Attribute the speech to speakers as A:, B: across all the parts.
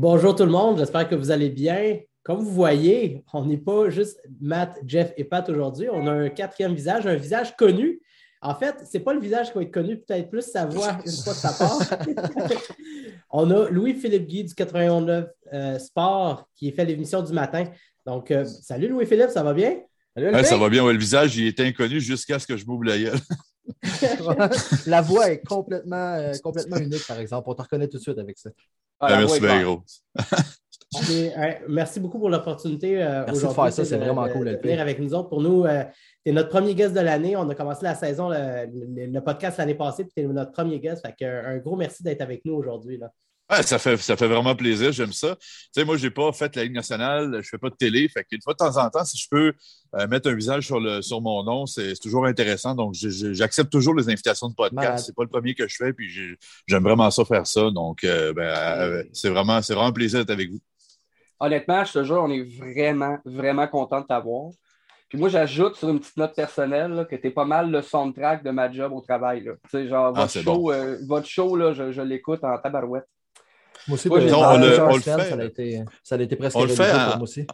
A: Bonjour tout le monde, j'espère que vous allez bien. Comme vous voyez, on n'est pas juste Matt, Jeff et Pat aujourd'hui. On a un quatrième visage, un visage connu. En fait, ce n'est pas le visage qui va être connu, peut-être plus sa voix une fois que ça part. on a Louis-Philippe Guy du 91 euh, Sport qui fait l'émission du matin. Donc, euh, salut Louis-Philippe, ça va bien?
B: ça va bien, le visage, il est inconnu jusqu'à ce que je m'oublie la gueule.
C: la voix est complètement, euh, complètement unique, par exemple. On te reconnaît tout de suite avec ça.
B: Ah, merci bien gros.
A: merci beaucoup pour l'opportunité.
C: Euh, merci de faire ça, c'est vraiment cool.
A: De venir avec nous autres. Pour nous, euh, tu es notre premier guest de l'année. On a commencé la saison, le, podcast l'année passée, puis tu es notre premier guest. Fait un gros merci d'être avec nous aujourd'hui.
B: Ouais, ça fait, ça fait vraiment plaisir, j'aime ça. Tu sais, moi, j'ai pas fait la Ligue nationale, je fais pas de télé, fait qu'une fois de temps en temps, si je peux euh, mettre un visage sur, le, sur mon nom, c'est toujours intéressant. Donc, j'accepte toujours les invitations de podcast. C'est pas le premier que je fais, puis j'aime vraiment ça faire ça. Donc, euh, ben, euh, c'est vraiment, vraiment un plaisir d'être avec vous.
D: Honnêtement, je te jure, on est vraiment, vraiment content de t'avoir. Puis moi, j'ajoute sur une petite note personnelle que tu es pas mal le soundtrack de ma job au travail. Genre, ah, votre, show, votre show, là, je, je l'écoute en tabarouette.
C: Moi aussi, on, le, fait. Ça a, été, ça a été presque
B: on le fait pour moi aussi.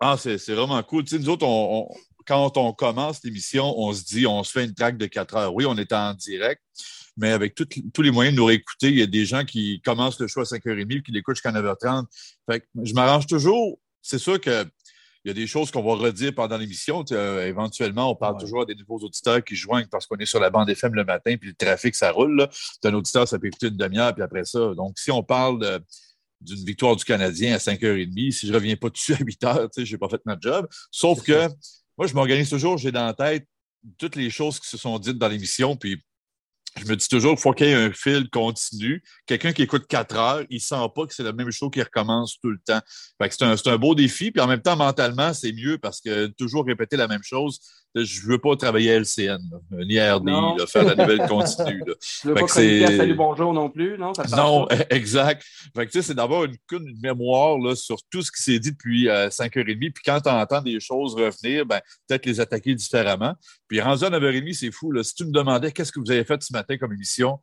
B: Ah, c'est vraiment cool. Tu sais, nous autres, on, quand on commence l'émission, on se dit, on se fait une track de 4 heures. Oui, on est en direct, mais avec tous les moyens de nous réécouter, il y a des gens qui commencent le show à 5h30 qui l'écoutent jusqu'à 9h30. Fait que je m'arrange toujours. C'est sûr que il y a des choses qu'on va redire pendant l'émission. Euh, éventuellement, on parle toujours à des nouveaux auditeurs qui joignent parce qu'on est sur la bande FM le matin, puis le trafic, ça roule. Un auditeur, ça peut écouter une demi-heure, puis après ça. Donc, si on parle d'une victoire du Canadien à 5h30, si je ne reviens pas dessus à 8h, je n'ai pas fait ma job. Sauf que moi, je m'organise toujours, j'ai dans la tête toutes les choses qui se sont dites dans l'émission, puis je me dis toujours, il faut qu'il y ait un fil continu. Quelqu'un qui écoute quatre heures, il sent pas que c'est la même chose qui recommence tout le temps. c'est un, un, beau défi, puis en même temps, mentalement, c'est mieux parce que toujours répéter la même chose, je veux pas travailler à LCN, ni à RD, faire la nouvelle continue. Là.
D: Je veux pas chroniquer à Salut Bonjour non plus, non?
B: non, exact. Fait que, c'est d'avoir une, une, mémoire là, sur tout ce qui s'est dit depuis 5h30. Puis quand tu entends des choses revenir, ben, peut-être les attaquer différemment. Puis rendu à 9h30, c'est fou. Là. Si tu me demandais qu'est-ce que vous avez fait ce matin comme émission,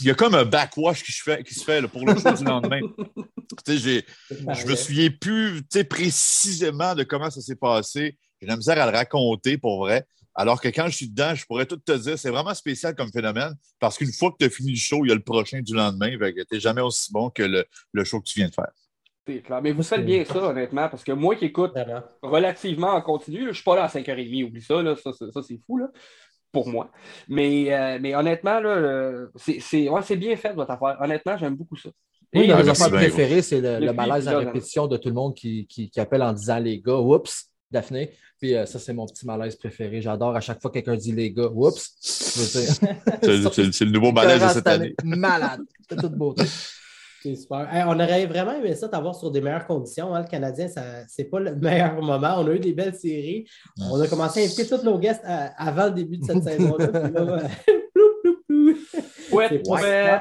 B: il y a comme un backwash qui se fait, qui se fait là, pour le show du lendemain. je me souviens plus précisément de comment ça s'est passé. J'ai la misère à le raconter pour vrai. Alors que quand je suis dedans, je pourrais tout te dire, c'est vraiment spécial comme phénomène parce qu'une fois que tu as fini le show, il y a le prochain du lendemain. Tu n'es jamais aussi bon que le, show que tu viens de faire.
D: C'est clair. Mais vous faites bien ça, honnêtement, parce que moi qui écoute relativement en continu, je ne suis pas là à 5h30, oublie ça, là, ça, c'est fou. Là pour moi. Mais, euh, mais honnêtement, c'est bien fait votre affaire. Honnêtement, j'aime beaucoup ça.
C: Et mes affaires préférées, c'est le, malaise à répétition de tout le monde qui, qui, appelle en disant les gars, oups, Daphné. Puis euh, ça, c'est mon petit malaise préféré. J'adore à chaque fois que quelqu'un dit les gars, oups.
B: c'est le nouveau malaise de cette année.
C: Malade. C'est toute beauté.
A: C'est super. on aurait vraiment aimé ça t'avoir sur des meilleures conditions. Hein. Le Canadien, ce n'est pas le meilleur moment. On a eu des belles séries. On a commencé à inviter tous nos guests euh, avant le début de cette saison-là.
D: ouais, ouais.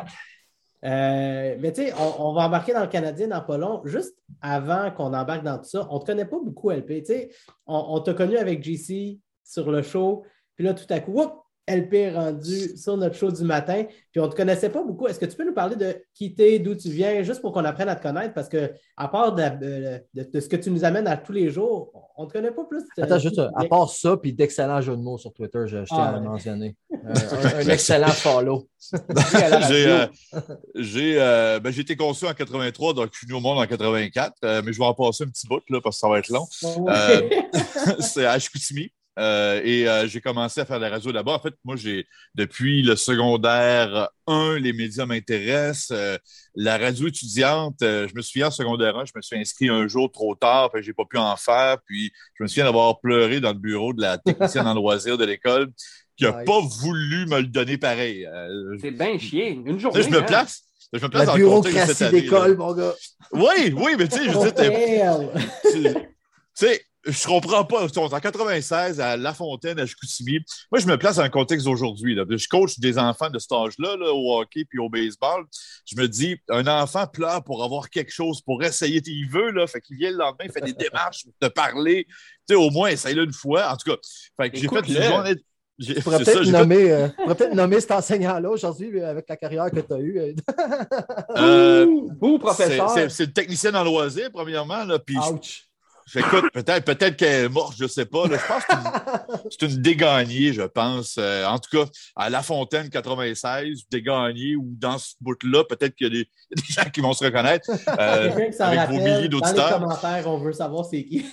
A: Euh, mais tu sais, on, va embarquer dans le Canadien dans pas long. Juste avant qu'on embarque dans tout ça, on te connaît pas beaucoup, LP. Tu sais, on, on t'a connu avec JC sur le show. Puis là, tout à coup, LP est rendu sur notre show du matin. Puis on ne te connaissait pas beaucoup. Est-ce que tu peux nous parler de qui t'es, d'où tu viens, juste pour qu'on apprenne à te connaître? Parce que à part de, ce que tu nous amènes à tous les jours, on ne te connaît pas plus.
C: Attends, juste à part ça, puis d'excellents jeux de mots sur Twitter, je, tiens à ah, mentionner. un, excellent follow.
B: Euh, euh, ben, j'ai été conçu en 83, donc je suis venu au monde en 84, euh, mais je vais en passer un petit bout là, parce que ça va être long. C'est à Chicoutimi. Euh, et euh, j'ai commencé à faire de la radio là-bas. En fait, moi, j'ai depuis le secondaire 1, les médias m'intéressent. Euh, la radio étudiante, je me souviens en secondaire 1, je me suis inscrit un jour trop tard, puis j'ai pas pu en faire. Puis je me souviens d'avoir pleuré dans le bureau de la technicienne en loisirs de l'école qui n'a pas voulu me le donner pareil.
D: C'est bien chier. Une journée.
B: je me hein? place. Je me place
C: la dans bureaucratie d'école, mon gars.
B: Oui, oui, mais tu sais, je veux dire, tu sais, je comprends pas. On est en 96 à La Fontaine, à Chicoutimi. Moi, je me place dans le contexte d'aujourd'hui. Je coach des enfants de cet âge-là, au hockey puis au baseball. Je me dis, un enfant pleure pour avoir quelque chose, pour essayer. Il veut, là, fait qu'il vient le lendemain, il fait des démarches pour te parler. Tu sais, au moins, essaye-le une fois. En tout cas, fait que j'ai fait une journée.
C: Tu pourrais peut-être nommer, euh, peut nommer cet enseignant-là aujourd'hui avec la carrière que tu as eue.
B: euh, Ouh, professeur. C'est le technicien en loisir, premièrement. Là, puis Ouch. Écoute, peut-être peut qu'elle est morte, je ne sais pas. Je pense que c'est une, dégagnée, je pense. Euh, en tout cas, à La Fontaine 96, dégagnée, ou dans ce bout-là, peut-être qu'il y, a des gens qui vont se reconnaître.
A: Euh, avec vos milliers d'auditeurs. Dans les commentaires, on veut savoir c'est qui.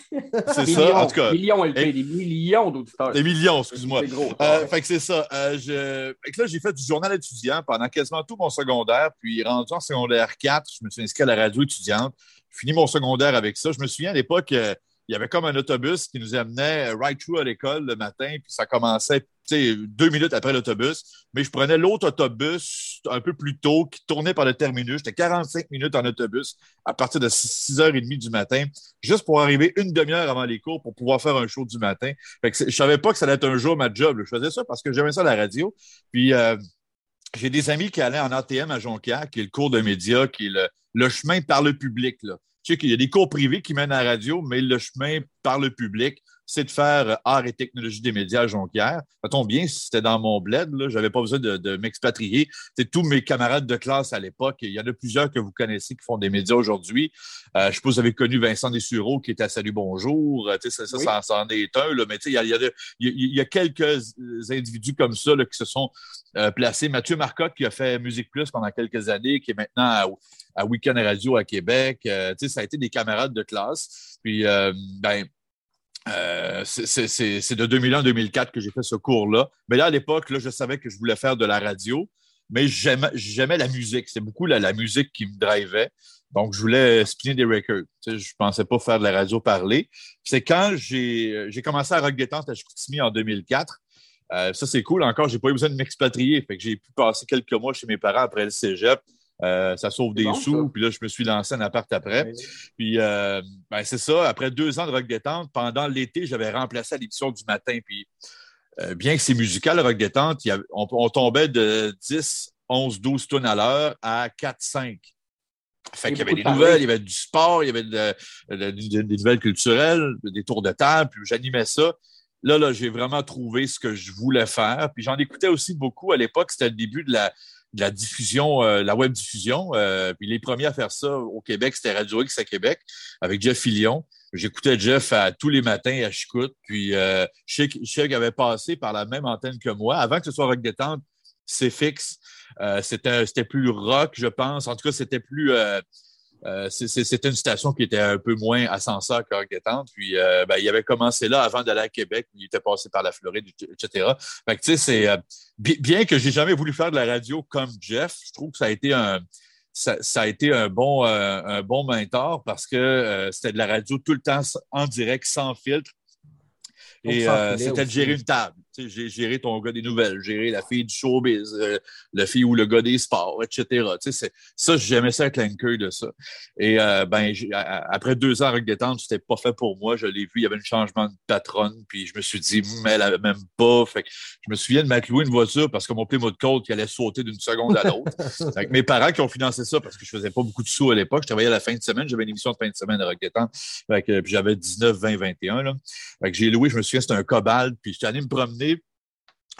B: c'est ça, en tout cas.
D: Des millions, des millions d'auditeurs.
B: Des millions, excuse-moi. C'est gros. Euh, fait que c'est ça. Euh, je... Fait que là, j'ai fait du journal étudiant pendant quasiment tout mon secondaire. Puis, rendu en secondaire 4, je me suis inscrit à la radio étudiante fini mon secondaire avec ça. Je me souviens à l'époque, euh, il y avait comme un autobus qui nous amenait right through à l'école le matin, puis ça commençait deux minutes après l'autobus. Mais je prenais l'autre autobus un peu plus tôt qui tournait par le terminus. J'étais 45 minutes en autobus à partir de 6h30 du matin, juste pour arriver une demi-heure avant les cours pour pouvoir faire un show du matin. Fait que je savais pas que ça allait être un jour ma job. Je faisais ça parce que j'aimais ça à la radio. Puis euh, j'ai des amis qui allaient en ATM à Jonquière, qui est le cours de médias, qui est le, le chemin par le public. Là. Tu sais qu'il y a des cours privés qui mènent à la radio, mais le chemin par le public, c'est de faire euh, art et technologie des médias à Jonquière. Ça tombe bien, c'était dans mon bled, je n'avais pas besoin de, m'expatrier. C'est tous mes camarades de classe à l'époque. Il y en a plusieurs que vous connaissez qui font des médias aujourd'hui. Euh, je suppose que vous avez connu Vincent Dessureau qui était à Salut Bonjour. Euh, ça, ça, ça, en est un, là. mais il y a, y, a, quelques individus comme ça qui se sont placés. Mathieu Marcotte qui a fait Musique Plus pendant quelques années, qui est maintenant à, Weekend Radio à Québec. ça a été des camarades de classe. Puis, ben, euh, c'est de 2001-2004 que j'ai fait ce cours-là. Mais là, à l'époque, je savais que je voulais faire de la radio, mais j'aimais la musique. C'est beaucoup la, musique qui me drivait. Donc, je voulais spinner des records. je ne pensais pas faire de la radio parler. C'est quand j'ai commencé à Rock Détente à Chicoutimi en 2004. Euh, ça, c'est cool. Encore, j'ai pas eu besoin de m'expatrier. Fait que j'ai pu passer quelques mois chez mes parents après le cégep. Euh, ça sauve des sous. Puis là, je me suis lancé en appart après. Puis, euh, ben, c'est ça. Après deux ans de rock détente, pendant l'été, j'avais remplacé l'émission du matin. Puis, euh, bien que c'est musical, le rock détente, on, tombait de 10, 11, 12 tonnes à l'heure à 4, 5. Fait qu'il y avait des nouvelles, il y avait du sport, il y avait des nouvelles culturelles, des tours de table, puis j'animais ça. Là, là, j'ai vraiment trouvé ce que je voulais faire. Puis j'en écoutais aussi beaucoup à l'époque. C'était le début de la, diffusion, euh, la web diffusion. Euh, puis les premiers à faire ça au Québec, c'était Radio X à Québec avec Jeff Fillion. J'écoutais Jeff tous les matins à Chicoute. Puis euh, avait passé par la même antenne que moi. Avant que ce soit Rock Détente, c'est fixe. Euh, c'était plus rock, je pense. En tout cas, c'était plus euh, c'était une station qui était un peu moins ascenseur que Détente. Puis, euh, ben, il avait commencé là avant d'aller à Québec. Il était passé par la Floride, etc. Fait que, tu sais, c'est euh, bien que j'ai jamais voulu faire de la radio comme Jeff, je trouve que ça a été un ça, a été un bon un bon mentor parce que c'était de la radio tout le temps en direct, sans filtre. Et c'était de gérer une table. J'ai géré ton gars des nouvelles, gérer la fille du showbiz, euh, la fille ou le gars des sports, etc. Ça, j'aimais ça être l'anchor de ça. Et euh, ben, après deux ans avec détente, c'était pas fait pour moi. Je l'ai vu, il y avait un changement de patronne, puis je me suis dit, mais elle avait même pas. Fait que je me souviens de m'être loué une voiture parce que mon Plymouth Cold qui allait sauter d'une seconde à l'autre. mes parents qui ont financé ça parce que je faisais pas beaucoup de sous à l'époque. Je travaillais à la fin de semaine, j'avais une émission de fin de semaine de Rock puis j'avais 19, 20, 21. Là. Fait que j'ai loué, je me souviens, c'était un cobalt, puis j'étais allé me promener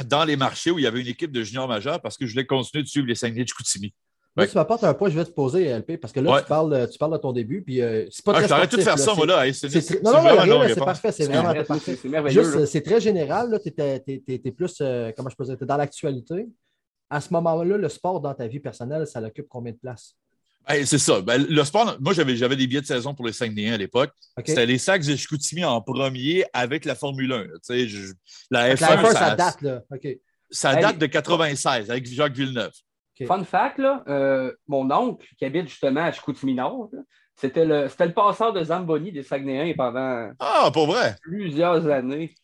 B: dans les marchés où il y avait une équipe de juniors majeurs parce que je voulais continuer de suivre les Saguenay de Chicoutimi.
C: Là, tu m'apportes un point, je vais te poser, LP, parce que là, tu, parles, tu parles de ton début, puis euh,
B: c'est pas ah, très J'arrête tout de faire ça, moi, là.
C: non, non, non, c'est parfait, c'est vraiment parfait. C'est merveilleux. c'est très général, tu es, plus, euh, comment je peux dire, es dans l'actualité. À ce moment-là, le sport dans ta vie personnelle, ça l'occupe combien de place?
B: C'est ça. Ben, le sport, moi, j'avais, j'avais des billets de saison pour les 5 à l'époque. C'était les sacs de Chicoutimi en premier avec la Formule 1.
C: la F1, ça, date, là.
B: Ça date de 96 avec Jacques Villeneuve.
D: Fun fact, là, euh, mon oncle qui habite justement à Chicoutimi-Nord, c'était le, c'était le passeur de Zamboni des Saguenayens pendant
B: ah, pour vrai?
D: plusieurs années.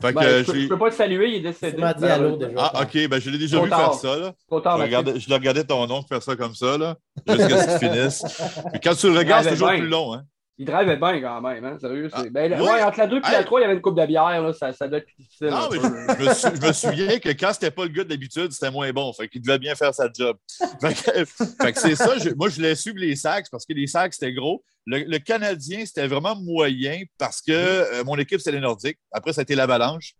B: Ben, je
D: ne peux pas le saluer, il est décédé.
B: Ah, ok, ben, je l'ai déjà vu faire ça. Là. je, regardais, ton nom faire ça comme ça, là, jusqu'à ce qu'il finisse. Puis quand tu le regardes, c'est toujours plus long. Hein?
D: Il drivait bien quand même, hein, sérieux. Ah, ben, ouais. entre la 2 et la 3, il y avait une coupe de bière, là, ça, ça doit être plus difficile.
B: Non, mais je, me souviens que quand c'était pas le gars d'habitude, c'était moins bon. Fait qu'il devait bien faire sa job. fait que, c'est ça. moi, je l'ai suivi les sacs parce que les sacs, c'était gros. Le, Canadien, c'était vraiment moyen parce que euh, mon équipe, c'était les Nordiques. Après, ça a été l'Avalanche.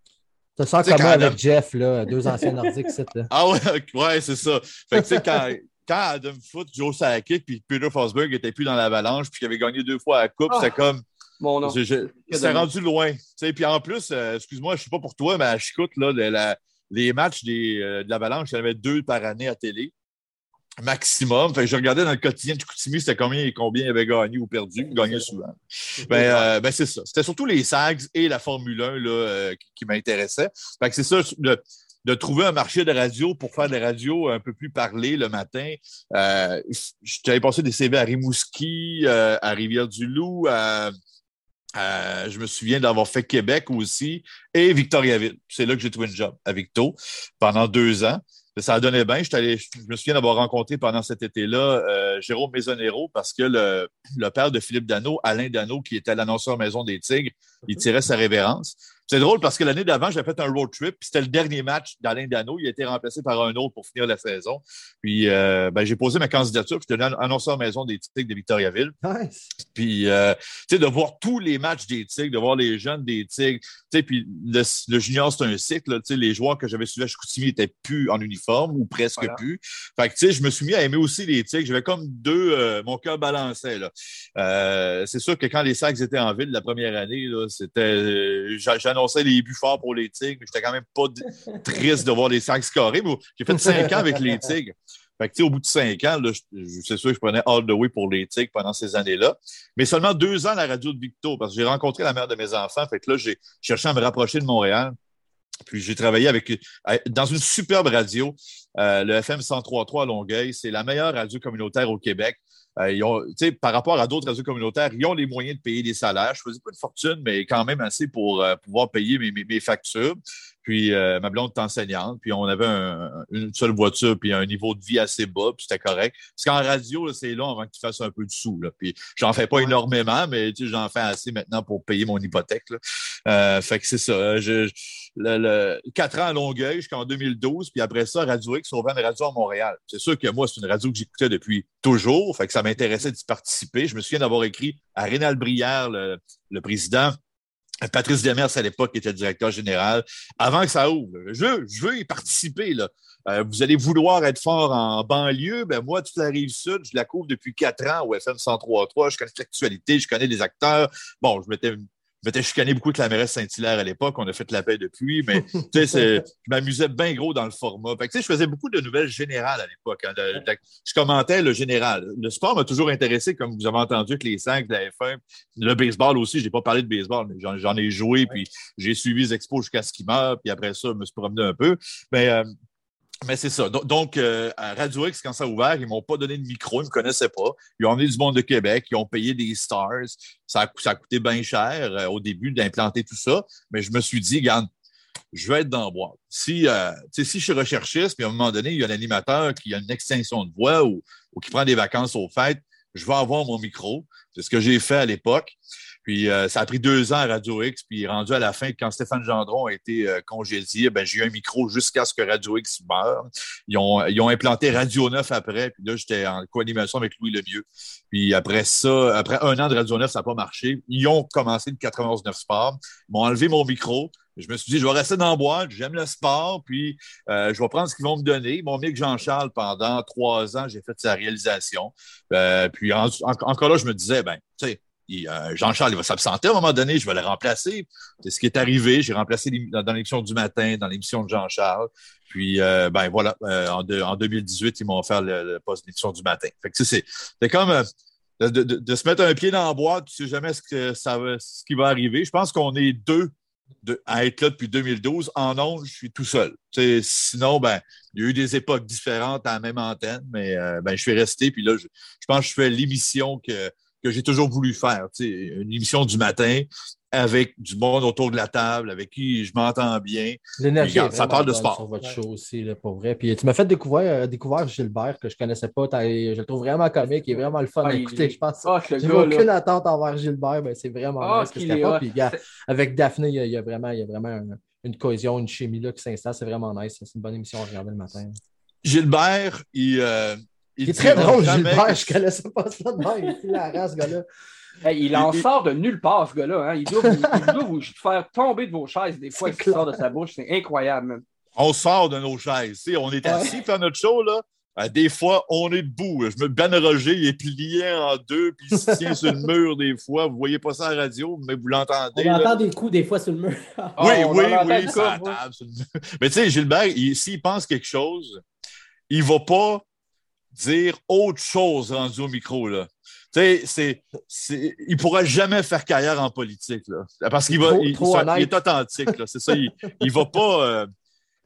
C: Ça sent comme avec Jeff, là, deux anciens nordiques.
B: Ah ouais, ouais c'est ça. Fait que tu sais, quand, quand Adam Foote, Joe Sakic puis Peter Forsberg n'étaient plus dans l'avalanche puis qu'il avait gagné deux fois la Coupe, c'était ah! comme.
D: Mon nom.
B: C'est rendu loin. Puis en plus, euh, excuse-moi, je ne sais pas pour toi, mais à Chicoute, là, les matchs des, euh, de l'Avalanche, il y en avait deux par année à télé. Maximum. Fait que je regardais dans le quotidien de Chicoutimi, c'était combien et combien il avait gagné ou perdu. Il gagnait souvent. Ben, euh, ben c'est ça. C'était surtout les SAGs et la Formule 1 là, qui, qui m'intéressaient. Fait que c'est ça. Le, de trouver un marché de radio pour faire des radios un peu plus parlées le matin. Euh, J'avais passé des CV à Rimouski, euh, à Rivière-du-Loup, je me souviens d'avoir fait Québec aussi et Victoriaville. C'est là que j'ai trouvé un job à Victo pendant deux ans. Ça donné bien. Je, me souviens d'avoir rencontré pendant cet été-là euh, Jérôme Maisonero parce que le, le, père de Philippe Dano, Alain Dano, qui était l'annonceur Maison des Tigres, il tirait sa révérence. C'est drôle parce que l'année d'avant, j'avais fait un road trip, puis c'était le dernier match d'Alain Dano. Il a été remplacé par un autre pour finir la saison. Puis euh, ben, j'ai posé ma candidature, puis j'étais annonceur maison des Tigres de Victoriaville. Nice. Puis, euh, tu sais, de voir tous les matchs des Tigres, de voir les jeunes des Tigres. Tu sais, puis le, junior, c'est un cycle. Tu sais, les joueurs que j'avais suivis à Chicoutimi n'étaient plus en uniforme ou presque plus. Fait que, tu sais, je me suis mis à aimer aussi les Tigres. J'avais comme deux, euh, mon cœur balançait, là. c'est sûr que quand les Sacs étaient en ville la première année, c'était, les buts forts pour les Tigres, mais j'étais quand même pas triste de voir les Sacs scorer. J'ai fait cinq ans avec les Tigres. Fait au bout de cinq ans, c'est sûr que je prenais all the way pour les Tigres pendant ces années-là. Mais seulement deux ans à la radio de Victo, parce que j'ai rencontré la mère de mes enfants. Fait là, j'ai cherché à me rapprocher de Montréal. Puis j'ai travaillé avec dans une superbe radio, euh, le FM 103.3 à Longueuil. C'est la meilleure radio communautaire au Québec. Euh, ils ont, par rapport à d'autres réseaux communautaires, ils ont les moyens de payer des salaires. Je faisais pas de fortune, mais quand même assez pour euh, pouvoir payer mes, mes, factures. Puis euh, ma blonde est enseignante, puis on avait une seule voiture, puis un niveau de vie assez bas, puis c'était correct. Parce qu'en radio, c'est long avant que tu fasses un peu de sous. Là. Puis j'en fais pas énormément, mais j'en fais assez maintenant pour payer mon hypothèque. Là. Fait que c'est ça. Je, le, quatre ans à Longueuil jusqu'en 2012, puis après ça, Radio X, on vend une radio à Montréal. C'est sûr que moi, c'est une radio que j'écoutais depuis toujours, fait que ça m'intéressait d'y participer. Je me souviens d'avoir écrit à Rénal Brière, le, président, Patrice Demers à l'époque était le directeur général, avant que ça ouvre. Je veux, je y participer. Euh, vous allez vouloir être fort en banlieue. Ben moi, toute la rive sud, je la couvre depuis quatre ans au FM 103.3. Je connais l'actualité, je connais les acteurs. Bon, je m'étais je m'étais chicané beaucoup avec la mairesse Saint-Hilaire à l'époque. On a fait la paix depuis, mais je m'amusais bien gros dans le format. je faisais beaucoup de nouvelles générales à l'époque. Hein. je commentais le général. Le sport m'a toujours intéressé, comme vous avez entendu, avec les cinq de la F1. Le baseball aussi, je n'ai pas parlé de baseball, mais j'en ai joué, puis j'ai suivi les expos jusqu'à ce qu'il meure, puis après ça, je me suis promené un peu. Mais euh, mais c'est ça. Donc, euh, à Radio X, quand ça a ouvert, ils m'ont pas donné de micro, ils me connaissaient pas. Ils ont emmené du monde de Québec, ils ont payé des stars. Ça a, ça a coûté bien cher euh, au début d'implanter tout ça. Mais je me suis dit, regarde, je vais être dans le bois. Si, euh, si je suis recherchiste, puis à un moment donné, il y a un animateur qui a une extinction de voix ou, ou qui prend des vacances au fait, je vais avoir mon micro. C'est ce que j'ai fait à l'époque. Puis euh, ça a pris deux ans à Radio X, puis rendu à la fin, quand Stéphane Gendron a été euh, congédié, ben, j'ai eu un micro jusqu'à ce que Radio X meure. Ils ont, ils ont implanté Radio 9 après, puis là, j'étais en co-animation avec Louis Lemieux. Puis après ça, après un an de Radio 9, ça n'a pas marché. Ils ont commencé le 91-9 Sport. Ils m'ont enlevé mon micro. Je me suis dit, je vais rester dans la boîte, j'aime le sport, puis euh, je vais prendre ce qu'ils vont me donner. Mis avec Jean-Charles pendant trois ans, j'ai fait sa réalisation. puis encore là, je me disais, ben, tu sais, euh, Jean-Charles il va s'absenter à un moment donné, je vais le remplacer. C'est ce qui est arrivé. J'ai remplacé dans l'émission du matin, dans l'émission de Jean-Charles. Puis, euh, ben voilà, euh, en, en, 2018, ils m'ont offert le, poste d'émission du matin. Fait que c'est, comme de, se mettre un pied dans la boîte, tu sais jamais ce, que ça va, qui va arriver. Je pense qu'on est deux de, à être là depuis 2012. En ondes, je suis tout seul. sinon, ben, il y a eu des époques différentes à la même antenne, mais ben, je suis resté. Puis là, je, je pense que je fais l'émission que que j'ai toujours voulu faire. Une émission du matin avec du monde autour de la table, avec qui je m'entends bien.
C: L'énergie, ça parle de sport. Sur votre show aussi, là, pour vrai. Puis tu m'as fait découvrir, euh, découvrir Gilbert, que je ne connaissais pas. Je le trouve vraiment comique, il est vraiment le fun à écouter, je pense. Oh, J'ai aucune attente envers Gilbert, mais c'est vraiment oh, nice que je Puis, avec Daphné, il y, a, vraiment, il y a vraiment une cohésion, une chimie là, qui s'installe. C'est vraiment nice. C'est une bonne émission à regarder le matin.
B: Gilbert, il, euh,
C: il, est très drôle, Gilbert. Je connaissais pas ça de même. Il est la race, ce gars-là.
D: il en sort de nulle part, ce gars-là. Hein. Il, doit vous, faire tomber de vos chaises des fois qu'il sort de sa bouche. C'est incroyable,
B: On sort de nos chaises. on est assis faire notre show, là. Euh, des fois, on est debout. Je me Ben Roger, il est plié en deux, puis il se tient sur le mur des fois. Vous ne voyez pas ça à la radio, mais vous l'entendez.
A: On entend des coups des fois sur le mur.
B: oui, oui, oui, ça Mais tu sais, Gilbert, s'il pense quelque chose, il ne va pas dire autre chose rendu au micro. Là. C'est, il ne pourra jamais faire carrière en politique. Là, parce qu'il va, il, est authentique. C'est ça. Il ne va pas. Euh,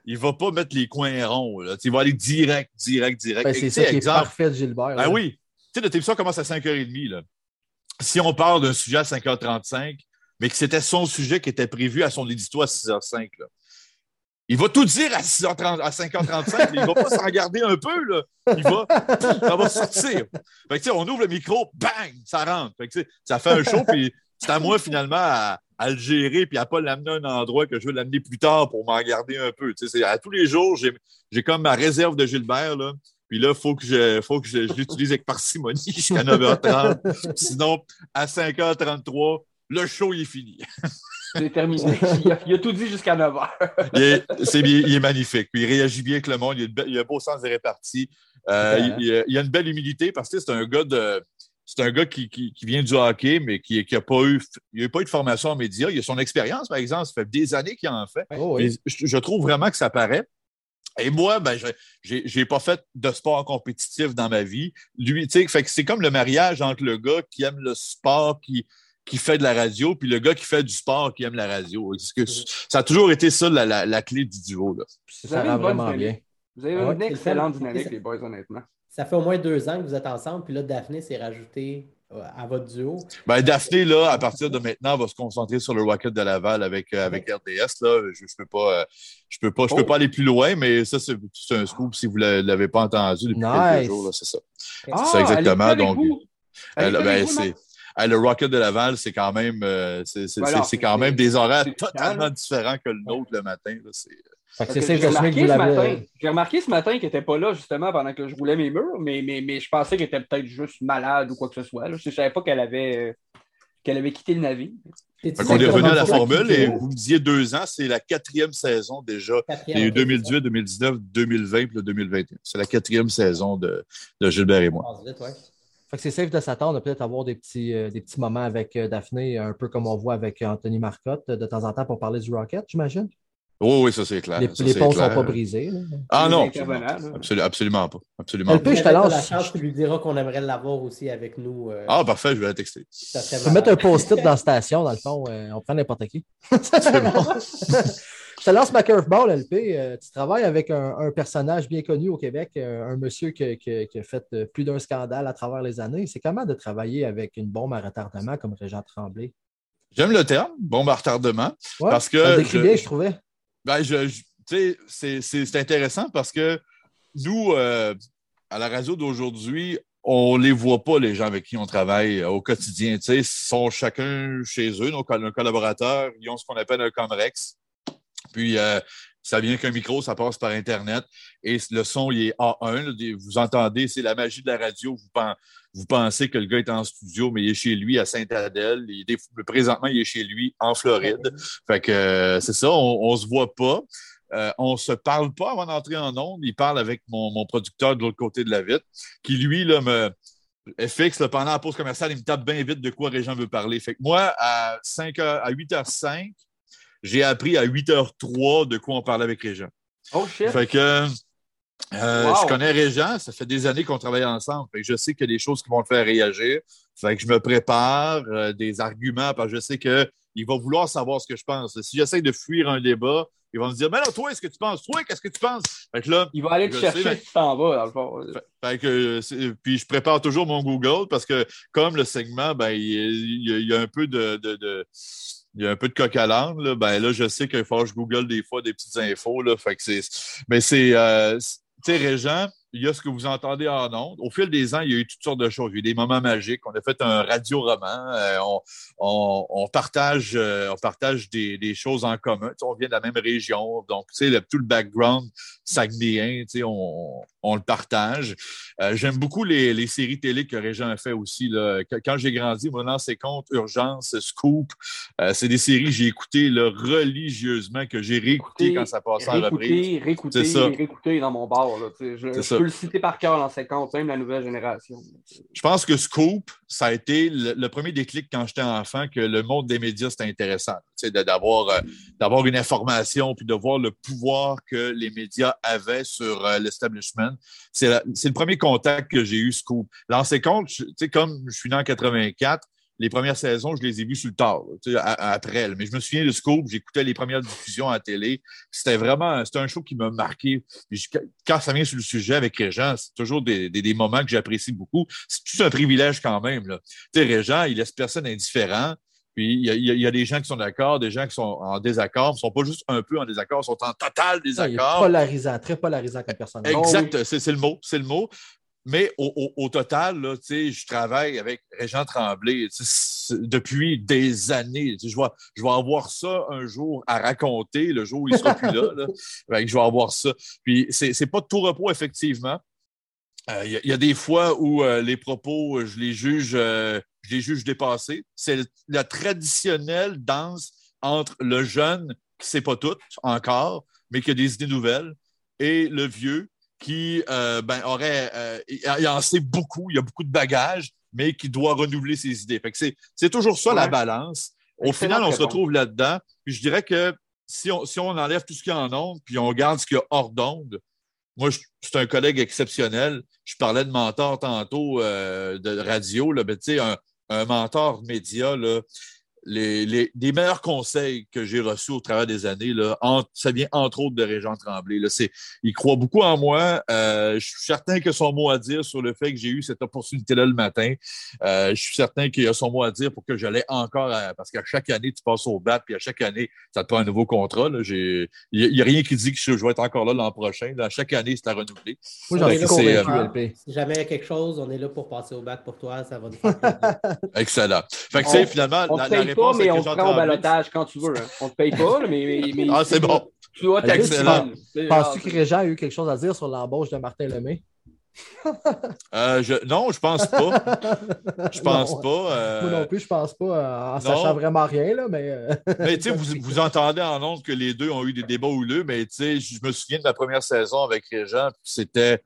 B: il va pas mettre les coins ronds. Là. Il va aller direct, direct, direct.
C: Ben, c'est ça qui est parfait, Gilbert.
B: Ben oui. Tu sais, notre émission commence à 5h30. Là. Si on parle d'un sujet à 5h35, mais que c'était son sujet qui était prévu à son édito à 6h05, là, il va tout dire à, 6h30, à 5h35. il ne va pas s'en garder un peu. Là. Il ça va sortir. On ouvre le micro, bang, ça rentre. Ça fait un show, puis c'est à moi finalement à, le gérer puis à pas l'amener à un endroit que je veux l'amener plus tard pour m'en garder un peu. à tous les jours, j'ai comme ma réserve de Gilbert. Là. Puis là, il faut que je, faut que l'utilise avec parcimonie jusqu'à 9h30. Sinon, à 5h33, le show il est fini.
D: C'est terminé. Il a, tout dit jusqu'à 9h.
B: il, est, il, est, magnifique. Puis il réagit bien avec le monde. Il a, un beau sens de répartie. Euh, il, il, a une belle humilité parce que c'est un gars de c'est un gars qui, vient du hockey, mais qui n'a pas eu il a pas eu de formation en médias. Il a son expérience, par exemple. Ça fait des années qu'il en fait. Oh je, trouve vraiment que ça paraît. Et moi, ben, je n'ai pas fait de sport compétitif dans ma vie. Lui, fait que c'est comme le mariage entre le gars qui aime le sport, qui, qui fait de la radio, puis le gars qui fait du sport, qui aime la radio. Que ça a toujours été ça la, clé du duo. Là.
D: Ça va vraiment bien. Vous avez une excellente dynamique, les boys, honnêtement
A: ça fait au moins deux ans que vous êtes ensemble, puis là, Daphné s'est rajoutée euh, à votre duo.
B: Ben, Daphné, là, à partir de maintenant, va se concentrer sur le Rocket de Laval avec, euh, avec RDS. Là. Je ne peux, pas, euh, je peux, pas, je peux oh. pas aller plus loin, mais ça, c'est un scoop si vous ne l'avez pas entendu depuis quelques jours. C'est ça. c'est ça
D: ah,
B: exactement. Donc, ben, c'est. Le Rocket de Laval, c'est quand même, c'est, quand même des horaires totalement différents que le nôtre le matin. C'est,
D: j'ai remarqué, ce matin, remarqué ce matin qu'il n'était pas là justement pendant que je roulais mes murs, mais, mais, mais je pensais qu'elle était peut-être juste malade ou quoi que ce soit. Je ne savais pas qu'elle avait, qu'elle avait quitté le navire.
B: On est revenu à la formule et vous me disiez deux ans, c'est la quatrième saison déjà. Il y a eu 2018, 2019, 2020 et 2021. C'est la quatrième saison de, de Gilbert et moi.
C: Fait que c'est safe de s'attendre peut-être avoir des petits, euh, des petits moments avec euh, Daphné, un peu comme on voit avec Anthony Marcotte de temps en temps pour parler du Rocket, j'imagine?
B: Oui, oui, ça c'est clair.
C: Les, ponts ne sont pas brisés.
B: Ah non, absolument, absolument, pas. Absolument
A: pas. Je te lance. la chance, tu lui diras qu'on aimerait l'avoir aussi avec nous.
B: Euh, ah, parfait, je vais la texter.
C: Tu peux mettre un post-it dans la station, dans le fond, euh, on prend n'importe qui. c'est bon. je te lance ma curveball, LP. Euh, tu travailles avec un, personnage bien connu au Québec, un monsieur qui, a fait plus d'un scandale à travers les années. C'est comment de travailler avec une bombe à retardement comme Régent Tremblay?
B: J'aime le terme, bombe à retardement. parce que. Ça
C: décrit bien, je trouvais.
B: Ben, je, c'est intéressant parce que nous, euh, à la radio d'aujourd'hui, on ne les voit pas, les gens avec qui on travaille euh, au quotidien. Ils sont chacun chez eux, nos, collaborateurs. Ils ont ce qu'on appelle un Comrex. Puis, euh, ça vient qu'un micro, ça passe par Internet et le son, il est A1. Vous entendez, c'est la magie de la radio. Vous, pensez que le gars est en studio, mais il est chez lui à Saint-Adèle. Présentement, il est chez lui en Floride. Fait que euh, c'est ça, on ne se voit pas. Euh, on ne se parle pas avant d'entrer en onde. Il parle avec mon, producteur de l'autre côté de la vitre, qui lui là, me fixe pendant la pause commerciale, il me tape bien vite de quoi Régent veut parler. Fait que moi, à 5 à 8h05, j'ai appris à 8h03 de quoi on parlait avec Régent.
D: Oh shit!
B: Fait que euh, je connais Régent, ça fait des années qu'on travaille ensemble. Fait que je sais qu'il y a des choses qui vont le faire réagir. Fait que je me prépare euh, des arguments parce que je sais qu'il va vouloir savoir ce que je pense. Si j'essaie de fuir un débat, il va me dire Mais non, toi, est-ce que tu penses? Toi, qu'est-ce que tu penses? Fait que là,
D: Il va aller te chercher si tu t'en vas, dans le fond.
B: Fait, que, puis je prépare toujours mon Google parce que, comme le segment, ben, il, y, a, un peu de il y a un peu de coq à ben là, je sais qu'il faut que je google des fois des petites infos. Là, fait que c'est, mais c'est, euh, tu sais, Régent, il y a ce que vous entendez en ondes. Au fil des ans, il y a eu toutes sortes de choses. Il y a eu des moments magiques. On a fait un radio-roman. Euh, on, partage, euh, on partage des, des, choses en commun. on vient de la même région. Donc, tu sais, tout le background saguenéen, tu sais, on, on le partage. Euh, j'aime beaucoup les, séries télé que Régent a fait aussi. Là. Quand j'ai grandi, mon c'est compte Urgence, Scoop. Euh, c'est des séries que j'ai écoutées religieusement, que j'ai réécoutées quand ça passait en reprise.
D: Réécouté, réécouté dans mon bar. Je, je peux le citer par cœur dans ses comptes, même la nouvelle génération.
B: Je pense que Scoop, ça a été le, premier déclic quand j'étais enfant que le monde des médias, c'était intéressant. D'avoir, euh, une information puis de voir le pouvoir que les médias avaient sur l'establishment c'est le premier contact que j'ai eu, Scoop. L'ancien compte, comme je suis né en 84, les premières saisons, je les ai vues sur le tard, après. Mais je me souviens de Scoop, j'écoutais les premières diffusions à la télé. C'était vraiment, c'était un show qui m'a marqué. quand ça vient sur le sujet avec Régent, c'est toujours des, moments que j'apprécie beaucoup. C'est tout un privilège quand même. Sais, Régent, il laisse personne indifférent. Puis il y, a, des gens qui sont d'accord, des gens qui sont en désaccord. Ils ne sont pas juste un peu en désaccord, ils sont en total désaccord.
C: polarisant, très polarisant comme personne.
B: Exact, c'est le mot, c'est le mot. Mais au, total, là, je travaille avec Régent Tremblay depuis des années. Je vais, je vais avoir ça un jour à raconter, le jour où il sera plus là. je vais avoir ça. Puis c'est pas de tout repos, effectivement. Euh, il y, a des fois où euh, les propos, je les juge euh, je les juge dépassés. C'est la traditionnelle danse entre le jeune qui ne sait pas tout encore, mais qui a des idées nouvelles, et le vieux qui euh, ben, aurait, euh, il en sait beaucoup, il a beaucoup de bagages, mais qui doit renouveler ses idées. c'est toujours ça la balance. Au final, on se retrouve là-dedans. Puis je dirais que si on, si on enlève tout ce qui est en onde, puis on garde ce qu'il y a hors d'onde, moi, c'est un collègue exceptionnel. Je parlais de mentor tantôt euh, de radio, là, ben, un, un mentor média, là, les, les, meilleurs conseils que j'ai reçus au travers des années, là, ça vient entre autres de Régent Tremblay. Là, il croit beaucoup en moi. Euh, je suis certain que son mot à dire sur le fait que j'ai eu cette opportunité-là le matin. Euh, je suis certain qu'il a son mot à dire pour que j'allais encore, parce qu'à chaque année, tu passes au bat, puis à chaque année, ça te prend un nouveau contrat. Il n'y a, rien qui dit que je, vais être encore là l'an prochain. Là. Chaque année, c'est à renouveler.
A: Moi, j'en ai euh, Si jamais il y a quelque chose, on est là pour passer au bat pour toi. Ça va nous faire
B: Excellent. Fait que, finalement,
D: la, la pas, mais on te prend au balotage quand tu veux. Hein. On ne te paye pas, mais, mais,
B: Ah, c'est bon.
D: Tu dois
C: Excellent. Penses-tu que Régent a eu quelque chose à dire sur l'embauche de Martin Lemay?
B: euh, je, non, je pense pas. Je pense pas. Euh...
C: Moi non plus, je pense pas, euh, en sachant vraiment rien, là, mais. Euh,
B: mais tu sais, vous, vous, entendez en honte que les deux ont eu des débats houleux, mais tu sais, je me souviens de ma première saison avec Régent, c'était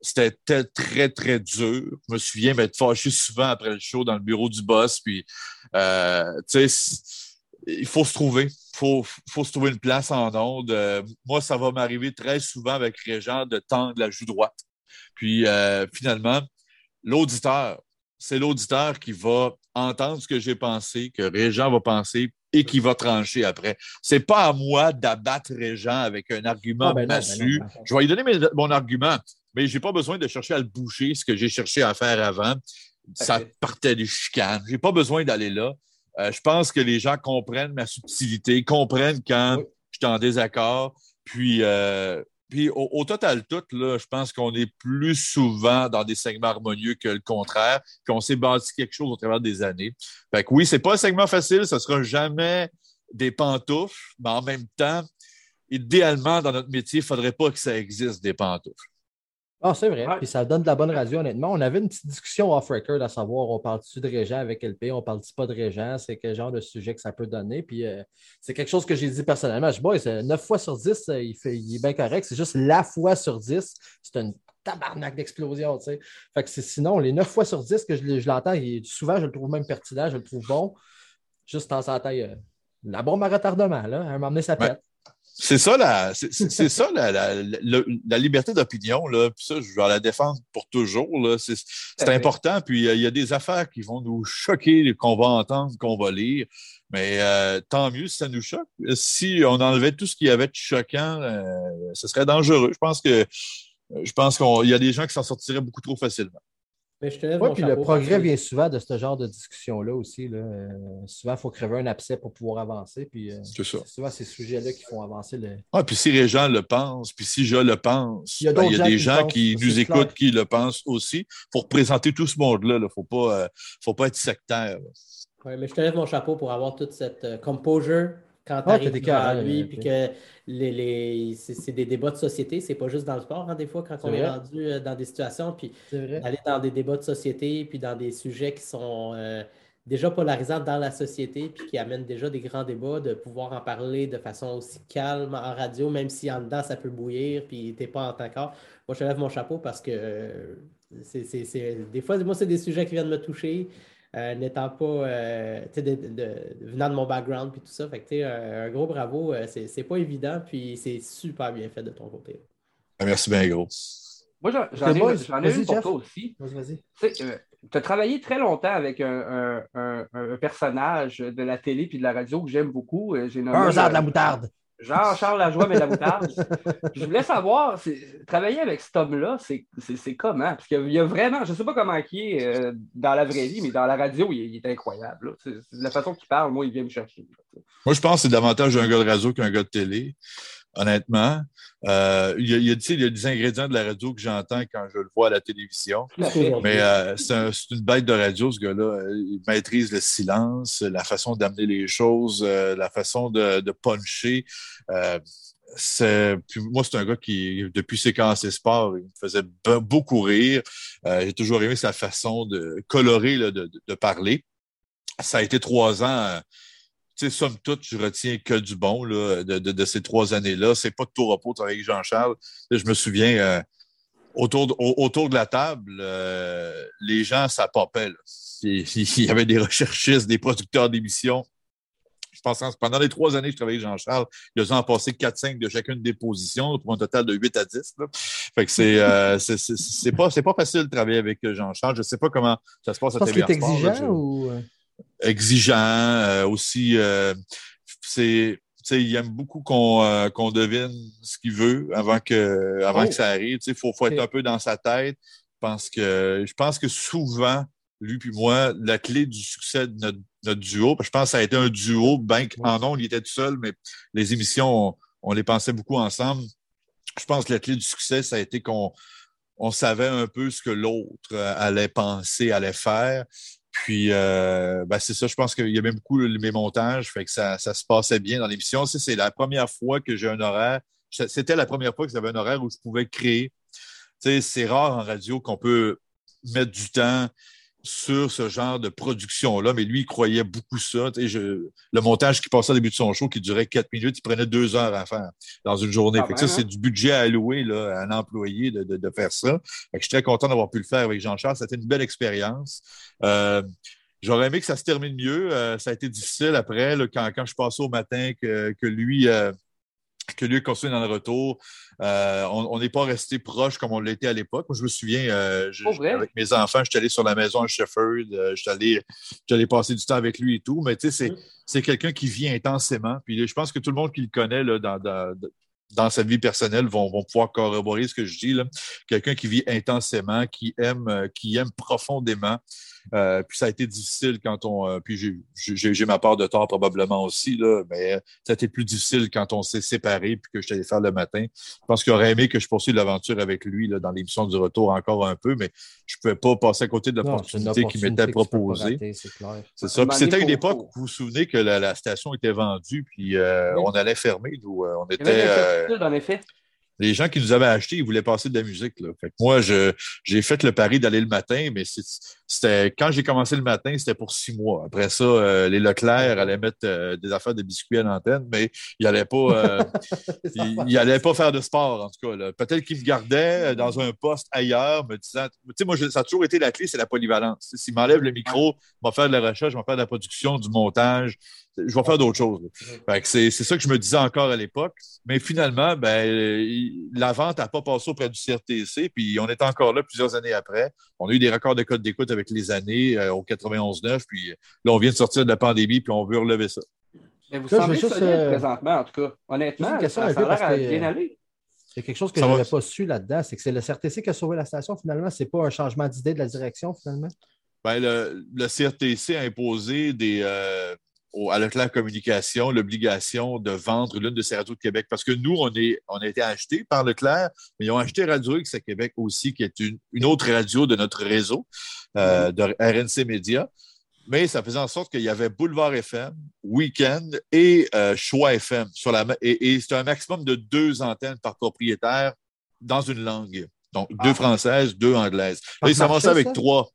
B: c'était très, très dur. Je me souviens m'être fâché souvent après le show dans le bureau du boss. Puis, euh, tu sais, il faut se trouver. Il faut, faut, se trouver une place en onde. Euh, moi, ça va m'arriver très souvent avec Régent de tendre la joue droite. Puis, euh, finalement, l'auditeur, c'est l'auditeur qui va entendre ce que j'ai pensé, que Régent va penser et qui va trancher après. C'est pas à moi d'abattre Régent avec un argument ah, ben ben massu. je vais lui donner mon argument mais je n'ai pas besoin de chercher à le boucher, ce que j'ai cherché à faire avant. Ça partait des chicanes. Je n'ai pas besoin d'aller là. Euh, je pense que les gens comprennent ma subtilité, comprennent quand je suis en désaccord. Puis, euh, puis au, total, tout, là, je pense qu'on est plus souvent dans des segments harmonieux que le contraire, qu'on s'est bâti quelque chose au travers des années. Fait que oui, c'est pas un segment facile, ce sera jamais des pantoufles, mais en même temps, idéalement, dans notre métier, il ne faudrait pas que ça existe des pantoufles.
C: Ah, c'est vrai. Puis ça donne de la bonne radio, honnêtement. On avait une petite discussion off-record à savoir on parle-tu de Régent avec LP, on parle-tu pas de Régent, c'est quel genre de sujet que ça peut donner. Puis euh, c'est quelque chose que j'ai dit personnellement. Je dis, c'est 9 fois sur 10, euh, il, fait, il est bien correct. C'est juste la fois sur 10, c'est une tabarnak d'explosion, tu sais. Fait que sinon, les 9 fois sur 10 que je, l'entends, souvent, je le trouve même pertinent, je le trouve bon. Juste en sa taille, la bombe à retardement, là. À un moment donné, ça pète.
B: C'est ça, la, c'est, ça la, la, liberté d'opinion. Là. Puis ça, je vais la défendre pour toujours. Là. C'est, important. Puis il y a des affaires qui vont nous choquer, qu'on va entendre, qu'on va lire. Mais euh, tant mieux si ça nous choque. Si on enlevait tout ce qui avait de choquant, euh, ce serait dangereux. Je pense que je pense qu'il y a des gens qui s'en sortiraient beaucoup trop facilement.
C: Mais je te puis le progrès vient souvent de ce genre de discussion-là aussi. Là. Euh, souvent, il faut crever un abcès pour pouvoir avancer. Puis, euh, c'est souvent ces sujets-là qui font avancer le.
B: Ah, puis si les gens le pensent, puis si je le pense, il y a, ben, des gens qui, nous écoutent qui le pensent aussi. Pour présenter tout ce monde-là, il ne faut, pas, euh, faut pas être sectaire.
A: Oui, mais je te lève mon chapeau pour avoir toute cette composure quand tu arrives devant lui, puis que les, les c'est des débats de société, c'est pas juste dans le sport, hein, des fois, quand on est, rendu euh, dans des situations, puis aller dans des débats de société, puis dans des sujets qui sont euh, déjà polarisants dans la société, puis qui amènent déjà des grands débats, de pouvoir en parler de façon aussi calme en radio, même si en dedans ça peut bouillir, puis t'es pas en tant Moi, je lève mon chapeau parce que euh, c'est des fois, moi, c'est des sujets qui viennent me toucher. Euh, n'étant pas, euh, venant de mon background puis tout ça. Fait que, un gros bravo, euh, c'est pas évident, puis c'est super bien fait de ton côté.
B: Ah, merci bien, gros.
D: Moi, j'en ai, ai une pour toi aussi. Vas-y, tu as travaillé très longtemps avec un, personnage de la télé puis de la radio que j'aime beaucoup.
C: un de la moutarde.
D: Jean-Charles Lajoie, mais la moutarde. je voulais savoir, travailler avec cet homme-là, c'est comment? Parce qu'il y a vraiment, je ne sais pas comment il est euh, dans la vraie vie, mais dans la radio, il, est incroyable. la façon qu'il parle, moi, il vient me chercher.
B: Moi, je pense que c'est davantage un gars de radio qu'un gars de télé honnêtement. Euh, il, y a, il, y a, des ingrédients de la radio que j'entends quand je le vois à la télévision. Mais euh, c'est une bête de radio, ce gars-là. Il maîtrise le silence, la façon d'amener les choses, euh, la façon de, de puncher. Puis moi, c'est un gars qui, depuis séquences sport, il me faisait beaucoup rire. J'ai toujours aimé sa façon de colorer, de, de, parler. Ça a été trois ans sais, somme toute, je retiens que du bon là, de, de, ces trois années-là. C'est pas de tout repos avec Jean-Charles. Je me souviens, euh, autour, de, autour de la table, euh, les gens, ça popait. Il, y avait des recherchistes, des producteurs d'émissions. Je pense que pendant les trois années que je travaillais avec Jean-Charles, ils ont passé 4-5 de chacune des positions pour un total de 8 à 10. Là. Fait que c'est euh, c'est pas, pas facile de travailler avec Jean-Charles. Je ne sais pas comment ça se passe à
C: TVA Sport. exigeant ou
B: exigeant, euh, aussi euh, c'est il aime beaucoup qu'on euh, qu'on devine ce qu'il veut avant que avant que oh! ça arrive. Il faut, faut être un peu dans sa tête. Je pense que je pense que souvent, lui puis moi, la clé du succès de notre, notre duo, je pense que ça a été un duo, bien qu'en nom, il était tout seul, mais les émissions, on, les pensait beaucoup ensemble. Je pense que la clé du succès, ça a été qu'on on savait un peu ce que l'autre allait penser, allait faire. Puis, euh, ben, c'est ça, je pense qu'il y avait beaucoup mes montages, fait que ça, ça se passait bien dans l'émission. C'est la première fois que j'ai un horaire. C'était la première fois que j'avais un horaire où je pouvais créer. C'est rare en radio qu'on peut mettre du temps sur ce genre de production-là, mais lui, il croyait beaucoup ça. Je, le montage qui passait au début de son show, qui durait quatre minutes, il prenait deux heures à faire dans une journée. ça, c'est hein? du budget à allouer là, à un employé de, de, faire ça. je suis très content d'avoir pu le faire avec Jean-Charles. C'était une belle expérience. Euh, J'aurais aimé que ça se termine mieux. Euh, ça a été difficile après, là, quand, quand je passais au matin, que, que lui... Euh, que lui continue dans le retour. Euh, on n'est pas resté proche comme on l'était à l'époque. Moi, je me souviens, euh, avec mes enfants, je suis allé sur la maison à Shefford, euh, je suis allé, passer du temps avec lui et tout. Mais tu sais, c'est quelqu'un qui vit intensément. Puis je pense que tout le monde qui le connaît là, dans, dans, sa vie personnelle vont, vont, pouvoir corroborer ce que je dis. Quelqu'un qui vit intensément, qui aime, qui aime profondément. Euh, puis ça a été difficile quand on. Euh, puis j'ai ma part de tort probablement aussi, là, mais ça a été plus difficile quand on s'est séparés puis que je suis allé faire le matin. Je pense qu'il aurait aimé que je poursuive l'aventure avec lui là, dans l'émission du retour encore un peu, mais je ne pouvais pas passer à côté de l'opportunité qui m'était proposée. C'est ça. Puis c'était une époque où vous vous souvenez que la, station était vendue, puis euh, on allait fermer. Nous, on était.
D: en effet
B: les gens qui nous avaient acheté, ils voulaient passer de la musique. Là. Fait que moi, j'ai fait le pari d'aller le matin, mais c'était quand j'ai commencé le matin, c'était pour six mois. Après ça, euh, les Leclerc allaient mettre euh, des affaires de biscuits à l'antenne, mais ils n'allaient pas, euh, il, pas faire de sport, en tout cas. Peut-être qu'ils me gardaient dans un poste ailleurs, me disant, tu sais, moi, ça a toujours été la clé, c'est la polyvalence. S'ils m'enlèvent le micro, je vais faire de la recherche, je vais faire de la production, du montage, je vais faire d'autres choses. C'est ça que je me disais encore à l'époque. Mais finalement, ben, la vente n'a pas passé auprès du CRTC, puis on est encore là plusieurs années après. On a eu des records de code d'écoute avec les années euh, au 91-9, puis là, on vient de sortir de la pandémie, puis on veut relever ça.
D: Mais vous semblez juste, euh, présentement, en tout cas. Honnêtement, ça a l'air bien aller.
C: Il y a quelque chose que je n'avais pas su là-dedans, c'est que c'est le CRTC qui a sauvé la station, finalement. Ce n'est pas un changement d'idée de la direction, finalement?
B: Ben, le, le, CRTC a imposé des, euh, à Leclerc Communication l'obligation de vendre l'une de ces radios de Québec. Parce que nous, on, est, on a été achetés par Leclerc, mais ils ont acheté Radio X à Québec aussi, qui est une, autre radio de notre réseau, euh, de RNC Média. mais ça faisait en sorte qu'il y avait Boulevard FM, Weekend et euh, Choix FM. Sur la, et, et c'était un maximum de deux antennes par propriétaire dans une langue. Donc, deux ah. françaises, deux anglaises. Là, ils s'avançaient avec trois.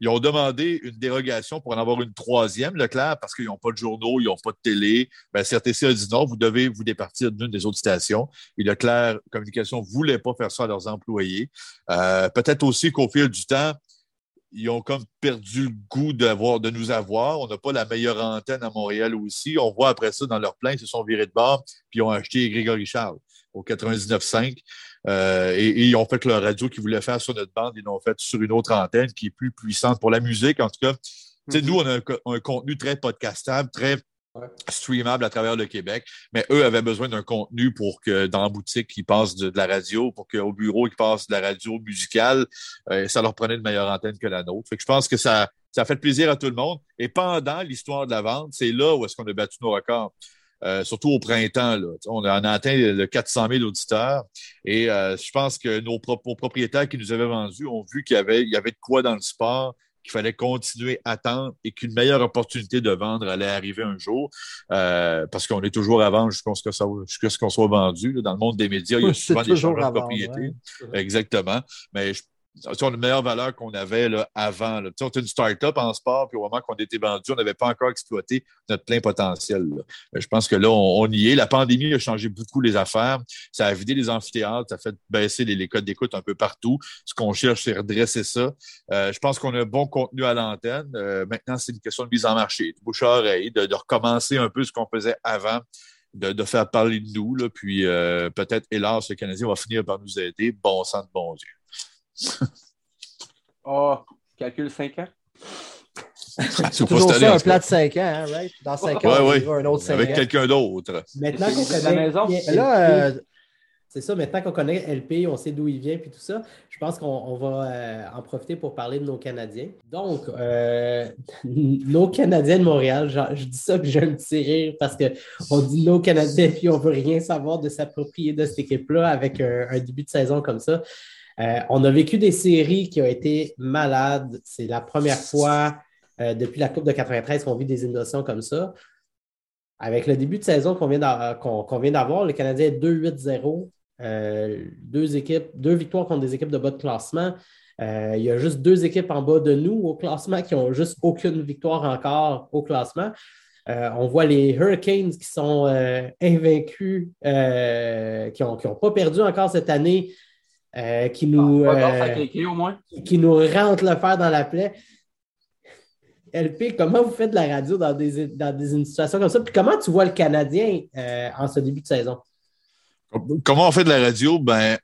B: Ils ont demandé une dérogation pour en avoir une troisième, Leclerc, parce qu'ils n'ont pas de journaux, ils n'ont pas de télé. Ben, CRTC a dit non, vous devez vous départir d'une des autres stations. Et Leclerc Communication ne voulait pas faire ça à leurs employés. Euh, peut-être aussi qu'au fil du temps, ils ont comme perdu le goût de nous avoir. On n'a pas la meilleure antenne à Montréal aussi. On voit après ça dans leur plein, ils se sont virés de bord, puis ils ont acheté Grégory Charles au 99.5. Euh, et, ils ont fait leur radio qu'ils voulaient faire sur notre bande, ils l'ont fait sur une autre antenne qui est plus puissante pour la musique. En tout cas, mm nous, on a un, contenu très podcastable, très streamable à travers le Québec, mais eux avaient besoin d'un contenu pour que dans la boutique, ils passent de, la radio, pour qu'au bureau, ils passent de la radio musicale. Euh, ça leur prenait une meilleure antenne que la nôtre. Je pense que ça, a fait plaisir à tout le monde. Et pendant l'histoire de la vente, c'est là où est-ce qu'on a battu nos records. Euh, surtout au printemps. On, a, atteint le 400 000 auditeurs et euh, je pense que nos, propriétaires qui nous avaient vendus ont vu qu'il y y avait de quoi dans le sport qu'il fallait continuer à attendre et qu'une meilleure opportunité de vendre allait arriver un jour, euh, parce qu'on est toujours à vendre jusqu'à ce qu'on soit vendu. Dans le monde des médias, il y a souvent des changements de propriété. Exactement. Mais je on a une meilleure valeur qu'on avait là, avant. Là. On était une start-up en sport, puis au moment qu'on était vendu, on n'avait pas encore exploité notre plein potentiel. Je pense que là, on, y est. La pandémie a changé beaucoup les affaires. Ça a vidé les amphithéâtres, ça a fait baisser les, codes d'écoute un peu partout. Ce qu'on cherche, c'est redresser ça. Euh, je pense qu'on a un bon contenu à l'antenne. Euh, maintenant, c'est une question de mise en marché, de bouche à oreille, de, recommencer un peu ce qu'on faisait avant. De, faire parler de nous, là, puis euh, peut-être, hélas, le Canadien va finir par nous aider. Bon sang de bon Dieu.
D: Oh, calcule 5 ans.
C: C'est toujours ça, un plat de 5 ans, hein, right? Dans 5 ans,
B: ouais, un autre 5 Avec quelqu'un d'autre.
A: Maintenant qu'on connaît la maison. Là, euh, c'est ça, maintenant qu'on connaît LP, on sait d'où il vient puis tout ça, je pense qu'on va euh, en profiter pour parler de nos Canadiens. Donc, euh, nos Canadiens de Montréal, je dis ça que j'ai un petit rire parce qu'on dit nos Canadiens puis on ne veut rien savoir de s'approprier de cette équipe-là avec un, début de saison comme ça. Euh, on a vécu des séries qui ont été malades. C'est la première fois euh, depuis la Coupe de 93 qu'on vit des innovations comme ça. Avec le début de saison qu'on vient d'avoir, le Canadien est 2-8-0. Euh, deux équipes, deux victoires contre des équipes de bas de classement. il y a juste deux équipes en bas de nous au classement qui n'ont juste aucune victoire encore au classement. on voit les Hurricanes qui sont invaincus, qui n'ont pas perdu encore cette année, euh, qui, nous,
D: ah, euh,
A: qui nous rentre le fer dans la plaie. LP, comment vous faites de la radio dans des, dans des situations comme ça? Puis comment tu vois le Canadien euh, en ce début de saison?
B: Comment on fait de la radio? Ben,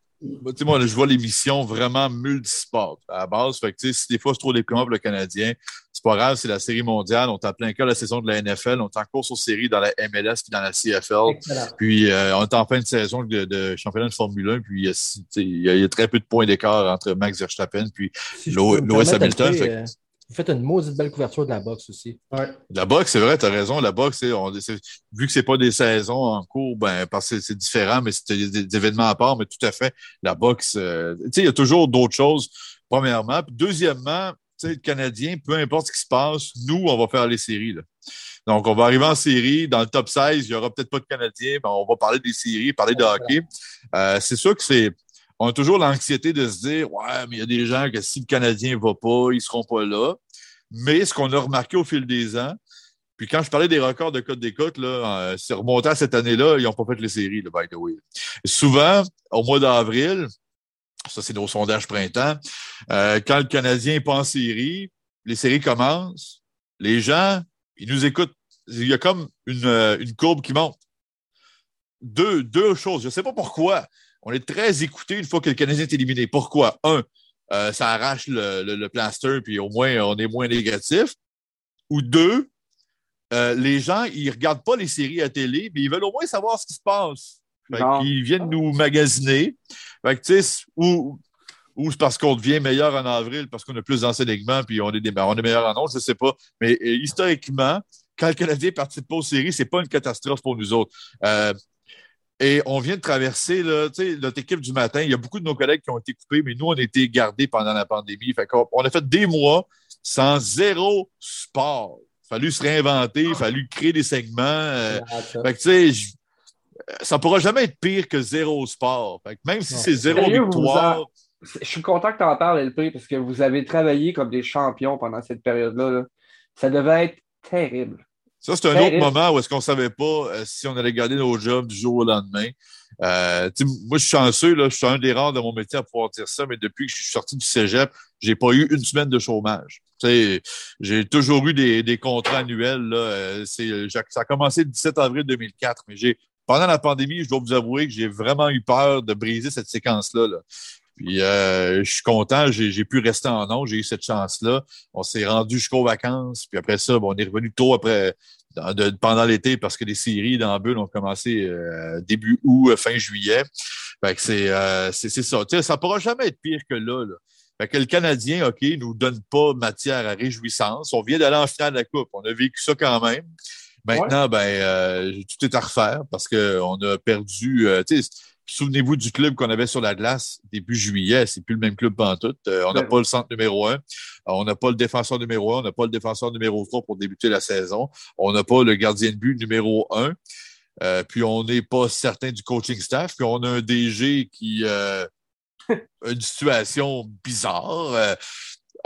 B: moi, je vois l'émission vraiment multisport à la base. Fait que, si des fois c'est trop déprimant pour le Canadien, c'est pas grave, c'est la série mondiale. On est en plein cœur la saison de la NFL. On est en course aux séries dans la MLS puis dans la CFL. Puis euh, on est en fin de saison de, championnat de Formule 1. Puis il y, a très peu de points d'écart entre Max Verstappen puis si Lewis Hamilton.
C: Euh, vous faites une maudite belle couverture de la boxe aussi.
B: La boxe, c'est vrai, tu as raison. La boxe, on, vu que c'est pas des saisons en cours, ben, parce que c'est différent, mais c'est des, événements à part, mais tout à fait, la boxe, euh, tu sais, il y a toujours d'autres choses, premièrement. Puis deuxièmement, tu sais, le Canadien, peu importe ce qui se passe, nous, on va faire les séries. Là. Donc, on va arriver en série. Dans le top 16, il n'y aura peut-être pas de Canadiens, mais on va parler des séries, parler de hockey. Euh, c'est sûr que c'est on a toujours l'anxiété de se dire Ouais, mais il y a des gens que si le Canadien ne va pas, ils ne seront pas là. Mais ce qu'on a remarqué au fil des ans, puis quand je parlais des records de code d'écoute, là, euh, c'est remonté à cette année-là, ils n'ont pas fait les séries, là, by the way. Souvent, au mois d'avril, ça c'est nos sondages printemps, euh, quand le Canadien n'est pas en série, les séries commencent, les gens, ils nous écoutent. Il y a comme une, euh, une courbe qui monte. Deux, deux choses. Je ne sais pas pourquoi on est très écouté une fois que le Canadien est éliminé. Pourquoi? Un, euh, ça arrache le, plaster, puis au moins, on est moins négatif. Ou deux, euh, les gens, ils ne regardent pas les séries à télé, mais ils veulent au moins savoir ce qui se passe. ils viennent nous magasiner. ou, ou c'est parce qu'on devient meilleur en avril, parce qu'on a plus d'enseignement, puis on est, des, on est meilleur en ondes, je ne sais pas. Mais euh, historiquement, quand le Canadien participe pas aux séries, ce n'est pas une catastrophe pour nous autres. Et on vient de traverser là, notre équipe du matin. Il y a beaucoup de nos collègues qui ont été coupés, mais nous, on a été gardés pendant la pandémie. Fait on, a fait des mois sans zéro sport. Il fallu se réinventer, il fallu créer des segments. Euh, fait que, tu sais, ça pourra jamais être pire que zéro sport. même si c'est zéro victoire.
D: Je suis content que tu en parles, LP, parce que vous avez travaillé comme des champions pendant cette période-là. Ça devait être terrible.
B: Ça, c'est un autre moment où est-ce qu'on ne savait pas euh, si on allait garder nos jobs du jour au lendemain. Euh, moi, je suis chanceux, là, je suis un des rares de mon métier à pouvoir dire ça, mais depuis que je suis sorti du cégep, j'ai pas eu une semaine de chômage. J'ai toujours eu des, des contrats annuels. Là, euh, ça a commencé le 17 avril 2004, mais j'ai pendant la pandémie, je dois vous avouer que j'ai vraiment eu peur de briser cette séquence-là. Là. Puis euh, je suis content, j'ai pu rester en nom, j'ai eu cette chance-là. On s'est rendu jusqu'aux vacances, puis après ça, bon, on est revenu tôt après pendant l'été parce que les séries dans Bulle ont commencé euh, début août, euh, fin juillet. Fait que c'est euh, c'est ça. sais, ça pourra jamais être pire que là. là. Fait que le Canadien, OK, nous donne pas matière à réjouissance. On vient d'aller en finale de la Coupe. On a vécu ça quand même. Maintenant, ben, euh, tout est à refaire parce qu'on a perdu. Euh, souvenez-vous du club qu'on avait sur la glace début juillet. C'est plus le même club pantoute. Euh, on n'a pas le centre numéro un. On n'a pas le défenseur numéro un. On n'a pas le défenseur numéro trois pour débuter la saison. On n'a pas le gardien de but numéro un. puis on n'est pas certain du coaching staff. Puis on a un DG qui a une situation bizarre.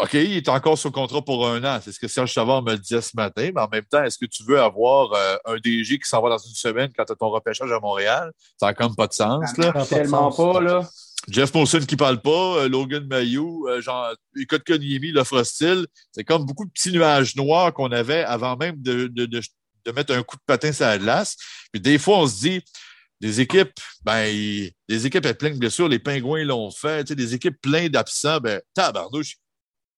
B: OK, il est encore sur contrat pour un an. C'est ce que Serge Savard me disait ce matin. Mais en même temps, est-ce que tu veux avoir euh, un DG qui s'en va dans une semaine quand tu as ton repêchage à Montréal? Ça n'a comme pas de sens. Là.
D: Tellement pas, là.
B: Jeff Monson qui parle pas, euh, Logan Mayou, euh, genre, Écoute Koniemi, l'offre style. C'est comme beaucoup de petits nuages noirs qu'on avait avant même de, de, de, de, mettre un coup de patin sur la glace. Puis des fois, on se dit, des équipes, ben, des équipes avec plein de blessures, les Pingouins l'ont fait, tu sais, des équipes pleines d'absents, ben, tabarnouche,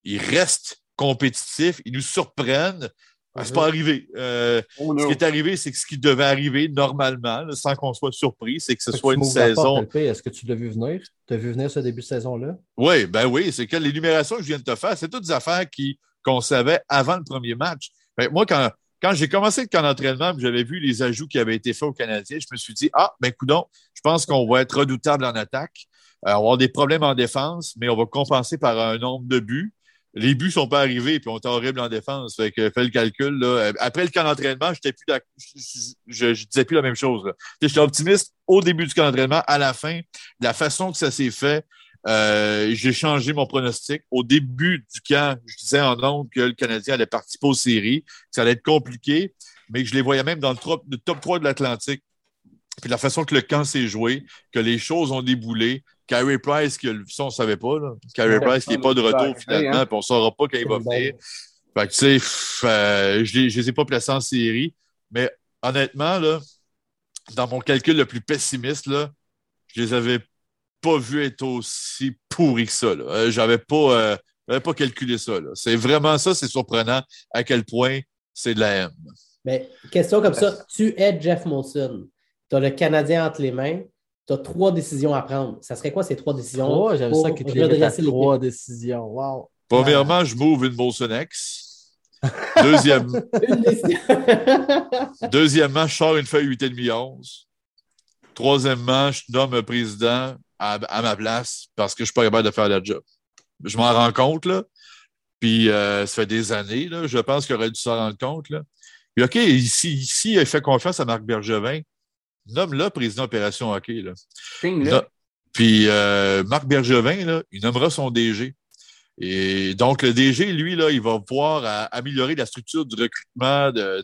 B: ils restent compétitifs, ils nous surprennent. Ben, c'est pas arrivé. Euh, oh ce qui est arrivé, c'est que ce qui devait arriver normalement, sans qu'on soit surpris, c'est que ce soit une saison.
C: Est-ce que tu l'as vu venir? Tu as vu venir ce début de saison-là?
B: Oui, ben oui. C'est que l'énumération que je viens de te faire, c'est toutes des affaires qu'on savait avant le premier match. Ben, moi, quand, quand j'ai commencé le camp d'entraînement, j'avais vu les ajouts qui avaient été faits aux Canadiens, je me suis dit, ah, ben, coudon, je pense qu'on va être redoutable en attaque. Euh, on va avoir des problèmes en défense, mais on va compenser par un nombre de buts les buts sont pas arrivés, puis on est horrible en défense. Fait que fais le calcul. Là. Après le camp d'entraînement, j'étais plus je, je, disais plus la même chose. J'étais optimiste au début du camp d'entraînement, à la fin, la façon que ça s'est fait. Euh, j'ai changé mon pronostic. Au début du camp, je disais en nombre que le Canadien allait participer aux séries, que ça allait être compliqué, mais que je les voyais même dans le top, le top 3 de l'Atlantique. Puis la façon que le camp s'est joué, que les choses ont déboulé, Carey Price, ça, on ne savait pas. Là. Carey Price qui n'est pas de retour finalement, hein. puis on ne saura pas quand il va venir. Fait que, tu sais, euh, je ne les ai pas placés en série. Mais honnêtement, là, dans mon calcul le plus pessimiste, là, je les avais pas vus être aussi pourris que ça. Euh, je n'avais pas, euh, pas calculé ça. C'est vraiment ça, c'est surprenant à quel point c'est de la haine.
A: Mais question comme ça, tu es Jeff Monson. Tu as le Canadien entre les mains tu as trois décisions à prendre. Ça serait quoi ces trois décisions?
C: Oh, j'aime ça que tu les trois décisions. Wow.
B: Premièrement, je m'ouvre une Bolsonex. Deuxième... Deuxièmement, je sors une feuille 8,5 11. Troisièmement, je nomme un président à, ma place parce que je ne suis pas capable de faire le job. Je m'en rends compte, là. Puis euh, ça fait des années, là, je pense qu'il aurait dû s'en rendre compte. Là. Puis OK, ici, ici, il fait confiance à Marc Bergevin nomme-le président opération hockey. Là. Puis euh, Marc Bergevin, là, il nommera son DG. Et donc, le DG, lui, là, il va pouvoir améliorer la structure du recrutement, de,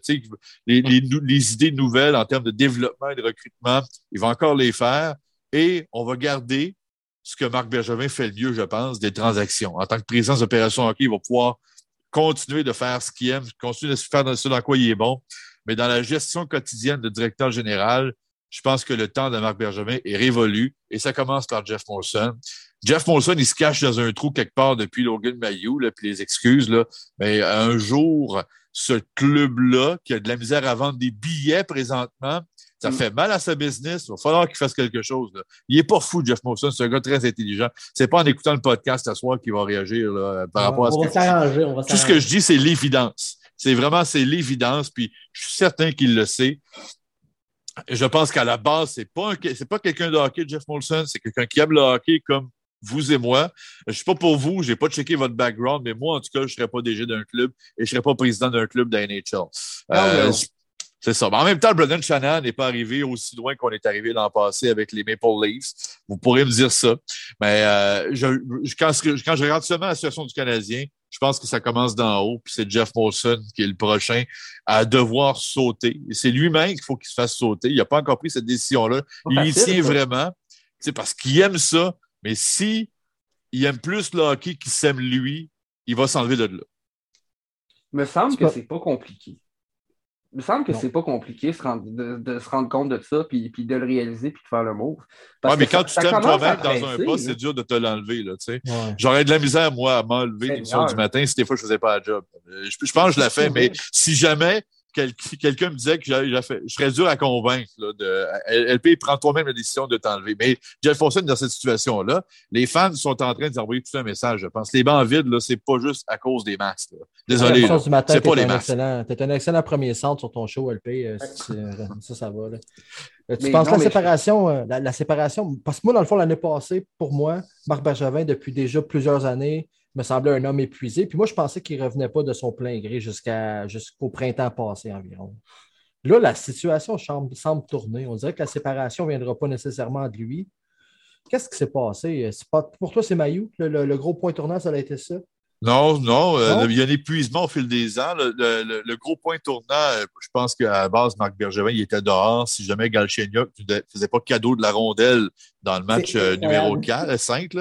B: les, les, les, idées nouvelles en termes de développement et de recrutement. Il va encore les faire. Et on va garder ce que Marc Bergevin fait le mieux, je pense, des transactions. En tant que président d'opération hockey, il va pouvoir continuer de faire ce qu'il aime, continuer de faire ce dans quoi il est bon. Mais dans la gestion quotidienne de directeur général, je pense que le temps de Marc Bergevin est révolu et ça commence par Jeff Molson. Jeff Molson, il se cache dans un trou quelque part depuis Logan Mayou, là, puis les excuses, là. Mais un jour, ce club-là, qui a de la misère à vendre des billets présentement, ça mm. fait mal à sa business. Il va falloir qu'il fasse quelque chose. Là. Il est pas fou, Jeff Molson. C'est un gars très intelligent. C'est pas en écoutant le podcast ce soir qu'il va réagir là, par rapport à ce que Tout ce que je dis, c'est l'évidence. C'est vraiment, c'est l'évidence. Puis je suis certain qu'il le sait je pense qu'à la base, c'est pas c'est pas quelqu'un de hockey, Jeff Molson, c'est quelqu'un qui aime le hockey comme vous et moi. Je ne suis pas pour vous, je n'ai pas checké votre background, mais moi, en tout cas, je ne serais pas DG d'un club et je ne serais pas président d'un club de NHL. Euh, c'est ça. Mais en même temps, Brendan Shannon n'est pas arrivé aussi loin qu'on est arrivé l'an passé avec les Maple Leafs. Vous pourrez me dire ça. Mais euh, je, quand, quand, je regarde seulement la situation du Canadien, je pense que ça commence d'en haut. Puis c'est Jeff Molson qui est le prochain à devoir sauter. Et c'est lui-même qu'il faut qu'il se fasse sauter. Il n'a pas encore pris cette décision-là. Il y tient vraiment. C'est parce qu'il aime ça. Mais si il aime plus le hockey qu'il s'aime lui, il va s'enlever de là.
D: Il me semble que c'est pas compliqué. Il me semble que c'est pas compliqué de, se rendre compte de ça, puis, puis de le réaliser, puis de faire le move.
B: Oui, mais quand tu t'aimes toi-même dans un poste, c'est dur de te l'enlever. J'aurais de la misère, moi, à m'enlever l'émission du matin si des fois je faisais pas la job. Je, je pense que je la fais, mais si jamais quelqu'un me disait que je serais dur à convaincre. Là, de, LP, prend toi-même la décision de t'enlever. Mais Jeff Fonson, dans cette situation-là, les fans sont en train d'envoyer tout un message, je pense. Les bancs vides, ce n'est pas juste à cause des masques. Désolé. C'est pas les masques. Tu
C: as un excellent premier centre sur ton show, LP. Euh, euh, ça, ça va. Euh, tu penses la séparation, la, séparation, parce que moi, dans le fond, l'année passée, pour moi, Marc Bergevin, depuis déjà plusieurs années, me semblait un homme épuisé. Puis moi, je pensais qu'il ne revenait pas de son plein gré jusqu'au printemps passé environ. Là, la situation semble, tourner. On dirait que la séparation ne viendra pas nécessairement de lui. Qu'est-ce qui s'est passé? pour toi, c'est Mayou, le, gros point tournant, ça a été ça?
B: Non, non, euh, il y a un épuisement au fil des ans. Le, gros point tournant, euh, je pense qu'à la base, Marc Bergevin, il était dehors. Si jamais Galchenyuk ne faisait pas cadeau de la rondelle dans le match euh, numéro 4, 5,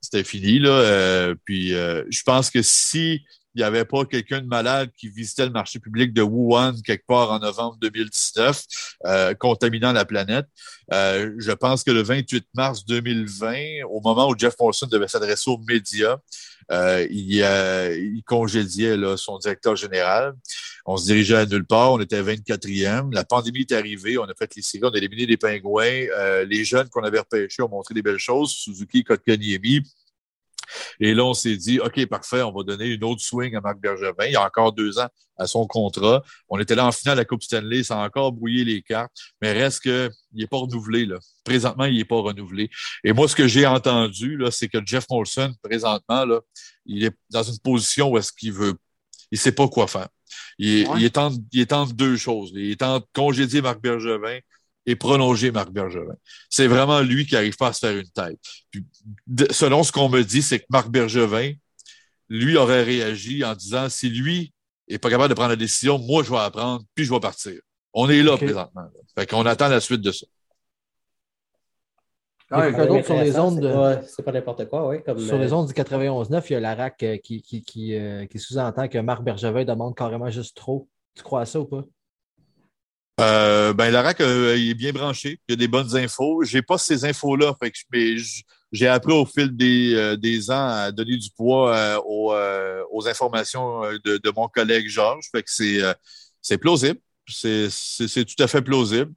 B: c'était fini. Là, puis je pense que si il n'y avait pas quelqu'un de malade qui visitait le marché public de Wuhan quelque part en novembre 2019, contaminant la planète. je pense que le 28 mars 2020, au moment où Jeff Molson devait s'adresser aux médias, euh, il, euh, congédiait son directeur général. On se dirigeait à nulle part. On était 24e. La pandémie est arrivée. On a fait les séries. On a éliminé les pingouins. Euh, les jeunes qu'on avait repêchés ont montré des belles choses. Suzuki, Kotkaniemi. Et là, on s'est dit, OK, parfait, on va donner une autre swing à Marc Bergevin. Il y a encore deux ans à son contrat. On était là en finale à la Coupe Stanley, ça a encore brouillé les cartes, mais reste qu'il n'est pas renouvelé. Là. Présentement, il n'est pas renouvelé. Et moi, ce que j'ai entendu, là, c'est que Jeff Molson, présentement, là, il est dans une position où est-ce qu'il veut. Il ne sait pas quoi faire. Il, il, est entre, il est entre deux choses. Il est entre congédier Marc Bergevin et prolonger Marc Bergevin. C'est vraiment lui qui n'arrive pas à se faire une tête. selon ce qu'on me dit, c'est que Marc Bergevin, lui, aurait réagi en disant si lui n'est pas capable de prendre la décision, moi, je vais apprendre, puis je vais partir. On est là présentement. Là. Fait qu'on attend la suite de ça.
C: Ah, sur les ondes? de...
A: c'est pas n'importe quoi, oui.
C: Sur les euh, ondes du 91-9, il y a la RAC euh, qui, qui, qui, euh, qui sous-entend que Marc Bergevin demande carrément juste trop. Tu crois à ça ou pas?
B: Euh, ben, Larac euh, il est bien branché. Il y a des bonnes infos. J'ai pas ces infos-là, mais j'ai appris au fil des, euh, des, ans à donner du poids euh, aux, aux, informations de, de, mon collègue Georges. Fait que c'est, c'est plausible. C'est, c'est, tout à fait plausible.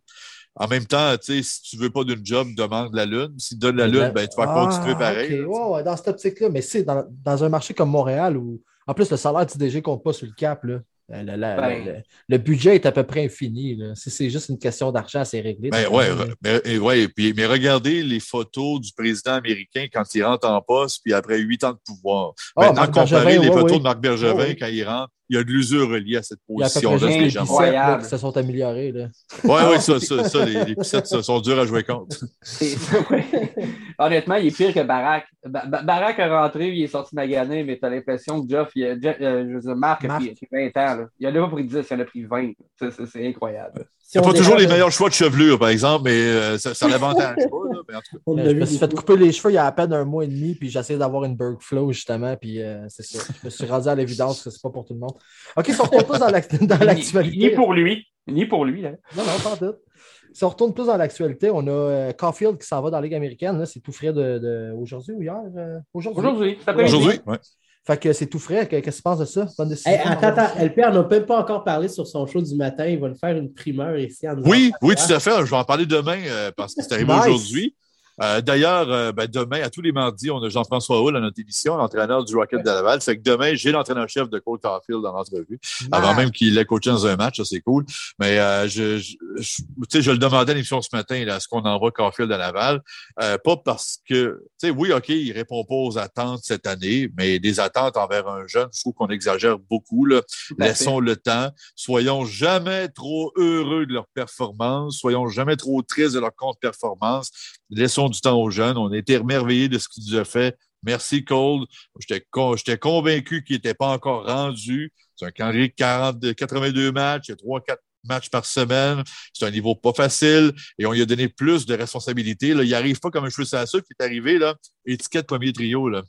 B: En même temps, tu sais, si tu veux pas d'une job, demande la Lune. Si tu donnes la Lune, ben, tu vas ah, continuer pareil.
C: Okay. dans cette optique-là, mais c'est dans, dans, un marché comme Montréal où, en plus, le salaire du DG compte pas sur le cap, là. Ben. Le, budget est à peu près infini. Si c'est juste une question d'argent, c'est réglé.
B: Ben, ouais, mais, ouais, puis, mais regardez les photos du président américain quand il rentre en poste, puis après huit ans de pouvoir. Oh, Maintenant, comparez les photos de Marc Bergevin quand il rentre, il y a de l'usure reliée à cette position-là.
C: Il y a qui se sont améliorés.
B: Oui, oui, ça, ça, ça, les, les ça, sont durs à jouer contre.
D: Honnêtement, il est pire que Barack. Barack est rentré, il est sorti magané, mais tu as l'impression que Jeff, il a, euh, je veux dire, Marc, a pris 20 ans. Là. Il en a pas pris 10, il en a pris 20. C'est incroyable.
B: Si pas toujours les meilleurs choix de chevelure, par exemple, mais euh, ça, ça l'avantage pas.
C: je me suis fait couper les cheveux il y a à peine un mois et demi, puis j'essayais d'avoir une Berg Flow, justement, puis euh, c'est ça. Je me suis rendu à l'évidence que c'est pas pour tout le monde. OK, si on retourne plus dans l'actualité.
D: Ni, pour lui. Ni pour lui. Hein.
C: Non, non, pas tout. Si on retourne plus dans l'actualité, on a euh, Caulfield qui s'en va dans la Ligue américaine. C'est tout frais de, de... aujourd'hui ou hier?
D: aujourd'hui? Aujourd'hui.
B: Aujourd'hui, oui.
C: Fait que c'est tout frais. Qu'est-ce que tu penses de ça?
A: attends, attends. LP n'a même pas encore parlé sur son show du matin. Il va nous faire une primeur ici.
B: oui, oui, tout à fait. Je vais en parler demain euh, parce que c'est arrivé aujourd'hui. Euh, d'ailleurs, euh, ben, demain, à tous les mardis, on a Jean-François Hull à notre émission, l'entraîneur du Rocket de Laval. Fait que demain, j'ai l'entraîneur-chef de Cole Caulfield dans l'entrevue, avant même qu'il ait coaché dans un match, ça c'est cool. Mais euh, je, je, je, je le demandais à l'émission ce matin, là, est-ce qu'on envoie Caulfield à Laval? pas parce que, tu sais, oui, OK, il répond pas aux attentes cette année, mais des attentes envers un jeune, je trouve qu'on exagère beaucoup. Là. Laissons le temps. Soyons jamais trop heureux de leur performance. Soyons jamais trop tristes de leur contre-performance. Laissons du temps aux jeunes. On a été émerveillés de ce qu'ils nous a fait. Merci, Cole. J'étais convaincu qu'il n'était pas encore rendu. C'est un calendrier de 40, 82 matchs. Il y a 3-4 matchs par semaine. C'est un niveau pas facile et on lui a donné plus de responsabilités. Là, il n'arrive pas comme un cheveu à qui est arrivé, là, étiquette premier trio. Là.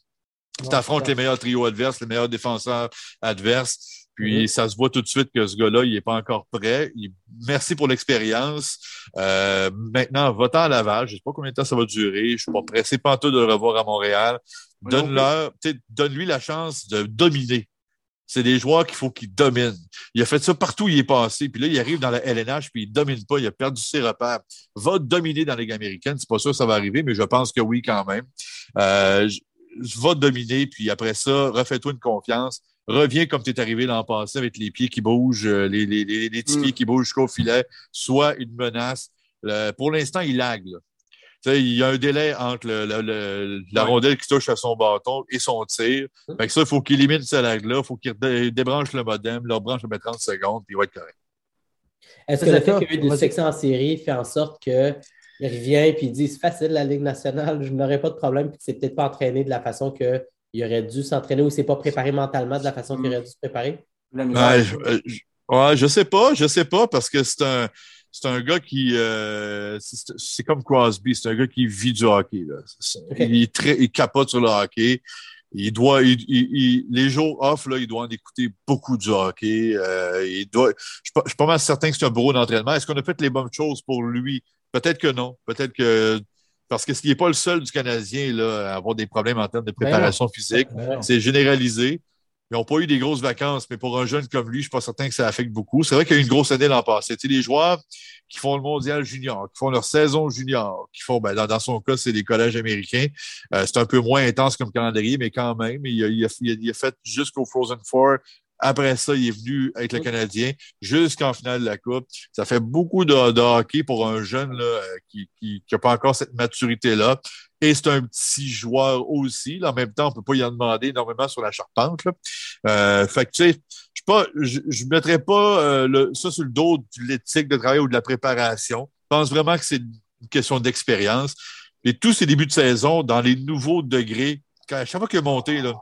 B: Tu affrontes les meilleurs trios adverses, les meilleurs défenseurs adverses. Puis ça se voit tout de suite que ce gars-là, il n'est pas encore prêt. merci pour l'expérience. Euh, maintenant, va-t'en à Laval. Je ne sais pas combien de temps ça va durer. Je ne suis pas pressé pas tout de le revoir à Montréal. Donne-leur, donne-lui la chance de dominer. C'est des joueurs qu'il faut qu'ils dominent. Il a fait ça partout où il est passé. Puis là, il arrive dans la LNH, puis il domine pas. Il a perdu ses repères. Va dominer dans la Ligue américaine. C'est pas sûr que ça va arriver, mais je pense que oui quand même. Euh, va dominer, puis après ça, refais-toi une confiance reviens comme tu es arrivé l'an passé avec les pieds qui bougent, euh, les, les, les, les petits mm. pieds qui bougent jusqu'au filet, soit une menace. pour l'instant, il lag. il y a un délai entre le, la rondelle qui touche à son bâton et son tir. Mm. Fait que ça, il faut qu'il élimine ce lag-là. Il faut qu'il débranche le modem, leur branche le 30 secondes, puis il va être correct.
A: Est-ce que le fait qu'il y ait eu des sections en série fait en sorte qu'il revient et il dit c'est facile la Ligue nationale, je n'aurais pas de problème, puis que c'est peut-être pas entraîné de la façon que il aurait dû s'entraîner ou il ne s'est pas préparé mentalement de la façon qu'il aurait dû se préparer?
B: Ouais, je, ouais, je sais pas, je sais pas, parce que c'est un, c'est un gars qui, euh, c'est comme Crosby, c'est un gars qui vit du hockey. Là. Il, est très, il capote sur le hockey. Il doit, il, il, les jours off, là, il doit en écouter beaucoup du hockey. Euh, il doit, je, je suis pas mal certain que c'est un bureau d'entraînement. Est-ce qu'on a fait les bonnes choses pour lui? Peut-être que non. Peut-être que parce que ce n'est pas le seul du Canadien là, à avoir des problèmes en termes de ben préparation physique. Ben c'est généralisé. Ils n'ont pas eu des grosses vacances, mais pour un jeune comme lui, je ne suis pas certain que ça affecte beaucoup. C'est vrai qu'il y a eu une grosse année l'an passé. Tu sais, les joueurs qui font le mondial junior, qui font leur saison junior, qui font, ben, dans, son cas, c'est des collèges américains. Euh, c'est un peu moins intense comme calendrier, mais quand même, il a, il a, il a fait jusqu'au Frozen Four après ça, il est venu avec le Canadien jusqu'en finale de la Coupe. Ça fait beaucoup de, hockey pour un jeune là, euh, qui n'a pas encore cette maturité-là. Et c'est un petit joueur aussi. En même temps, on ne peut pas y en demander énormément sur la charpente. Là. Euh, fait que, tu sais, je ne mettrais pas euh, ça sur le dos de l'éthique de travail ou de la préparation. Je pense vraiment que c'est une question d'expérience. Et tous ces débuts de saison, dans les nouveaux degrés, quand, chaque fois qu'il est monté, là,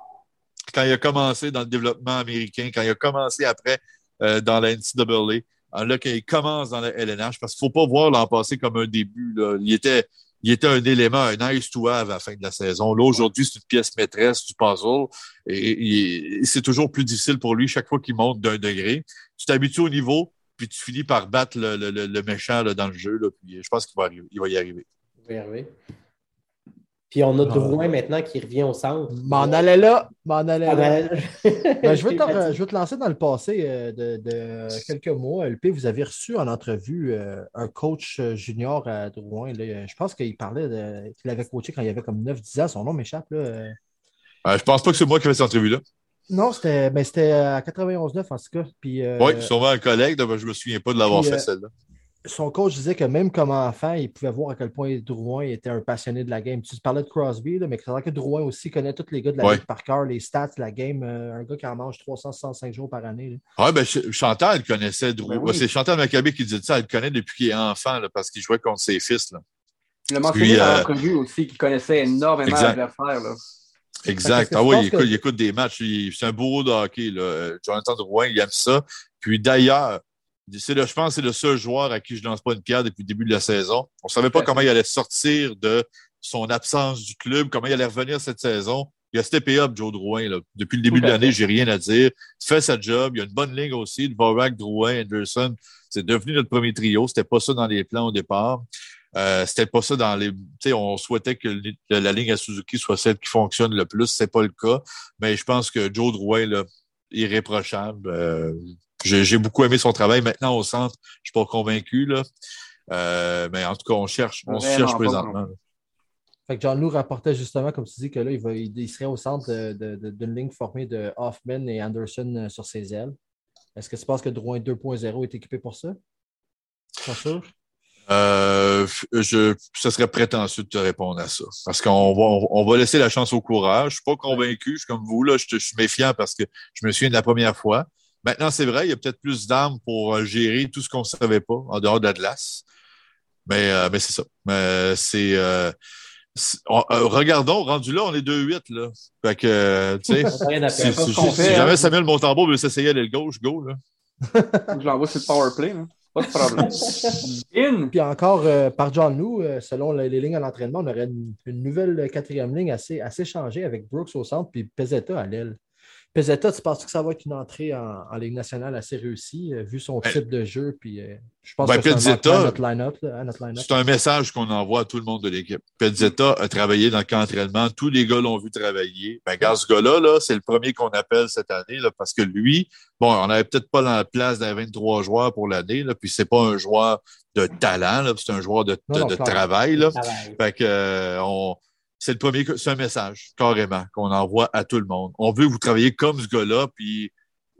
B: quand il a commencé dans le développement américain, quand il a commencé après euh, dans la NCAA, là, quand il commence dans la LNH, parce qu'il ne faut pas voir l'an passé comme un début. Il, était, il était un élément, un nice to have à la fin de la saison. Là, aujourd'hui, c'est une pièce maîtresse du puzzle et, c'est toujours plus difficile pour lui chaque fois qu'il monte d'un degré. Tu t'habitues au niveau, puis tu finis par battre le, le, le, méchant là, dans le jeu. Je pense qu'il va, il va y arriver.
A: Il va y arriver. Puis on a Drouin maintenant qui revient au centre.
C: M'en allait là. M'en allait là. Ben, je, veux te, je, te, lancer dans le passé euh, de, quelques mois. LP, vous avez reçu en entrevue euh, un coach euh, junior à Drouin. Je pense qu'il parlait qu'il avait coaché quand il avait comme 9-10 ans. Son nom m'échappe.
B: Je je pense pas que c'est moi qui ai fait cette entrevue-là.
C: Non, c'était ben, à 91-9 en tout cas. Puis,
B: oui, sûrement un collègue. Je ne me souviens pas de l'avoir fait celle-là
C: son coach disait que même comme enfant, il pouvait voir à quel point Drouin était un passionné de la game. Tu parlais de Crosby, mais c'est vrai que Drouin aussi connaît tous les gars de la game par cœur, les stats la game. Euh, un gars qui en mange 365 jours par année.
B: Oui, ben, Chantal connaissait Drouin. Ben c'est Chantal Maccabé qui disait ça. Elle le connaît depuis qu'il est enfant parce qu'il jouait contre ses fils. Là.
D: Il a mentionné dans l'entrevue aussi qu'il connaissait énormément l'adversaire.
B: Exact. Ah oui, il écoute, il écoute, des matchs. C'est un bourreau de hockey. Là. Jonathan Drouin, il aime ça. Puis d'ailleurs, je pense que c'est le seul joueur à qui je ne lance pas une pierre depuis le début de la saison. On ne savait pas comment il allait sortir de son absence du club, comment il allait revenir cette saison. Il a steppé up, Joe Drouin. Là. Depuis le début de l'année, j'ai rien à dire. Il fait sa job. Il a une bonne ligne aussi. Dvorak, Drouin, Anderson. C'est devenu notre premier trio. C'était pas ça dans les plans au départ. Euh, c'était pas ça dans les. Tu sais, on souhaitait que la ligne à Suzuki soit celle qui fonctionne le plus. C'est pas le cas. Mais je pense que Joe Drouin, là, irréprochable. Euh, j'ai beaucoup aimé son travail. Maintenant, au centre, je suis pas convaincu. Là. Euh, mais en tout cas, on cherche, on cherche présentement.
C: Fait que John Lou rapportait justement, comme tu dis, que là, il, va, il, serait au centre d'une ligne formée de Hoffman et Anderson euh, sur ses ailes. Est-ce que tu penses que Drouin 2.0 est équipé pour ça? Pas sûr?
B: Euh, je, ce serait prétentieux de te répondre à ça. Parce qu'on va, on va laisser la chance au courage. Je suis pas convaincu. Je suis comme vous, là. Je, suis méfiant parce que je me souviens de la première fois. Maintenant, c'est vrai, il y a peut-être plus d'armes pour euh, gérer tout ce qu'on ne savait pas en dehors de l'Atlas. Mais, euh, mais c'est ça. Mais c'est. regardons, rendu là, on est 2-8. Là. Fait que, tu sais, si, jamais Samuel Montembeau veut s'essayer à l'aile gauche, go. Là.
D: je l'envoie sur le power play. Pas de problème.
C: Puis encore, euh, par John Lou, euh, selon les, lignes à l'entraînement, on aurait une, nouvelle quatrième ligne assez, assez changée avec Brooks au centre puis Pezetta à l'aile. Pezetta, tu penses que ça va être une entrée en, Ligue nationale assez réussie, euh, vu son type de jeu? Puis, euh, je pense ben, que c'est notre line-up.
B: C'est un message qu'on envoie à tout le monde de l'équipe. Pezetta a travaillé dans le camp d'entraînement. Tous les gars l'ont vu travailler. Ben, ce gars-là, -là, c'est le premier qu'on appelle cette année là, parce que lui, bon, on n'avait peut-être pas la place d'un 23 joueurs pour l'année, puis c'est pas un joueur de talent, c'est un joueur de, de, travail. Là. Fait que, euh, on c'est le premier, c'est un message, carrément, qu'on envoie à tout le monde. On veut que vous travaillez comme ce gars-là, puis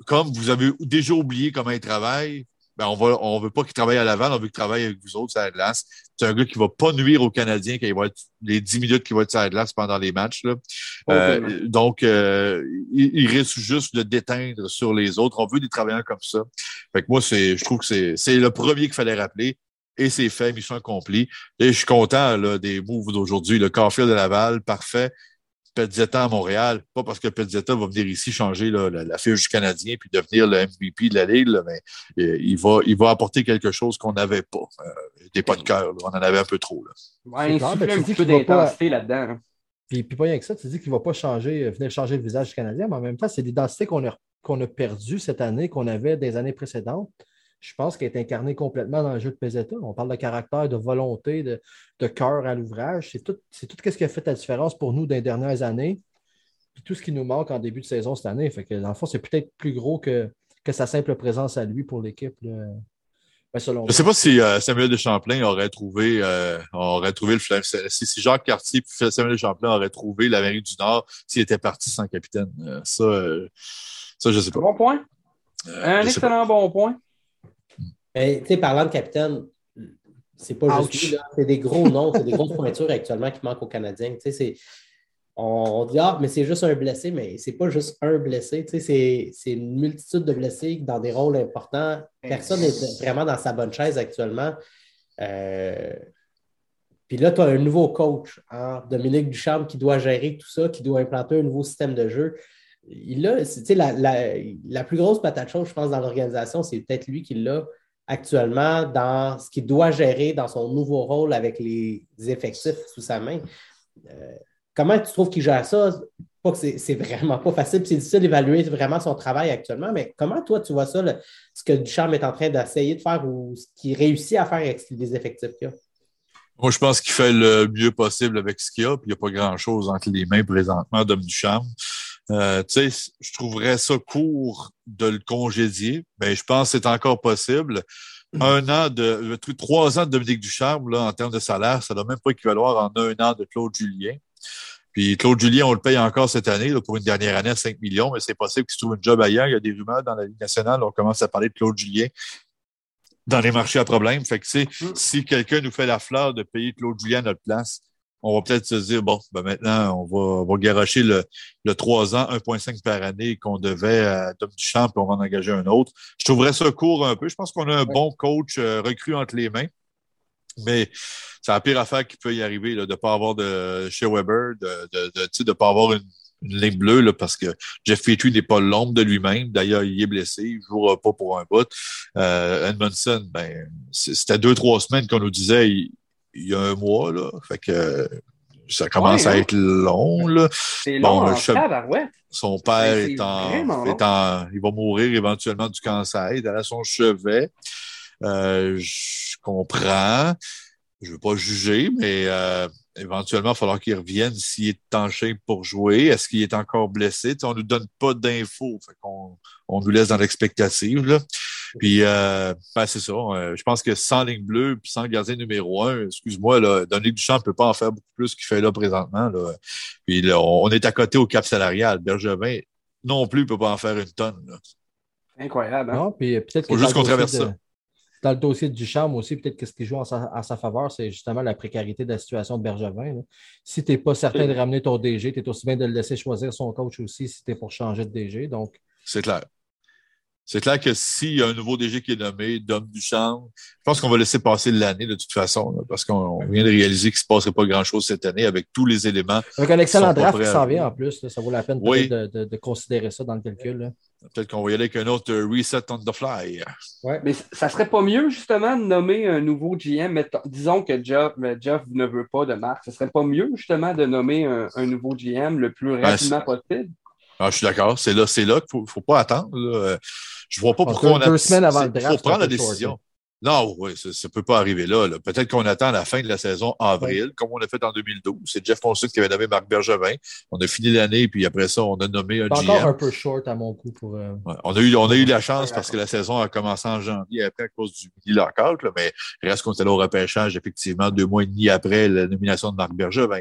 B: comme vous avez déjà oublié comment il travaille, ben on va, on veut pas qu'il travaille à l'avant, on veut qu'il travaille avec vous autres sur la glace. C'est un gars qui va pas nuire aux Canadiens quand il va être les 10 minutes qu'il va être sur la glace pendant les matchs. Là. Euh, donc, euh, il, risque juste de déteindre sur les autres. On veut des travailleurs comme ça. Fait que moi, c'est, je trouve que c'est le premier qu'il fallait rappeler et c'est fait, mission accomplie. Et je suis content là, des moves d'aujourd'hui. Le Carfield de Laval, parfait. Petzetta à Montréal, pas parce que Petzetta va venir ici changer la, fiche du Canadien puis devenir le MVP de la Ligue, mais euh, il va, il va apporter quelque chose qu'on n'avait pas. Euh, des pas de cœur, on en avait un peu trop. Là.
D: Ouais, il un petit peu d'intensité là-dedans. Hein.
C: Puis, puis pas rien que ça, tu dis qu'il ne va pas changer, euh, venir changer le visage du Canadien, mais en même temps, c'est l'identité qu'on a, qu'on a perdue cette année, qu'on avait des années précédentes je pense qu'elle est incarnée complètement dans le jeu de Peseta. On parle de caractère, de volonté, de, cœur à l'ouvrage. C'est tout, c'est tout ce qui a fait la différence pour nous dans les dernières années. Puis tout ce qui nous manque en début de saison cette année. Fait que dans le fond, c'est peut-être plus gros que, que sa simple présence à lui pour l'équipe. Ben,
B: je ne sais pas si euh, Samuel de Champlain aurait trouvé, euh, aurait trouvé le si, si, Jacques Cartier et Samuel de Champlain auraient trouvé l'Amérique du Nord s'il était parti sans capitaine. Euh, ça, ça, je ne sais pas.
D: Bon point. Un excellent bon point.
A: Ben, tu sais, parlant de capitaine, c'est pas juste lui, c'est des gros noms, c'est des grosses pointures actuellement qui manquent aux Canadiens. Tu sais, on, dit, ah, mais c'est juste un blessé, mais c'est pas juste un blessé. Tu sais, c'est une multitude de blessés dans des rôles importants. Personne n'est vraiment dans sa bonne chaise actuellement. Euh, puis là, tu as un nouveau coach, hein, Dominique Duchamp, qui doit gérer tout ça, qui doit implanter un nouveau système de jeu. Il a, la, la, la, plus grosse patate chaude, je pense, dans l'organisation, c'est peut-être lui qui l'a actuellement dans ce qu'il doit gérer dans son nouveau rôle avec les effectifs sous sa main. Euh, comment tu trouves qu'il gère ça? Pas que c'est vraiment pas facile, c'est difficile d'évaluer vraiment son travail actuellement, mais comment toi tu vois ça, ce que Ducharme est en train d'essayer de faire ou ce qu'il réussit à faire avec les effectifs qu'il a?
B: Moi, je pense qu'il fait le mieux possible avec ce qu'il a, puis il n'y a pas grand-chose entre les mains présentement d'Homme Ducharme. Euh, tu sais, je trouverais ça court de le congédier, mais je pense que c'est encore possible. Un an de, trois ans de Dominique Ducharme, là, en termes de salaire, ça ne doit même pas équivaloir en un an de Claude Julien. Puis Claude Julien, on le paye encore cette année pour une dernière année à 5 millions, mais c'est possible qu'il se trouve un job ailleurs. Il y a des rumeurs dans la Ligue nationale. On commence à parler de Claude Julien dans les marchés à problème. Fait que, mm. si quelqu'un nous fait la fleur de payer Claude Julien à notre place, on va peut-être se dire, bon, ben maintenant, on va, on va garocher le, le 3 ans, 1,5 par année qu'on devait à Tom Duchamp, puis on va en engager un autre. Je trouverais ça court un peu. Je pense qu'on a un bon coach euh, recru entre les mains. Mais c'est la pire affaire qui peut y arriver, là, de ne pas avoir de chez Weber, de de, de, de pas avoir une, une ligne bleue, là, parce que Jeff Petrie n'est pas l'ombre de lui-même. D'ailleurs, il est blessé, il ne jouera pas pour un bout. Euh, Edmondson, ben, c'était deux, trois semaines qu'on nous disait il y a un mois, là. Fait que ça commence à hein? être long, là.
D: C'est long, bon,
B: Son père est, en, est en, Il va mourir éventuellement du cancer. Il est à son chevet. Euh, je comprends. Je veux pas juger, mais euh, éventuellement, il va falloir qu'il revienne s'il est tanché pour jouer. Est-ce qu'il est encore blessé? On on nous donne pas d'infos. Fait qu'on on nous laisse dans l'expectative. Puis, euh, ben, c'est ça. Euh, je pense que sans ligne bleue puis sans gardien numéro un, excuse-moi, là, Dominique Duchamp ne peut pas en faire beaucoup plus qu'il fait là présentement. Là. Puis là, on, est à côté au cap salarial. Bergevin non plus ne peut pas en faire une tonne.
D: Incroyable. Hein?
C: Non, puis peut-être
B: Faut juste qu'on traverse ça
C: dans le dossier du Duchamp aussi, peut-être que ce qui joue en sa, faveur, c'est justement la précarité de la situation de Bergevin. Si tu n'es pas certain de ramener ton DG, tu es aussi bien de le laisser choisir son coach aussi si tu es pour changer de DG. Donc...
B: C'est clair. C'est clair que s'il y a un nouveau DG qui est nommé, Dom Duchamp, je pense qu'on va laisser passer l'année de toute façon, parce qu'on vient de réaliser qu'il ne se passerait pas grand-chose cette année avec tous les éléments.
C: Avec un excellent draft qui s'en vient en plus, ça vaut la peine de, considérer ça dans le calcul.
B: Peut-être qu'on va y aller avec un autre reset on the fly.
D: Ouais. Mais ça serait pas mieux, justement, de nommer un nouveau GM. disons que Jeff, Jeff, ne veut pas de marque. Ce serait pas mieux, justement, de nommer un, nouveau GM le plus ben, rapidement possible?
B: Ah, je suis d'accord. C'est là, c'est là qu'il ne faut, pas attendre. Là. Je vois pas pourquoi on a.
C: Deux semaines avant le
B: draft. faut prendre la décision. Non, oui, ça ne peut pas arriver là. Peut-être qu'on attend la fin de la saison avril, comme on a fait en 2012. C'est Jeff Fonsuc qui avait nommé Marc Bergevin. On a fini l'année, puis après ça, on a nommé un GM.
C: encore un peu short à mon goût pour. Euh,
B: on, a eu, on a eu la chance parce que la saison a commencé en janvier après à cause du mini lockout, là, mais reste qu'on était là au repêchage, effectivement, deux mois et demi après la nomination de Marc Bergevin.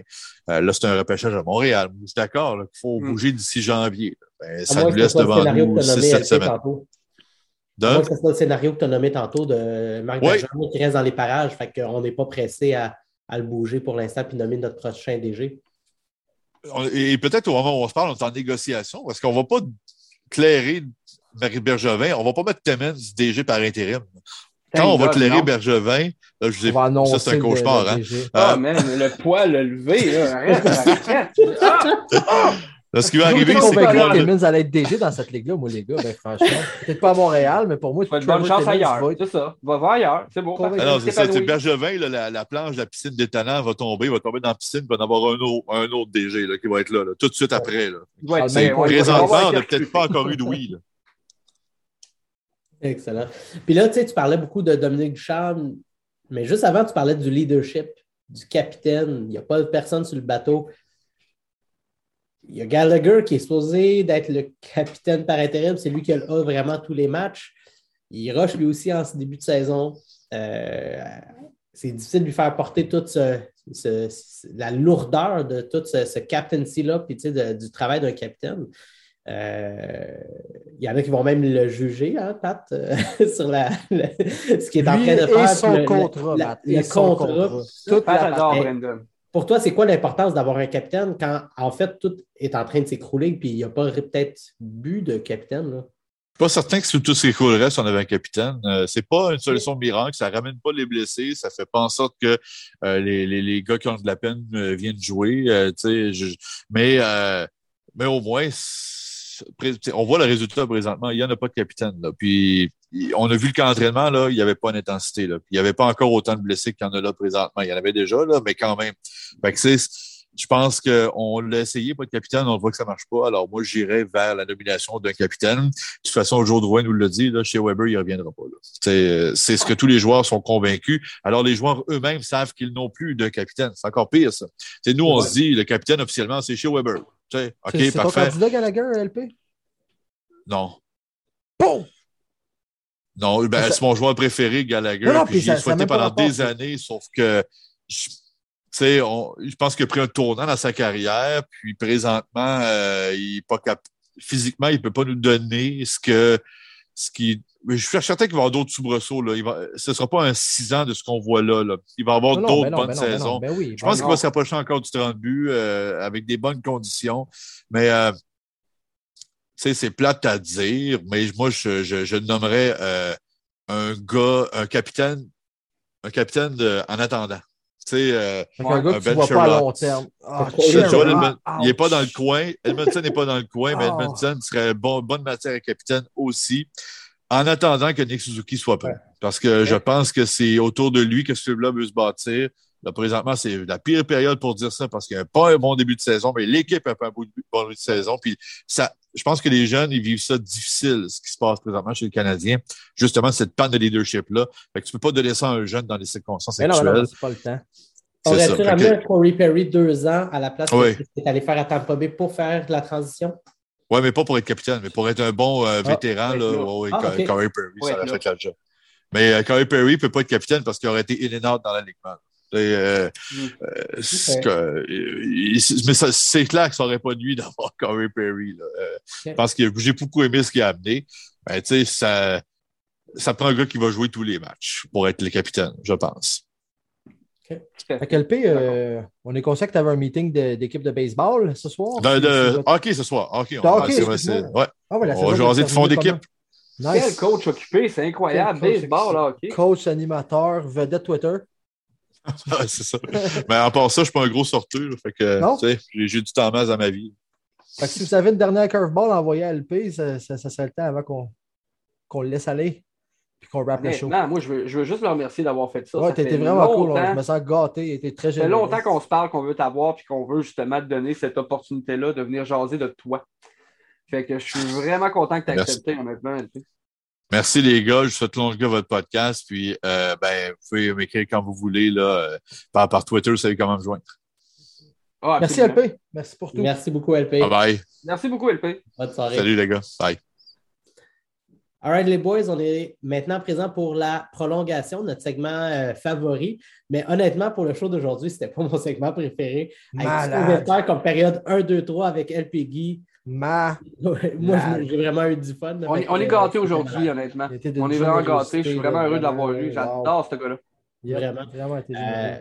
B: Euh, là, c'est un repêchage à Montréal. Je suis d'accord qu'il faut hmm. bouger d'ici janvier. Ben, ça nous laisse devant nous 6-7 semaines.
A: C'est le scénario que tu as nommé tantôt de Marc oui. qui reste dans les parages. Fait qu'on n'est pas pressé à, le bouger pour l'instant puis nommer notre prochain DG.
B: Et peut-être au moment où on se parle, on est en négociation parce qu'on ne va pas clairer Marie Bergevin, on ne va pas mettre Temens DG par intérim. Quand on va clairer Bergevin, là, je vous ai ça c'est un cauchemar. Hein?
D: Ah, man, le poil levé, là. Arrête, arrête.
B: Ah! Ce qui va arriver, c'est que.
C: Timmins allait être DG dans cette ligue-là, moi, les gars. Ben, franchement, peut-être pas à Montréal, mais pour moi,
D: tu vas bonne chance ailleurs. C'est ça. Va voir ailleurs. C'est bon.
B: Ah c'est ça. Bergevin, là, la, planche de la piscine d'étonnant va tomber, il va tomber dans la piscine, il va en avoir un autre, un autre DG là, qui va être là, là, tout de suite après. Là. Ouais, présentement, on n'a peut-être pas encore eu de oui.
A: Excellent. Puis là, tu sais, tu parlais beaucoup de Dominique Ducharme, mais juste avant, tu parlais du leadership, du capitaine. Il n'y a pas de personne sur le bateau. Il y a Gallagher qui est supposé d'être le capitaine par intérim. C'est lui qui a vraiment tous les matchs. Il rush lui aussi en ce début de saison. Euh, c'est difficile de lui faire porter toute la lourdeur de tout ce, ce captaincy-là, puis du travail d'un capitaine. Euh, il y en a qui vont même le juger, hein, Pat, euh, sur la, ce qu'il est en train de faire.
C: Et son contrat,
A: le, contrat. Tout Brandon. Pour toi, c'est quoi l'importance d'avoir un capitaine quand, en fait, tout est en train de s'écrouler puis il n'y a pas peut-être but de capitaine? Là?
B: suis pas certain que tout s'écroulerait si on avait un capitaine. Euh, c'est pas une solution miracle, ça ramène pas les blessés, ça fait pas en sorte que euh, les, les, les, gars qui ont de la peine euh, viennent jouer. Je, mais, mais au moins, on voit le résultat présentement. Il n'y en a pas de capitaine. Là. Puis on a vu le camp d'entraînement, là, il n'y avait pas d'intensité. Là. il n'y avait pas encore autant de blessés qu'il y en a là présentement. Il y en avait déjà, là, mais quand même. Fait que je pense qu'on l'a essayé, pas de capitaine, on voit que ça marche pas. Alors moi, j'irai vers la nomination d'un capitaine. De toute façon, Joe Drouin nous le dit, là, chez Weber, il ne reviendra pas. C'est ce que tous les joueurs sont convaincus. Alors les joueurs eux-mêmes savent qu'ils n'ont plus de capitaine. C'est encore pire, ça. Nous, on se dit, le capitaine officiellement, c'est chez Weber.
C: C'est ton candidat Gallagher, LP?
B: Non.
C: Bon!
B: Non, ben, c'est mon joueur préféré, Gallagher. Non, puis, j'ai souhaité pendant des années, sauf que je, on, je pense qu'il a pris un tournant dans sa carrière, puis présentement, euh, il est pas cap physiquement, il ne peut pas nous donner ce que ce qui. je suis certain qu'il va y avoir d'autres soubresauts. Là. Il va, ce ne sera pas un six ans de ce qu'on voit là, là, Il va y avoir d'autres bonnes saisons. je pense qu'il va s'approcher encore du 30 buts euh, avec des bonnes conditions. Mais euh, c'est plate à dire, mais moi, je, je, je nommerais euh, un gars, un capitaine, un capitaine de, en attendant.
C: Euh, un gars que tu vois pas à long terme. Ah,
B: il n'est pas dans le coin. Edmondson n'est pas dans le coin, mais ah. Edmondson serait bon, bonne matière à capitaine aussi, en attendant que Nick Suzuki soit prêt. Parce que je pense que c'est autour de lui que ce club-là veut se bâtir. Là, présentement, c'est la pire période pour dire ça parce qu'il n'y a pas un bon début de saison, mais l'équipe n'a pas un bon début de saison. Puis ça, je pense que les jeunes, ils vivent ça difficile, ce qui se passe présentement chez les Canadiens. Justement, cette panne de leadership-là. Fait que tu peux pas donner ça à un jeune dans les circonstances actuelles. Non, non,
C: c'est pas le temps.
A: Aurais-tu ramené un Corey Perry deux ans à la place que tu allé faire à Tampa Bay pour faire la transition?
B: Ouais, mais pas pour être capitaine, mais pour être un bon euh, ah, vétéran, là, ouais, ah, Perry, ça aurait fait la job. Mais euh, Corey Perry ne peut pas être capitaine parce qu'il aurait été in and out dans l'alignement. Euh, mm. euh, mais c'est clair que ça n'aurait pas de nuit d'avoir Corey Perry. Là. Parce que j'ai beaucoup aimé ce qu'il a amené. Ben, ça, ça prend un gars qui va jouer tous les matchs pour être le capitaine, je pense.
C: À quel pays on est conscient que tu avais un meeting d'équipe de, baseball ce soir?
B: De, de hockey ce soir. Hockey, on, va jaser de fond d'équipe.
D: Quel coach occupé, c'est incroyable. Baseball, hockey.
C: Coach, animateur, vedette Twitter.
B: c'est ça. Mais à part ça, je ne suis pas un gros sorteur. Fait que, j'ai du temps à masse ma vie.
C: Fait que si vous avez une dernière curveball envoyée à LP, ça, ça, ça serait le temps avant qu'on le laisse aller puis qu'on rappe le show.
D: Non, moi, je veux, je veux juste le remercier d'avoir fait ça.
C: Ouais, t'étais vraiment cool. Je me sens gâté. T'étais très généreux.
D: Ça fait longtemps qu'on se parle, qu'on veut t'avoir, puis qu'on veut justement te donner cette opportunité-là de venir jaser de toi. Fait que je suis vraiment content que tu aies accepté, honnêtement.
B: Merci les gars, je souhaite longue votre podcast. Puis euh, ben, vous pouvez m'écrire quand vous voulez là, euh, par, par Twitter, vous savez comment me joindre.
C: Ah, Merci LP. Merci pour tout.
A: Merci beaucoup LP.
B: Bye bye.
D: Merci beaucoup LP.
A: Bonne soirée.
B: Salut les gars. Bye.
A: All right, les boys, on est maintenant présent pour la prolongation de notre segment euh, favori. Mais honnêtement, pour le show d'aujourd'hui, ce n'était pas mon segment préféré. Avec faire comme période 1, 2, 3 avec LP Guy.
C: Ma...
A: Moi, j'ai vraiment eu du fun.
D: On, est, gâtés aujourd'hui, honnêtement. On est vraiment gâtés. Je suis vraiment heureux de l'avoir eu. J'adore ce gars-là.
A: Vraiment. vraiment été euh,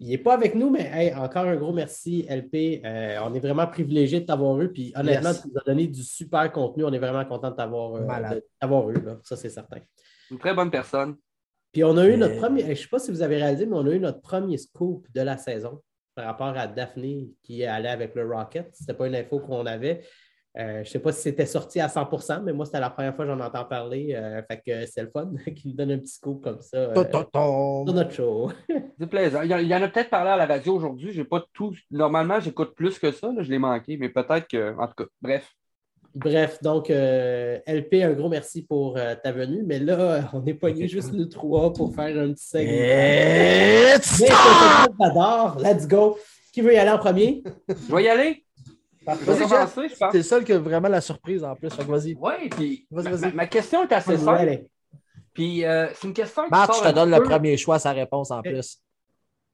A: il n'est pas avec nous, mais encore un gros merci, LP. Euh, on est vraiment privilégié de t'avoir eu. Puis honnêtement, tu nous as donné du super contenu. On est vraiment content de t'avoir euh, eu. Là. Ça, c'est certain.
D: Une très bonne personne.
A: Puis on a eu notre premier, je ne sais pas si vous avez réalisé, mais on a eu notre premier scoop de la saison par rapport à Daphne qui est allée avec le Rocket. Ce n'était pas une info qu'on avait. Euh, je ne sais pas si c'était sorti à 100% mais moi, c'était la première fois que j'en entends parler. Euh, fait que c'est le fun qu'il nous donne un petit scoop comme ça euh, sur notre show.
D: C'est plaisant. Il y en a peut-être parlé à la radio aujourd'hui. J'ai pas tout. Normalement, j'écoute plus que ça. je l'ai manqué, mais peut-être que. En tout cas, bref.
A: Bref, donc LP, un gros merci pour ta venue, mais là, on est pogné juste le 3 pour faire un petit segment. It's Let's go. Qui veut y aller en premier?
D: Je vais y aller.
C: T'es le seul qui a vraiment la surprise en plus. Vas-y.
D: Oui, puis ma, question est assez simple. Puis euh, c'est une question qui
C: Matt, je te donne le premier choix, sa réponse en plus.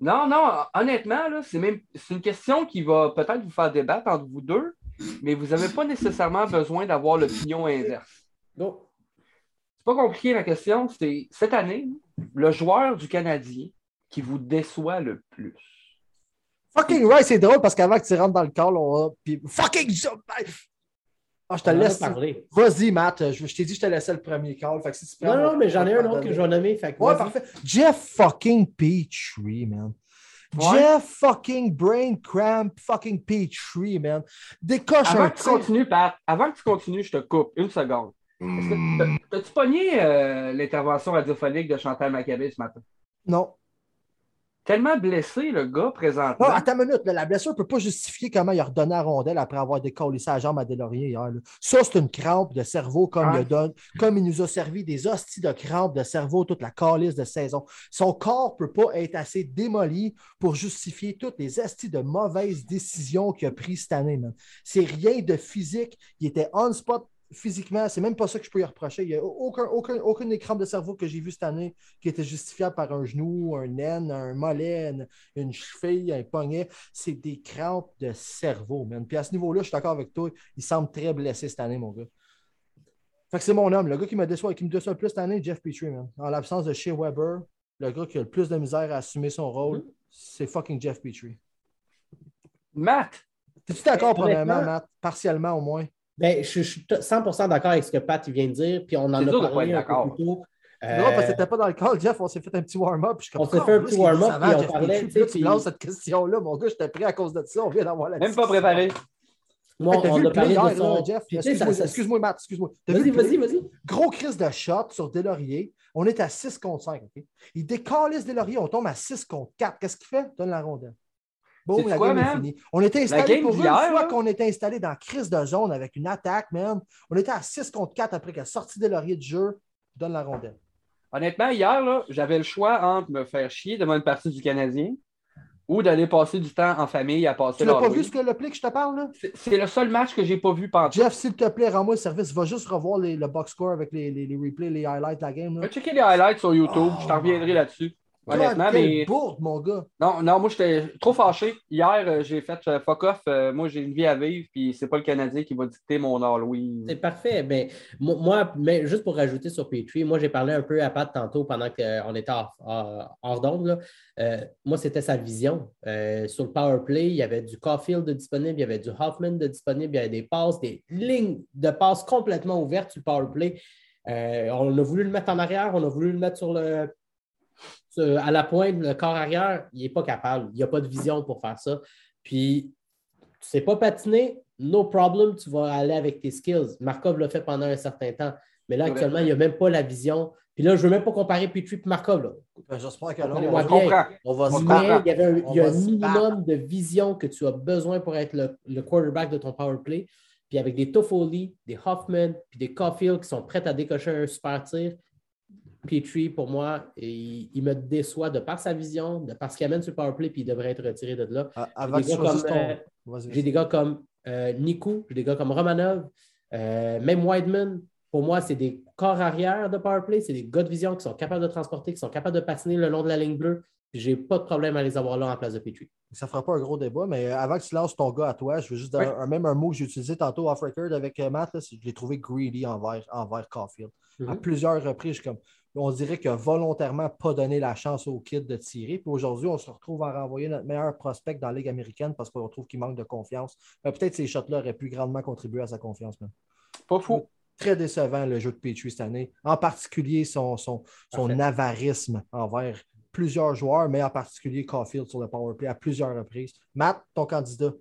D: Non, non, honnêtement, c'est même c'est une question qui va peut-être vous faire débattre entre vous deux, mais vous n'avez pas nécessairement besoin d'avoir l'opinion inverse. Non. C'est pas compliqué la question, c'est cette année, le joueur du Canadien qui vous déçoit le plus.
C: Fucking right, c'est drôle parce qu'avant que tu rentres dans le call, on a. Puis fucking. Ah, je te laisse. parler. Vas-y, Matt. Je, t'ai dit que je te laissais le premier call. Fait que si
A: tu non, non, mais j'en ai un autre que je vais nommer. Fait
C: ouais, parfait. Jeff fucking Petrie, man. Jeff fucking Brain Cramp fucking Petrie, man. Décoche
D: Avant que tu continues, Pat, avant que tu continues, je te coupe une seconde. Mm. T'as-tu pogné euh, l'intervention radiophonique de Chantal Maccabé ce matin?
C: Non
D: tellement blessé, le gars, présentement.
C: Ah, attends une minute, la blessure ne peut pas justifier comment il a redonné à rondelle après avoir décollé sa jambe à Delaurier hier. Ça, c'est une crampe de cerveau comme, il donne, comme il nous a servi des hosties de crampe de cerveau toute la calice de saison. Son corps ne peut pas être assez démoli pour justifier toutes les hosties de mauvaises décisions qu'il a prises cette année. C'est rien de physique. Il était on-spot physiquement, c'est même pas ça que je peux y reprocher. Il n'y a aucun, aucun, aucun écran de cerveau que j'ai vu cette année qui était justifiable par un genou, un naine, un mollet, une, cheville, un poignet. C'est des crampes de cerveau, man. Puis à ce niveau-là, je suis d'accord avec toi, il semble très blessé cette année, mon gars. Fait que c'est mon homme. Le gars qui me déçoit, qui me déçoit le plus cette année, Jeff Petrie, man. En l'absence de Shea Weber, le gars qui a le plus de misère à assumer son rôle, mm-hmm. c'est fucking Jeff Petrie.
D: Matt!
C: T'es-tu d'accord, premièrement, Matt? Partiellement au moins.
A: Ben, je, suis 100% d'accord avec ce que Pat vient de dire, puis on en a parlé un peu plus tôt.
C: Non, parce que t'étais pas dans le call, Jeff. On s'est fait un petit warm-up.
A: On s'est fait un petit warm-up, puis on parlait.
C: Tu lances cette question-là, mon gars, j'étais prêt à cause de ça. On vient d'avoir la
D: Même pas préparé.
C: Moi, on a parlé de son... Jeff? Excuse-moi, Matt, excuse-moi.
A: Vas-y, vas-y, vas-y.
C: Gros crise de shot sur Delaurier. On est à 6 contre 5. OK? Il décalisse Delaurier. On tombe à 6 contre 4. Qu'est-ce qu'il fait? Donne la rondelle. Bon, la game est finie. On était installé pour une fois qu'on était installé dans crise de zone avec une attaque, man. On était à 6 contre 4 après qu'elle sorti des lauriers du jeu. donne la rondelle.
D: Honnêtement, hier, j'avais le choix entre me faire chier devant une partie du Canadien ou d'aller passer du temps en famille à passer
C: Tu n'as pas vu ce que le play que je te parle, là?
D: C'est le seul match que j'ai pas vu pendant.
C: Jeff, s'il te plaît, rends-moi le service. Va juste revoir les, le box score avec les, les, les replays, les highlights de la game.
D: Va checker les highlights sur YouTube. je t'en reviendrai là-dessus.
C: Honnêtement, mais. bourde, mon gars.
D: Non, non, moi, j'étais trop fâché. Hier, euh, j'ai fait euh, fuck off. Euh, moi, j'ai une vie à vivre, puis c'est pas le Canadien qui va dicter mon Halloween.
A: C'est parfait. Ben, moi, mais juste pour rajouter sur Petrie, moi, j'ai parlé un peu à Pat tantôt pendant qu'on était hors, d'onde. moi, c'était sa vision. sur le power play, il y avait du Caulfield de disponible, il y avait du Hoffman de disponible, il y avait des passes, des lignes de passes complètement ouvertes sur le power play. on a voulu le mettre en arrière, on a voulu le mettre sur le à la pointe, le corps arrière, il n'est pas capable. Il n'y a pas de vision pour faire ça. Puis, tu ne sais pas patiner, no problem, tu vas aller avec tes skills. Markov l'a fait pendant un certain temps. Mais là, actuellement, il n'y a même pas la vision. Puis là, je ne veux même pas comparer Petrie et Markov.
C: Ben, j'espère que là, on, va,
A: on va se Mais il y, avait un, il y a un minimum de vision que tu as besoin pour être le, quarterback de ton power play. Puis avec des Toffoli, des Hoffman, puis des Caulfield qui sont prêts à décocher un super tir, Petrie, pour moi, il, il, me déçoit de par sa vision, de par ce qu'il amène sur le powerplay, puis il devrait être retiré de là. j'ai des, gars comme euh, Niku, j'ai des gars comme Romanov, euh, même Whiteman. Pour moi, c'est des corps arrière de powerplay, c'est des gars de vision qui sont capables de transporter, qui sont capables de patiner le long de la ligne bleue. J'ai pas de problème à les avoir là en place de Petrie.
C: Ça ne fera pas un gros débat, mais avant que tu lances ton gars à toi, je veux juste un, même un mot que j'ai utilisé tantôt off record avec euh, Matt, je l'ai trouvé greedy envers, envers Caulfield. À mm-hmm. plusieurs reprises, je suis comme on dirait qu'il n'a volontairement pas donné la chance au kid de tirer. Puis aujourd'hui, on se retrouve à renvoyer notre meilleur prospect dans la Ligue américaine parce qu'on trouve qu'il manque de confiance. Peut-être ces shots-là auraient pu grandement contribuer à sa confiance. Même.
D: Pas fou.
C: Très décevant le jeu de Petrie cette année, en particulier son, son, son avarisme envers plusieurs joueurs, mais en particulier Caulfield sur le powerplay à plusieurs reprises. Matt, ton candidat.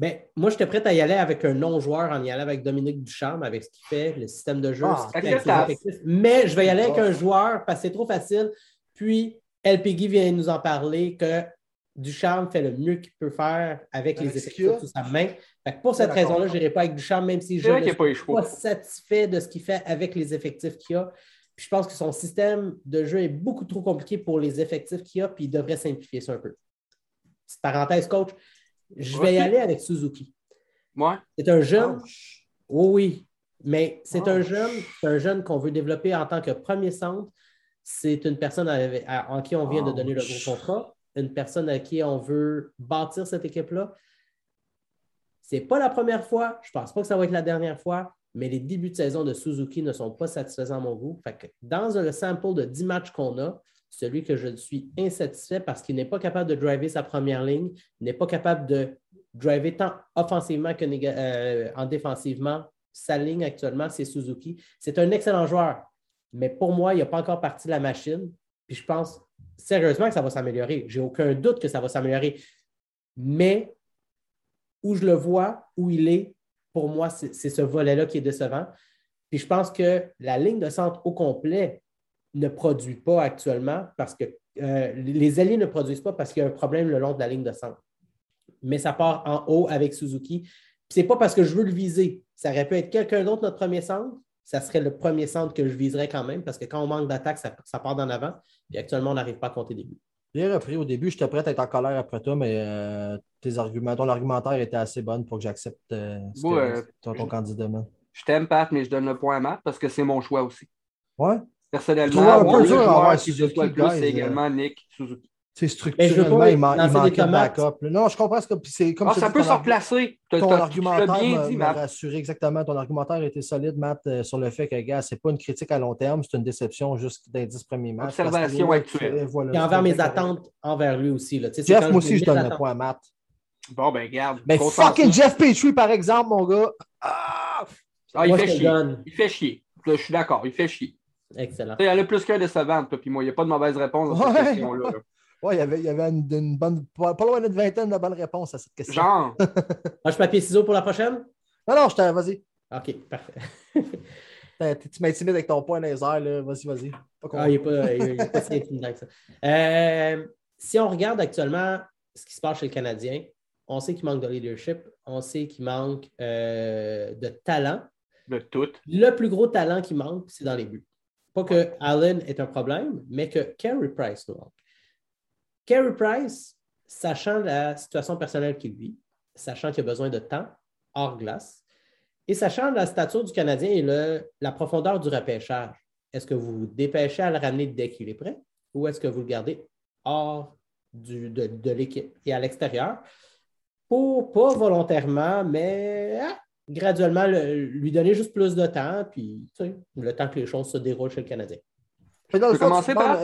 A: Ben, moi, j'étais prêt à y aller avec un non-joueur, en y aller avec Dominique Ducharme, avec ce qu'il fait, le système de jeu. Ah, mais je vais y aller avec un joueur parce que c'est trop facile. Puis, LPG vient nous en parler que Ducharme fait le mieux qu'il peut faire avec, les effectifs sous sa main. pour cette raison-là, je n'irai pas avec Ducharme, même si je ne suis pas, satisfait de ce qu'il fait avec les effectifs qu'il a. Puis je pense que son système de jeu est beaucoup trop compliqué pour les effectifs qu'il a, puis il devrait simplifier ça un peu. Petite parenthèse, coach, je vais y aller avec Suzuki.
D: Moi?
A: C'est un jeune. Oui, oui. Mais c'est un jeune, un jeune qu'on veut développer en tant que premier centre. C'est une personne en qui on vient de donner le gros contrat, une personne à qui on veut bâtir cette équipe-là. Ce n'est pas la première fois, je ne pense pas que ça va être la dernière fois, mais les débuts de saison de Suzuki ne sont pas satisfaisants à mon goût. dans le sample de 10 matchs qu'on a, celui que je suis insatisfait parce qu'il n'est pas capable de driver sa première ligne, n'est pas capable de driver tant offensivement qu'en euh, défensivement. Sa ligne actuellement, c'est Suzuki. C'est un excellent joueur, mais pour moi, il n'a pas encore parti de la machine. Puis je pense sérieusement que ça va s'améliorer. J'ai aucun doute que ça va s'améliorer. Mais où je le vois, où il est, pour moi, c'est ce volet-là qui est décevant. Puis je pense que la ligne de centre au complet ne produit pas actuellement parce que euh, les alliés ne produisent pas parce qu'il y a un problème le long de la ligne de centre. Mais ça part en haut avec Suzuki. Ce n'est pas parce que je veux le viser. Ça aurait pu être quelqu'un d'autre, notre premier centre. Ça serait le premier centre que je viserais quand même parce que quand on manque d'attaque, ça, part d'en avant. Et actuellement, on n'arrive pas à compter des buts.
C: Bien repris au début, j'étais prêt à être en colère après toi, mais euh, tes arguments, ton argumentaire était assez bon pour que j'accepte euh, ton, candidat.
D: Je t'aime, Pat, mais je donne le point à Matt parce que c'est mon choix aussi.
C: Ouais?
D: Personnellement, moi, le joueur qui je le plus, c'est également Nick Suzuki.
C: C'est structurellement, il, man, il manque de backup. Non, je comprends ce que c'est comme
D: ah, ça peut se replacer.
C: Ton argumentaire m'a rassuré exactement. Ton argumentaire était solide, Matt, euh, sur le fait que, gars, c'est pas une critique à long terme, c'est une déception juste des dix premiers matchs.
D: Observation actuelle.
A: Et envers mes attentes envers lui aussi. Là.
C: Jeff, moi aussi, je donne un point à Matt.
D: Bon, ben, garde.
C: Mais fucking Jeff Petrie, par exemple, mon gars. Ah,
D: ah il, fait chier. il fait chier. Je suis d'accord, il fait chier.
A: Excellent.
D: Il y en a plus qu'un décevant, toi puis moi. Il n'y a pas de mauvaise réponse à cette question-là.
C: Oui, il y avait, il y avait une, bonne, pas, loin d'une vingtaine de bonnes réponses à cette question.
D: Genre?
A: Moi, je papier ciseaux pour la prochaine?
C: Non, non, je t'en vas-y.
A: OK, parfait.
C: tu m'intimides avec ton point laser, là. Vas-y, vas-y.
A: Ah, il n'est pas, si intimidant que ça. Euh, si on regarde actuellement ce qui se passe chez le Canadien, on sait qu'il manque de leadership, on sait qu'il manque euh, de talent.
D: De tout.
A: Le plus gros talent qui manque, c'est dans les buts. Pas que Allen est un problème, mais que Carey Price nous manque. Carey Price, sachant la situation personnelle qu'il vit, sachant qu'il a besoin de temps hors glace, et sachant la stature du Canadien et la profondeur du repêchage. Est-ce que vous vous dépêchez à le ramener dès qu'il est prêt ou est-ce que vous le gardez hors de, l'équipe et à l'extérieur pour pas volontairement, mais ah, graduellement lui donner juste plus de temps, puis le temps que les choses se déroulent chez le Canadien.
C: commencer par.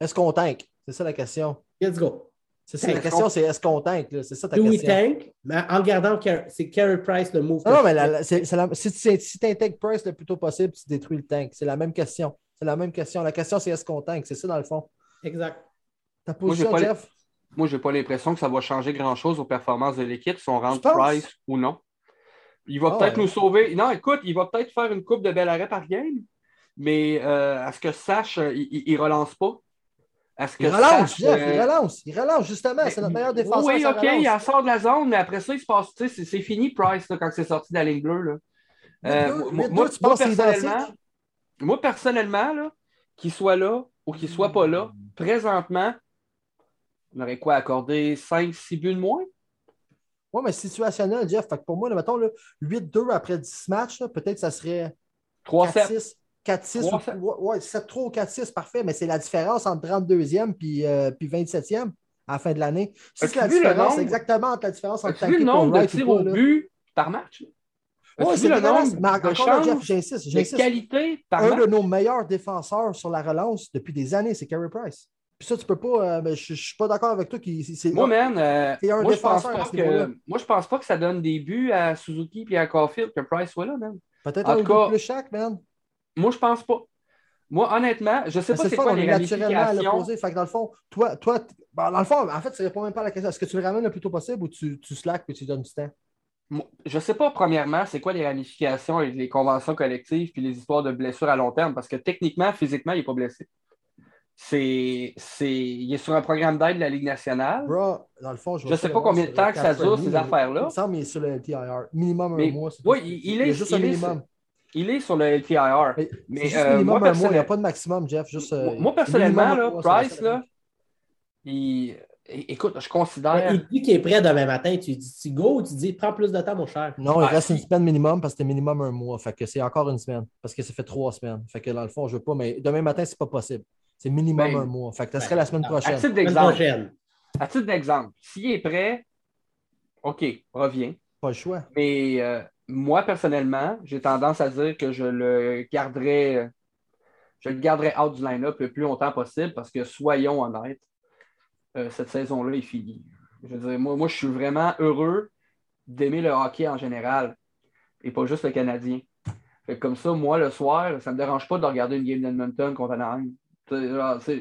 C: Est-ce qu'on tank? C'est ça la question.
A: Let's go.
C: C'est ça la question, c'est est-ce qu'on tank? C'est ça ta
A: Do
C: question.
A: we tank? Mais en gardant, c'est Carey Price le move.
C: Non, mais si, si tu intègres Price le plus tôt possible, tu détruis le tank. C'est la même question. C'est la même question. La question, c'est est-ce qu'on tank? C'est ça dans le fond.
A: Exact.
C: Ta position, Jeff?
D: Moi, je n'ai pas l'impression que ça va changer grand-chose aux performances de l'équipe si on rentre Price ou non. Il va ah peut-être nous sauver. Non, écoute, il va peut-être faire une coupe de bel arrêt par game, mais euh, à ce que sache, il ne relance pas.
C: que il relance, Jeff, il euh, relance. Il relance, justement. C'est notre meilleur défenseur.
D: Oui, OK, il sort de la zone, mais après ça, il se passe. C'est fini, Price, quand c'est sorti de la ligne bleue. Là. Euh, moi, moi, personnellement, moi, personnellement, qu'il soit là ou qu'il ne soit pas là, présentement, on aurait quoi accordé 5-6 buts de moins?
C: Oui, mais situationnel, Jeff. Fait pour moi, mettons 8-2 après 10 matchs, peut-être ça serait
D: 3-7.
C: 4-6. Oui, 7-3 ou 4-6, parfait, mais c'est la différence entre 32e puis, euh, puis 27e à la fin de l'année. c'est la différence, exactement entre la différence entre
D: le nombre de tirs au but par match?
C: Oui, c'est le nombre mais encore Jeff, j'insiste.
D: De qualité
C: par Un de nos meilleurs défenseurs sur la relance depuis des années, c'est Carey Price. Puis ça, tu peux pas. Euh, mais je, ne suis pas d'accord avec toi. Qui,
D: moi, man, euh, moi, je pense pas que, moi, je pense pas que ça donne des buts à Suzuki et à Caulfield que Price soit là, man.
C: Peut-être un peu plus chaque, man.
D: Moi, je pense pas. Moi, honnêtement, je sais pas c'est quoi les ramifications.
C: Fait que dans le fond, toi, toi ben, dans le fond, en fait, ça répond même pas à la question. Est-ce que tu le ramènes le plus tôt possible ou tu, tu slack et tu donnes du temps?
D: Je sais pas, premièrement, c'est quoi les ramifications et les conventions collectives puis les histoires de blessures à long terme, parce que techniquement, physiquement, il n'est pas blessé c'est, c'est, il est sur un programme d'aide de la Ligue nationale.
C: Bro, dans le fond,
D: je ne sais pas combien de temps que ça dure, ces affaires-là. Il
C: me semble qu'il est sur le LTIR. Minimum un mois.
D: Oui, il, est, juste un minimum. il est sur le LTIR.
C: Mais, euh, minimum moi, un mois, il n'y a pas de maximum, Jeff. Juste,
D: moi, euh, moi, personnellement, là, Price, là, il, Écoute, je considère.
A: Il dit qu'il est prêt demain matin. Tu dis tu go ou tu dis prends plus de temps, mon cher?
C: Non, il reste une semaine minimum parce que c'est minimum un mois. Fait que c'est encore une semaine. Parce que ça fait trois semaines. Fait que dans le fond, je ne veux pas. Mais demain matin, c'est pas possible. C'est minimum ben, un mois. Fait que ça serait la semaine prochaine. À
D: titre d'exemple, à titre d'exemple, s'il est prêt, OK, reviens.
C: Pas le choix.
D: Mais euh, moi, personnellement, j'ai tendance à dire que je le garderai, je le garderai out du line-up le plus longtemps possible parce que soyons honnêtes, euh, cette saison-là est finie. Je veux dire, moi, moi, je suis vraiment heureux d'aimer le hockey en général et pas juste le Canadien. comme ça, moi, le soir, ça ne me dérange pas de regarder une game d'Edmonton contre Anaheim.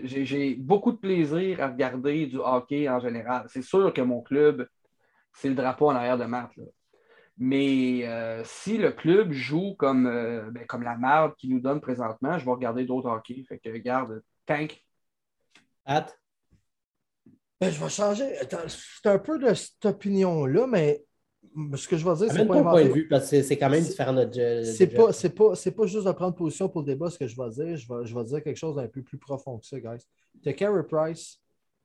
D: J'ai beaucoup de plaisir à regarder du hockey en général. C'est sûr que mon club, c'est le drapeau en arrière de Matt. Mais euh, si le club joue comme, euh, ben, comme la merde qu'il nous donne présentement, je vais regarder d'autres hockey. Fait que regarde, tank.
A: At.
C: Ben, je vais changer. C'est un peu de cette opinion-là, mais ce que je vais dire, c'est
A: pas. point de vue, parce que c'est quand même différent de.
C: C'est pas, c'est pas, pas, juste de prendre position pour le débat, ce que je vais dire. Je vais, je vais dire quelque chose d'un peu plus profond que ça, guys. De Carey Price.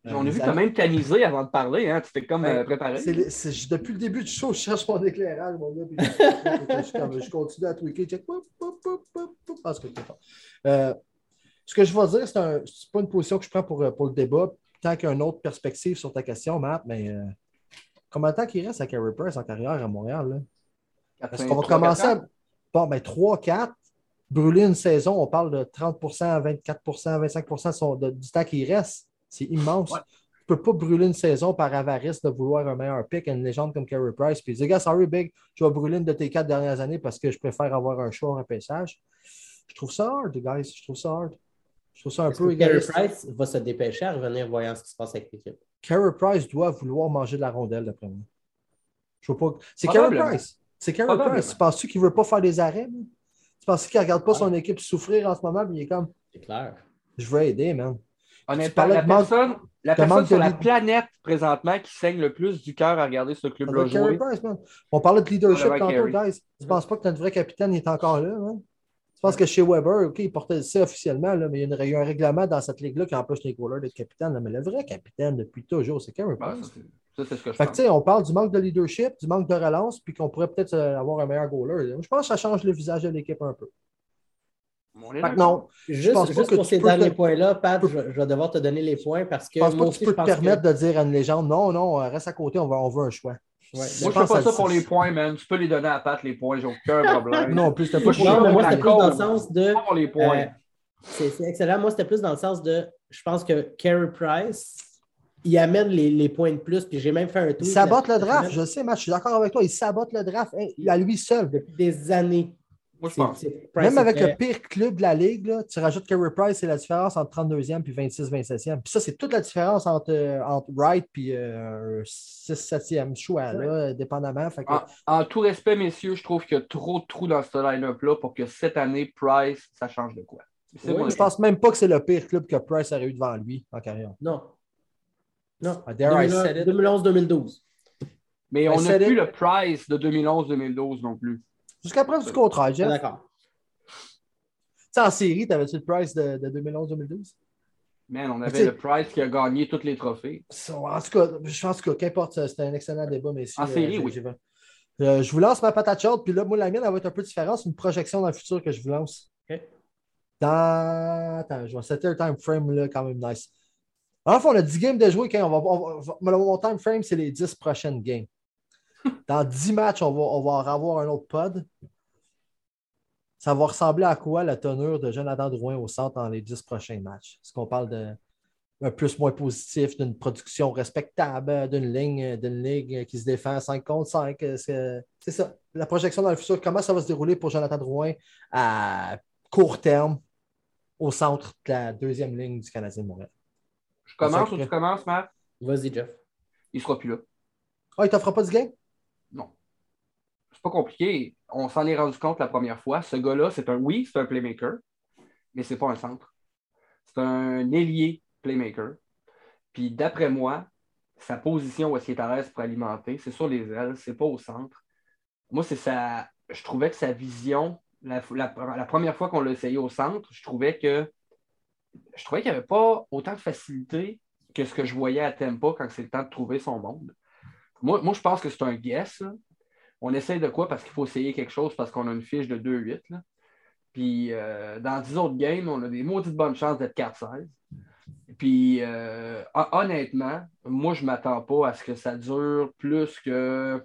D: On a vu quand même tamiser avant de parler, hein? Tu t'es comme euh, préparé.
C: depuis le début du show, je cherche mon éclairage, mon gars. je, continue à tweaker. Check. Euh, ce que je vais dire, c'est un, pas une position que je prends pour, pour le débat. Tant qu'il y a une autre perspective sur ta question, Matt, mais. Euh, Combien de temps qu'il reste à Carey Price en carrière à Montréal? Est-ce qu'on va commencer à. Bon, ben 3-4, brûler une saison, on parle de 30% 24% 25% du temps qu'il reste. C'est immense. Tu ne peux pas brûler une saison par avarice de vouloir un meilleur pick à une légende comme Carey Price. Puis dire, gars, sorry, Big, je vais brûler une de tes quatre dernières années parce que je préfère avoir un choix en repêchage. Je trouve ça hard, guys. Je trouve ça hard. Je trouve ça un peu
A: Carey Price va se dépêcher à revenir voyant ce qui se passe avec l'équipe?
C: Carey Price doit vouloir manger de la rondelle, d'après moi. Je pas. C'est Carey Price. C'est Carey Price. Tu penses-tu qu'il ne veut pas faire des arrêts? Tu penses qu'il ne regarde pas son équipe souffrir en ce moment? Mais il est comme.
A: C'est clair.
C: Je veux aider, man.
D: Honnêtement, la personne, la personne sur la planète présentement qui saigne le plus du cœur à regarder ce club-là jouer.
C: Price, man. On parlait de leadership tantôt, guys. Tu ne penses pas que notre vrai capitaine est encore là, man? Pense que chez Weber, OK, il portait ça officiellement, là, mais il y, a un règlement dans cette ligue-là qui empêche les goalers d'être capitaine. mais le vrai capitaine depuis toujours, c'est Carey Price.
D: ça, c'est ce que je
C: fait pense. on parle du manque de leadership, du manque de relance, puis qu'on pourrait peut-être euh, avoir un meilleur goaler. Je pense que ça change le visage de l'équipe un peu.
A: non, juste, juste pour ces derniers points-là, Pat, je, vais devoir te donner les points parce que. Je
C: pense pas que tu peux te permettre de dire à une légende non, non, reste à côté, on, va, on veut un choix.
D: Moi, je ne fais pas ça pour les points, man. Tu peux les donner à Pat, les points, j'ai aucun problème.
C: non, plus,
A: c'était
C: pas
A: Non, mais moi, c'était plus dans le sens de.
D: Pour les points. Euh,
A: c'est excellent. Moi, c'était plus dans le sens de. Je pense que Carey Price, il amène les, les, points de plus. Puis j'ai même fait un tour.
C: Il sabote le draft, je sais, Matt, je suis d'accord avec toi. Il sabote le draft hein, à lui seul.
A: Depuis des années.
C: Même avec le pire club de la ligue, là, tu rajoutes Carey Price, c'est la différence entre 32e et 26-27e. Puis ça, c'est toute la différence entre, euh, entre Wright et euh, 6-7e choix, là, dépendamment.
D: en, tout respect, messieurs, je trouve qu'il y a trop de trous dans ce line-up-là pour que cette année, Price, ça change de quoi.
C: Oui, je pense même pas que c'est le pire club que Price aurait eu devant lui en carrière.
A: Non. Non. 2011-2012.
D: Mais on n'a plus le Price de 2011-2012 non plus.
C: Jusqu'à preuve du contraire, Jeff. D'accord. Tu en série, t'avais-tu le Price de, 2011-2012?
D: Man, on avait le Price qui a gagné tous les trophées.
C: En tout cas, je pense que qu'importe, c'était un excellent débat, messieurs.
D: En série, euh, oui.
C: Euh, je vous lance ma patate chaude, puis là, moi, la mienne, elle va être un peu différente. C'est une projection dans le futur que je vous lance.
A: OK.
C: Dans. Attends, je vais setter un time frame là, quand même nice. Enfin, on a 10 games de jouer. Quand on va, mon time frame, c'est les 10 prochaines games. Dans 10 matchs, on va, on va avoir un autre pod. Ça va ressembler à quoi la teneur de Jonathan Drouin au centre dans les 10 prochains matchs? Est-ce qu'on parle d'un plus-moins positif, d'une production respectable, d'une ligne, d'une ligue qui se défend 5 contre 5? C'est ça. La projection dans le futur, comment ça va se dérouler pour Jonathan Drouin à court terme au centre de la deuxième ligne du Canadien de Montréal?
D: Je commence ou tu commences, Matt?
A: Vas-y, Jeff.
D: Il ne sera plus là.
C: Ah, il ne t'offre pas du game?
D: C'est pas compliqué. On s'en est rendu compte la première fois. Ce gars-là, c'est un oui, c'est un playmaker, mais c'est pas un centre. C'est un ailier playmaker. Puis d'après moi, sa position où est-ce qu'il est à l'aise pour alimenter, c'est sur les ailes, c'est pas au centre. Moi, c'est ça. Je trouvais que sa vision, la, première fois qu'on l'a essayé au centre, je trouvais que je trouvais qu'il n'y avait pas autant de facilité que ce que je voyais à Tempa quand c'est le temps de trouver son monde. Moi, je pense que c'est un guess. On essaye de quoi? Parce qu'il faut essayer quelque chose parce qu'on a une fiche de 2-8. Puis euh, dans 10 autres games, on a des maudites bonnes chances d'être 4-16. Puis euh, honnêtement, moi, je ne m'attends pas à ce que ça dure plus que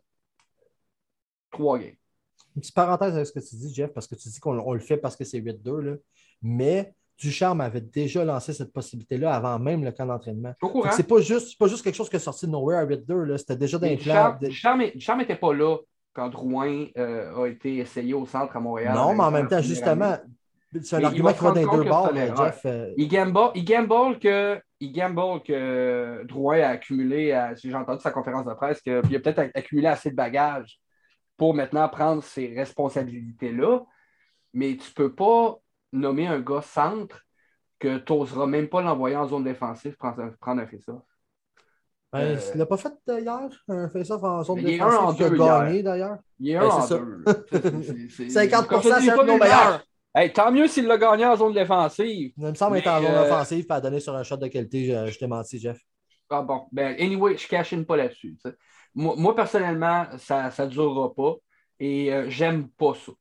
D: 3 games.
C: Une petite parenthèse avec ce que tu dis, Jeff, parce que tu dis qu'on le fait parce que c'est 8-2. Mais Ducharme avait déjà lancé cette possibilité-là avant même le camp d'entraînement. C'est pas juste, pas juste quelque chose qui est sorti de nowhere à 8-2. C'était déjà dans les plans.
D: Ducharme n'était pas là quand Drouin euh, a été essayé au centre à Montréal.
C: Non, mais en même temps, justement, c'est un argument qui va dans les deux bords, Jeff.
D: Euh, il, gamble, il, gamble que, il gamble que Drouin a accumulé, j'ai entendu sa conférence de presse, qu'il a peut-être accumulé assez de bagages pour maintenant prendre ces responsabilités-là. Mais tu ne peux pas nommer un gars centre que tu n'oseras même pas l'envoyer en zone défensive prendre un, prendre un face-off.
C: Ben, euh, il l'a pas fait euh, hier, un face-off en zone défensive qui a gagné d'ailleurs.
D: Il est un ben, en deux.
C: 50% c'est un de nos meilleurs.
D: Hey, tant mieux s'il l'a gagné en zone défensive.
C: Il me semble être en zone euh... offensive et à donner sur un shot de qualité. Je, t'ai menti, Jeff.
D: Ah bon. Ben, anyway, je ne pas là-dessus. Moi, moi, personnellement, ça ne durera pas. Et euh, j'aime pas ça.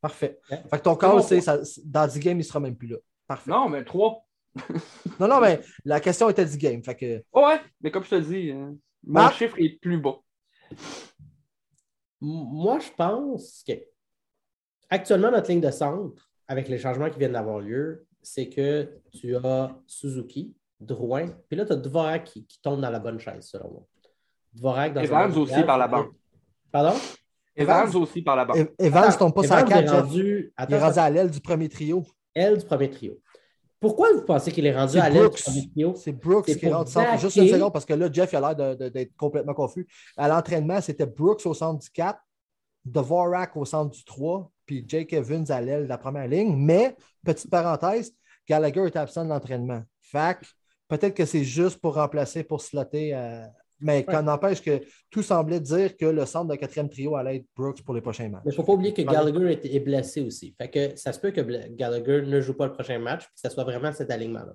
C: Parfait. Fait que ton cas, c'est dans 10 games, il ne sera même plus là. Parfait.
D: Non, mais 3.
C: non, non, mais la question était 10 games. Fait que...
D: Ouais, mais comme je te dis, hein, mon chiffre est plus bas.
A: Moi, je pense que actuellement, notre ligne de centre, avec les changements qui viennent d'avoir lieu, c'est que tu as Suzuki, Drouin, puis là, tu as Dvorak qui, tombe dans la bonne chaise, selon moi.
D: Dvorak dans Evans aussi par la bande.
A: Pardon?
D: Evans aussi par la bas
C: Evans ne tombe pas sur la 4. Rendu... il est rendu à l'aile du premier trio.
A: Aile du premier trio. Pourquoi vous pensez qu'il est rendu à trio?
C: C'est Brooks qui est rendu centre. Juste une seconde, parce que là, Jeff a l'air d'être complètement confus. À l'entraînement, c'était Brooks au centre du 4, Dvorak au centre du 3, puis Jake Evans à l'aile de la première ligne. Mais, petite parenthèse, Gallagher est absent de l'entraînement. Fac, peut-être que c'est juste pour remplacer, pour slotter euh, Mais quand n'empêche que tout semblait dire que le centre de quatrième trio allait être Brooks pour les prochains matchs.
A: Mais il ne faut pas oublier que Gallagher est, blessé aussi. Fait que ça se peut que Gallagher ne joue pas le prochain match et que ce soit vraiment cet alignement-là.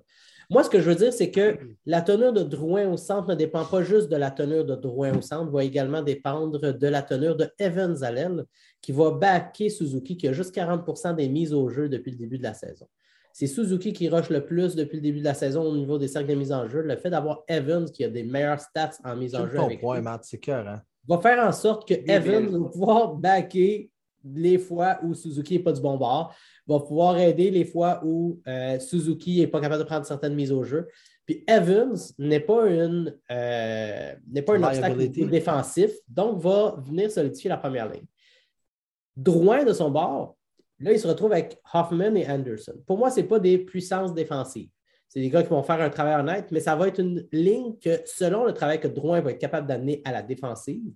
A: Moi, ce que je veux dire, c'est que la teneur de Drouin au centre ne dépend pas juste de la teneur de Drouin au centre, va également dépendre de la teneur de Evans à l'aile, qui va backer Suzuki, qui a juste 40% des mises au jeu depuis le début de la saison. C'est Suzuki qui rush le plus depuis le début de la saison au niveau des cercles de mise en jeu. Le fait d'avoir Evans qui a des meilleurs stats en mise en jeu.
C: Ton point, Matt, c'est cœur. Hein?
A: Va faire en sorte que Evans va pouvoir backer les fois où Suzuki n'est pas du bon bord, va pouvoir aider les fois où euh, Suzuki n'est pas capable de prendre certaines mises au jeu. Puis Evans n'est pas, une, euh, n'est pas un obstacle défensif, donc va venir solidifier la première ligne. Drouin de son bord, là, il se retrouve avec Hoffman et Anderson. Pour moi, ce n'est pas des puissances défensives. C'est des gars qui vont faire un travail honnête, mais ça va être une ligne que, selon le travail que Drouin va être capable d'amener à la défensive,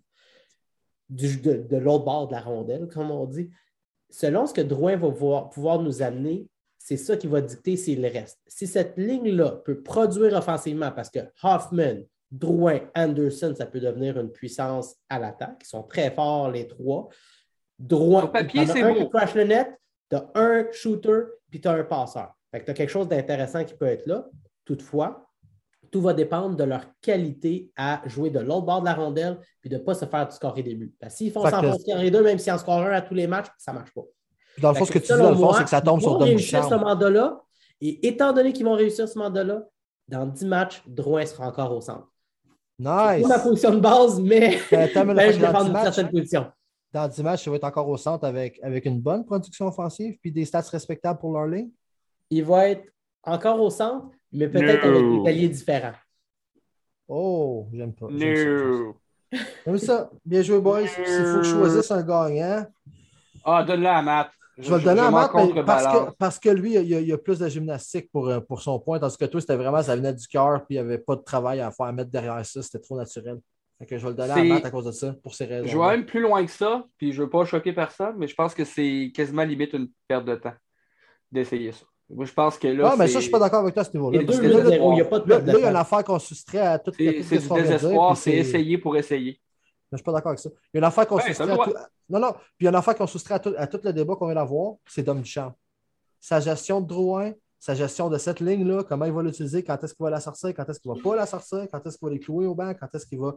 A: de, l'autre bord de la rondelle, comme on dit, selon ce que Drouin va pouvoir, nous amener, c'est ça qui va dicter s'il reste. Si cette ligne-là peut produire offensivement, parce que Hoffman, Drouin, Anderson, ça peut devenir une puissance à l'attaque. Ils sont très forts, les trois.
D: Papier, c'est un qui
A: crash le net, tu as un shooter, puis tu as un passeur. tu as quelque chose d'intéressant qui peut être là. Toutefois, tout va dépendre de leur qualité à jouer de l'autre bord de la rondelle puis de ne pas se faire scorer des buts. S'ils font 100 scorer deux, même s'ils en scorent un à tous les matchs, ça ne marche pas.
C: Dans le fond, ce que tu dis, dans le fond, c'est que ça tombe sur Dom réussir
A: ce mandat-là. Et étant donné qu'ils vont réussir ce mandat-là, dans 10 matchs, Drouin sera encore au centre.
C: Nice.
A: C'est ma position de base, mais ben, je défends une certaine position.
C: Dans 10 matchs, il va être encore au centre avec, avec une bonne production offensive puis des stats respectables pour leur ligne.
A: Il va être encore au centre, mais peut-être avec des paliers différents.
C: Oh, j'aime pas. J'aime ça. Bien joué, boys. Il faut que je choisisse un gagnant.
D: Ah, donne-le à Matt.
C: Je, vais le donner à Matt parce, que, parce que lui, il y, a, plus de gymnastique pour, euh, pour son point, tandis que toi, c'était vraiment, ça venait du cœur, puis il n'y avait pas de travail à faire à mettre derrière ça. C'était trop naturel. Que je vais le donner à Matt à cause de ça, pour ces raisons.
D: Je vais même plus loin que ça, puis je ne veux pas choquer personne, mais je pense que c'est quasiment limite une perte de temps d'essayer ça. Moi, je pense que là.
C: Ah, mais ça, je ne suis pas d'accord avec toi à ce niveau-là.
A: Là, il n'y a pas de
C: Là, il y a une affaire qu'on soustrait à toute
D: C'est du désespoir, c'est essayer pour essayer.
C: Je ne suis pas d'accord avec ça. Il y a une affaire qu'on soustrait à tout... Non, non. Puis il y a une affaire qu'on soustrait à tout, à tout le débat qu'on vient d'avoir, c'est Dom Duchamp. Sa gestion de Drouin, sa gestion de cette ligne-là, comment il va l'utiliser, quand est-ce qu'il va la sortir, quand est-ce qu'il ne va pas la sortir, quand est-ce qu'il va les clouer au banc, quand est-ce qu'il va.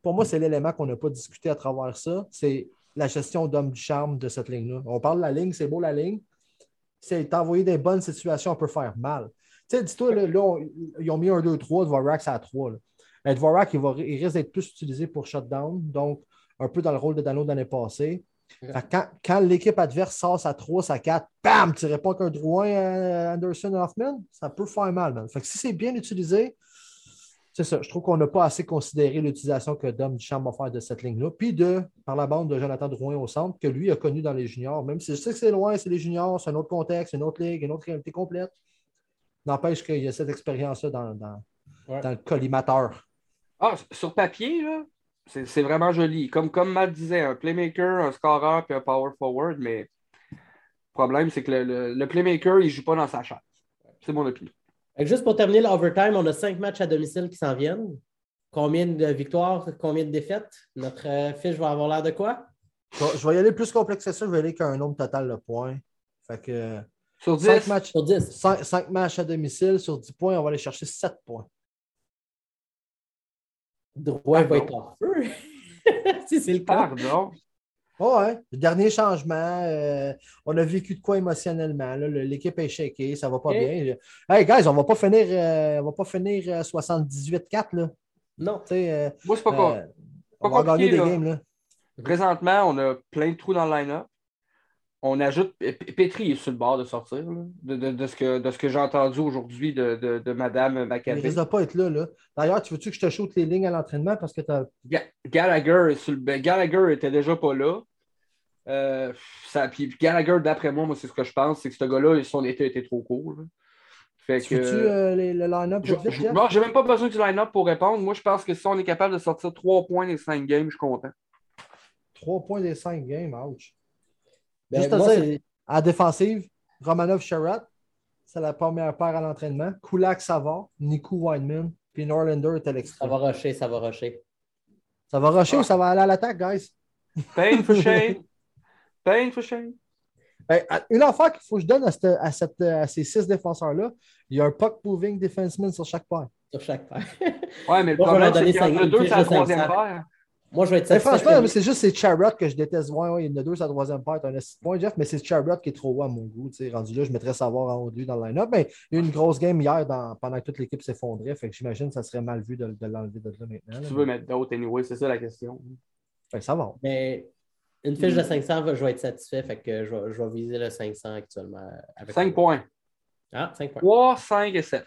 C: pour moi, c'est l'élément qu'on n'a pas discuté à travers ça. C'est la gestion d'homme du charme de cette ligne-là. On parle de la ligne, c'est beau la ligne, c'est t'envoyer des bonnes situations, on peut faire mal. Tu sais, dis-toi, là, ils ont mis un 2-3, Dvorak, c'est à 3. Là. Dvorak, il, va, il risque d'être plus utilisé pour shutdown, donc un peu dans le rôle de Dano l'année passée. Quand, l'équipe adverse sort à 3, à 4, bam, tu réponds qu'un Drouin, euh, Anderson, Hoffman, ça peut faire mal. Man. Fait que si c'est bien utilisé, c'est ça. Je trouve qu'on n'a pas assez considéré l'utilisation que Dom Duchamp va faire de cette ligne-là. Puis de, par la bande de Jonathan Drouin au centre, que lui a connu dans les juniors. Même si je sais que c'est loin, c'est les juniors, c'est un autre contexte, une autre ligue, une autre réalité complète. N'empêche qu'il y a cette expérience-là dans, dans, le collimateur.
D: Ah, sur papier, là, c'est vraiment joli. Comme, comme Matt disait, un playmaker, un scorer puis un power forward, mais le problème, c'est que le, le, playmaker, il ne joue pas dans sa chaise. C'est mon opinion.
A: Juste pour terminer l'overtime, on a cinq matchs à domicile qui s'en viennent. Combien de victoires, combien de défaites? Notre euh, fiche va avoir l'air de quoi?
C: Je vais y aller plus complexe que ça. Je vais aller qu'un nombre total de points. Fait que,
D: sur 10?
C: matchs,
A: sur 10.
C: 5, matchs à domicile. Sur 10 points, on va aller chercher 7 points.
A: Droit va être en feu. si c'est le cas.
D: Pardon?
C: Oh, ouais. Le dernier changement, euh, on a vécu de quoi émotionnellement. L'équipe est shakée, ça va pas bien. Hey, guys, on va pas finir, euh, va pas finir 78-4. Euh, là.
A: Non.
D: Moi, c'est pas quoi.
C: on va gagner des games. Là.
D: Présentement, on a plein de trous dans le line-up. On ajoute. Petri est sur le bord de sortir, de, ce que, de ce que j'ai entendu aujourd'hui de, de, Mme Maccabé.
C: Il risque de pas être là. là. D'ailleurs, tu veux-tu que je te shoote les lignes à l'entraînement parce que tu as.
D: Gallagher, sur le... Gallagher était déjà pas là. Euh, ça, puis Gallagher, d'après moi, moi c'est ce que je pense, c'est que ce gars-là, son été était trop court.
C: Fait que, tu euh, le line-up
D: Je j'ai même pas besoin du line-up pour répondre. Moi, je pense que si on est capable de sortir 3 points des 5 games, je suis content.
C: 3 points des 5 games, ouch. Ben, Juste à dire, à défensive, Romanov Sherratt, c'est la première paire à l'entraînement. Kulak Savard, Nico Weinman, puis Norlander était l'extra.
A: Ça va rusher, ça va rusher.
C: Ça va rusher ou ça va aller à l'attaque, guys?
D: Pain for shame. Pain for shame.
C: Ben, une affaire qu'il faut que je donne à, cette, à, ces six défenseurs-là, il y a un puck moving defenseman sur chaque paire.
A: Sur chaque paire.
D: ouais, mais le problème, c'est qu'il y en a deux sur la troisième paire.
A: Moi, je vais être satisfait.
C: franchement, c'est juste ces Charrot que je déteste. Ouais, il y en a deux sur la troisième paire. un point, Jeff, mais c'est Charrot qui est trop haut à mon goût. Rendu là, je mettrais savoir en haut de lui dans le line-up. Mais il y a eu une grosse game hier pendant que toute l'équipe s'effondrait. Fait que j'imagine que ça serait mal vu de, l'enlever de là maintenant.
D: Tu veux mettre d'autres anyway, c'est ça la question.
C: Ben, ça va.
A: Mais une fiche de 500, je vais être satisfait. Fait que je vais, je vais viser le 500 actuellement.
D: Avec 5 points.
A: Ah, 5 points.
D: 3, 5 et 7.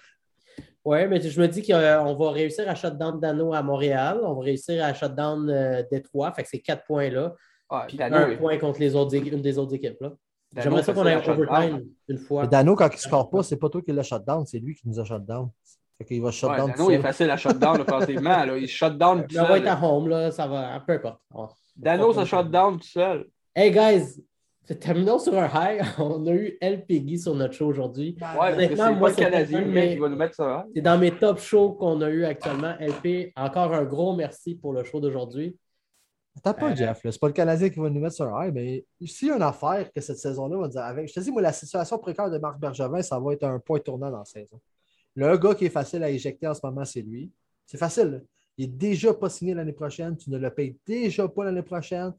A: Oui, mais je me dis qu'on va réussir à shutdown Dano à Montréal. On va réussir à shutdown euh, Détroit. Fait que c'est 4 points là. puis Dano, un point contre les autres, une des autres équipes. là. J'aimerais ça qu'on ait un overtime une fois.
C: Mais Dano, quand il ne score pas, c'est pas toi qui l'a shutdown, c'est lui qui nous a shutdown. Fait qu'il va shutdown.
D: Ouais, Dano, il est facile à shutdown offensivement. Il shutdown
A: tout seul. Il va être à home, là, ça va, peu importe.
D: Dano, ça shutdown tout seul.
A: Hey guys, Terminons sur un high. On a eu El Peggy sur notre show aujourd'hui.
D: Ouais, c'est moi, le Canadien qui va nous mettre ça.
A: C'est dans mes top shows qu'on a eu actuellement. LP, encore un gros merci pour le show d'aujourd'hui.
C: T'as pas, euh, Jeff. C'est pas le Canadien qui va nous mettre sur un high, mais s'il y a une affaire que cette saison-là va dire avec. Je te dis, moi, la situation précaire de Marc Bergevin, ça va être un point tournant dans la saison. Le gars qui est facile à éjecter en ce moment, c'est lui. C'est facile. Il n'est déjà pas signé l'année prochaine. Tu ne le payes déjà pas l'année prochaine.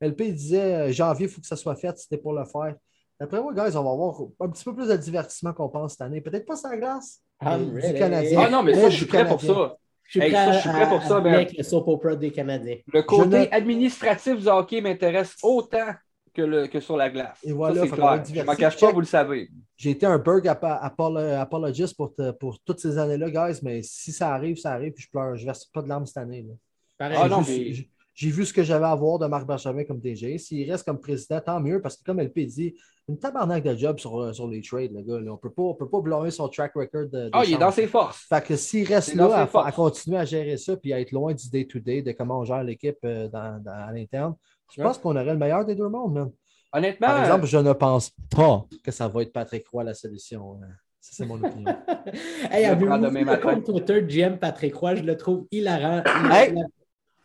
C: LP disait euh, janvier, il faut que ça soit fait, c'était pour le faire. D'après moi, guys, on va avoir un petit peu plus de divertissement qu'on pense cette année. Peut-être pas sans glace,
A: du
D: Canadien. Ah non, mais ça, je suis prêt pour ça.
A: Je suis, prêt, pour ça, avec le soap opera des Canadiens.
D: Le côté administratif du hockey m'intéresse autant que, le, que sur la glace. Et voilà, ça, clair. Je ne m'en cache pas, vous le savez.
C: J'ai été un bug apologiste pour, pour toutes ces années-là, guys, mais si ça arrive, ça arrive, puis je pleure. Je ne verse pas de larmes cette année. Là.
A: Pareil, ah, non,
C: mais... J'ai vu ce que j'avais à voir de Marc Bergevin comme DG. S'il reste comme président, tant mieux, parce que comme LP dit, une tabarnak de job sur, euh, sur les trades, le gars. On ne peut pas, peut pas blâmer son track record de.
D: Ah, il est dans ses forces.
C: Fait que s'il reste là à, continuer à gérer ça puis à être loin du day-to-day, de comment on gère l'équipe euh, dans, à l'interne, je pense qu'on aurait le meilleur des deux mondes, même.
D: Honnêtement.
C: Par exemple, je ne pense pas que ça va être Patrick Roy la solution. Hein. C'est mon opinion.
A: hey, avez-vous le compte Twitter GM Patrick Roy? Je le trouve hilarant.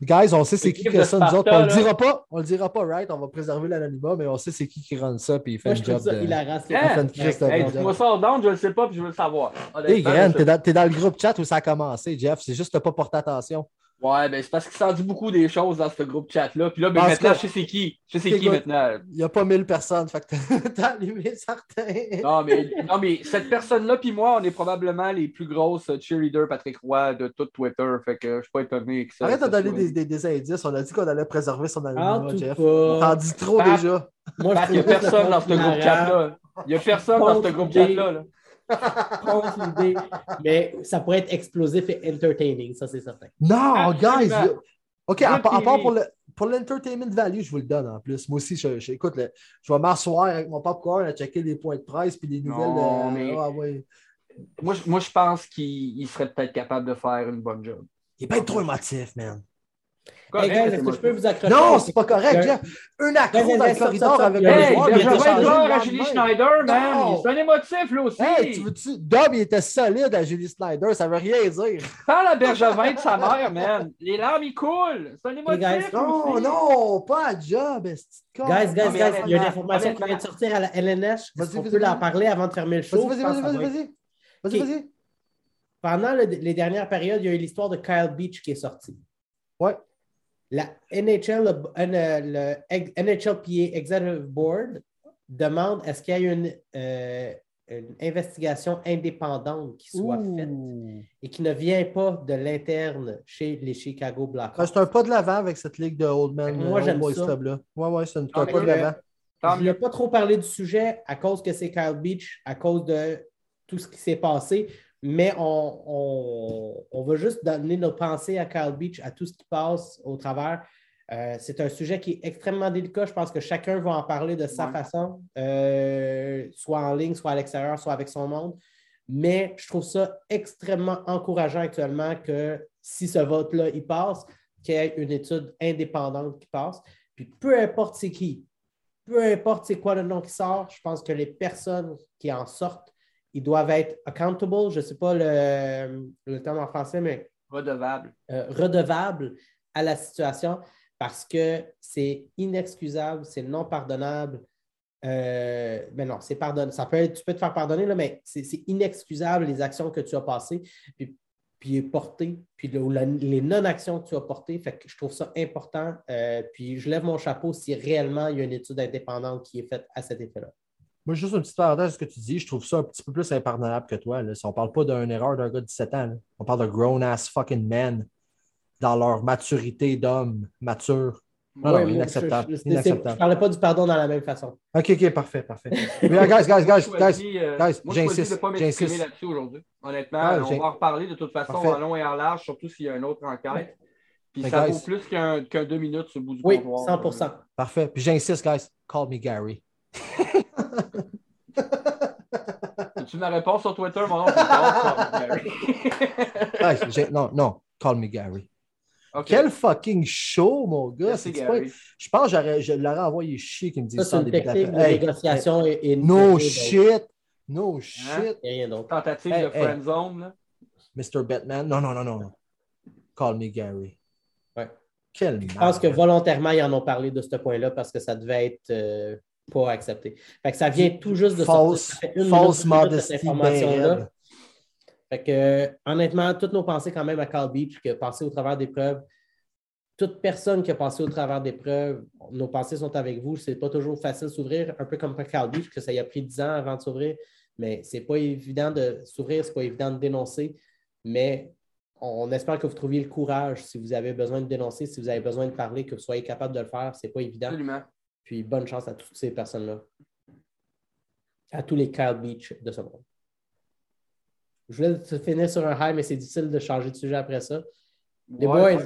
C: Guys, on sait c'est qui que ça, nous autres. On le dira pas, on le dira pas, right? On va préserver l'anonymat, mais on sait c'est qui qui run ça, puis il fait
A: un job.
C: de...
A: Il a rassé.
D: Dis-moi ça down, je le sais pas, puis je veux le savoir.
C: Hey, Gren, t'es dans, dans, le groupe chat où ça a commencé, Jeff. C'est juste que t'as pas porté attention.
D: Ouais, ben c'est parce qu'il s'en dit beaucoup des choses dans ce groupe chat-là. Puis là, ben, maintenant, je sais c'est qui. Je sais c'est qui maintenant.
C: Il n'y a pas mille personnes, fait que t'as allumé certains.
D: non, mais, non, mais cette personne-là, puis moi, on est probablement les plus grosses cheerleaders Patrick Roy de tout Twitter. Fait que je suis pas étonné que ça.
C: Arrête de donner des, des, des, indices. On a dit qu'on allait préserver son anonymat, Jeff. On t'en dit trop déjà.
D: Moi, il n'y a personne dans ce groupe chat-là. Il n'y a personne dans ce groupe chat-là. Là
A: l'idée, mais ça pourrait être explosif et entertaining, ça c'est certain.
C: Non, guys! OK, à, part pour le, pour l'entertainment value, je vous le donne en plus. Moi aussi, je, je écoute, je vais m'asseoir avec mon popcorn à checker les points de presse puis les nouvelles. de, ah, ouais.
D: moi, moi, je pense qu'il serait peut-être capable de faire une bonne job.
C: Il est pas trop émotif, man.
A: Hey est-ce que je peux vous accrocher?
C: Non, c'est pas correct, Jeff. Un accro dans le corridor avec un
D: joueur. Il a joueur à Julie Schneider, man. C'est un émotif, là aussi.
C: Hey, tu veux-tu... Dom, il était solide à Julie Schneider. Ça veut rien dire.
D: Parle à Bergevin de sa mère, man. Les larmes, ils coulent. C'est un émotif.
C: Non, non, pas à job.
A: Guys, guys, guys, il y a une information qui vient de sortir à la LNH. On peut en parler avant de fermer le show?
C: Vas-y, vas-y, vas-y. Vas-y, vas-y.
A: Pendant les dernières périodes, il y a eu l'histoire de Kyle Beach qui est sortie.
C: Ouais
A: la NHL, le, NHLPA Executive Board demande est-ce qu'il y a une, euh, une, investigation indépendante qui soit faite et qui ne vient pas de l'interne chez les Chicago Blackhawks?
C: C'est un pas de l'avant avec cette ligue de Oldman.
A: Moi, j'aime ça.
C: Là. Ouais, ouais, c'est un, pas de l'avant.
A: Je n'ai pas trop parlé du sujet à cause que c'est Kyle Beach, à cause de tout ce qui s'est passé mais on, on, va juste donner nos pensées à Kyle Beach, à tout ce qui passe au travers. Euh, c'est un sujet qui est extrêmement délicat. Je pense que chacun va en parler de sa façon, euh, soit en ligne, soit à l'extérieur, soit avec son monde. Mais je trouve ça extrêmement encourageant actuellement que si ce vote-là, il passe, qu'il y ait une étude indépendante qui passe. Puis peu importe c'est qui, peu importe c'est quoi le nom qui sort, je pense que les personnes qui en sortent ils doivent être accountable, je ne sais pas le, terme en français, mais.
D: Redevable.
A: Euh, redevable à la situation parce que c'est inexcusable, c'est non pardonnable. Euh, mais non, c'est pardonnable. Ça peut tu peux te faire pardonner, là, mais c'est inexcusable les actions que tu as passées, puis, puis portées, puis les non-actions que tu as portées. Fait que je trouve ça important. Euh, puis je lève mon chapeau si réellement il y a une étude indépendante qui est faite à cet effet-là.
C: Moi, juste une petite parenthèse ce que tu dis, je trouve ça un petit peu plus impardonnable que toi. Là. Si on ne parle pas d'une erreur d'un gars de 17 ans, on parle de grown-ass fucking men dans leur maturité d'homme mature. Non, non, inacceptable. Je
A: ne parlais pas du pardon dans la même façon.
C: OK, OK, parfait, parfait. Mais, guys, guys, guys, guys,
D: euh, guys, j'insiste. pas m'exprimer là-dessus aujourd'hui. Honnêtement, ah, on va en reparler de toute façon en long et en large, surtout s'il y a une autre enquête. Puis ça vaut plus qu'un deux minutes sur le bout du
A: oui, comptoir. Oui, 100
C: Parfait. Puis j'insiste, guys, call me Gary.
D: tu une réponse sur Twitter? Mon nom, c'est
C: Gary. non, non, call me Gary. Quel fucking show, mon gars! Je pense que je l'aurais envoyé chier qui me disait ça.
A: C'est une technique de négociation et,
C: No shit! No hein? shit!
A: Rien d'autre.
D: Tentative de friend zone.
C: Mr. Batman. Non, non, non, non. Call me Gary.
A: Ouais. Quel Je pense que volontairement, ils en ont parlé de ce point-là parce que ça devait être euh, pas accepté. Fait que ça vient tout juste de
C: false, false modesty cette information-là.
A: Fait que, honnêtement, toutes nos pensées quand même à Carl Beach, qui a passé au travers des preuves. Toute personne qui a passé au travers des preuves, nos pensées sont avec vous. C'est pas toujours facile de s'ouvrir, un peu comme Carl Beach, que ça y a pris 10 ans avant de s'ouvrir. Mais c'est pas évident de s'ouvrir, c'est pas évident de dénoncer. Mais on espère que vous trouviez le courage si vous avez besoin de dénoncer, si vous avez besoin de parler, que vous soyez capable de le faire. C'est pas évident.
D: Absolument.
A: Puis bonne chance à toutes ces personnes-là. À tous les Kyle Beach de ce monde. Je voulais finir sur un high, mais c'est difficile de changer de sujet après ça. Les boys,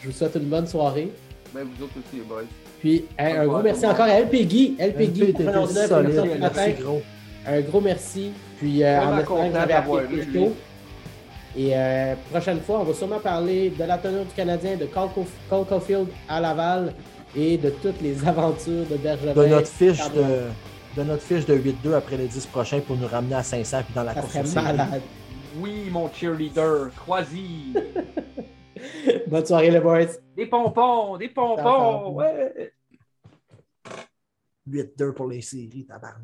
A: je vous souhaite une bonne soirée.
D: Ben, vous autres aussi, les boys.
A: Puis, un, gros merci encore à LP Guy. LP Guy, Un gros merci. Puis, euh, en espérant que vous Et euh, prochaine fois, on va sûrement parler de la tenue du Canadien, de Cole Caulfield à Laval et de toutes les aventures de Bergevin.
C: De notre fiche de de notre fiche de 8-2 après les 10 prochains pour nous ramener à 500 puis dans la course
A: malade.
D: Oui, mon cheerleader, croisi.
A: Bonne soirée, les boys.
D: Des pompons, des pompons, ouais.
C: 8-2 pour les séries, tabarnak.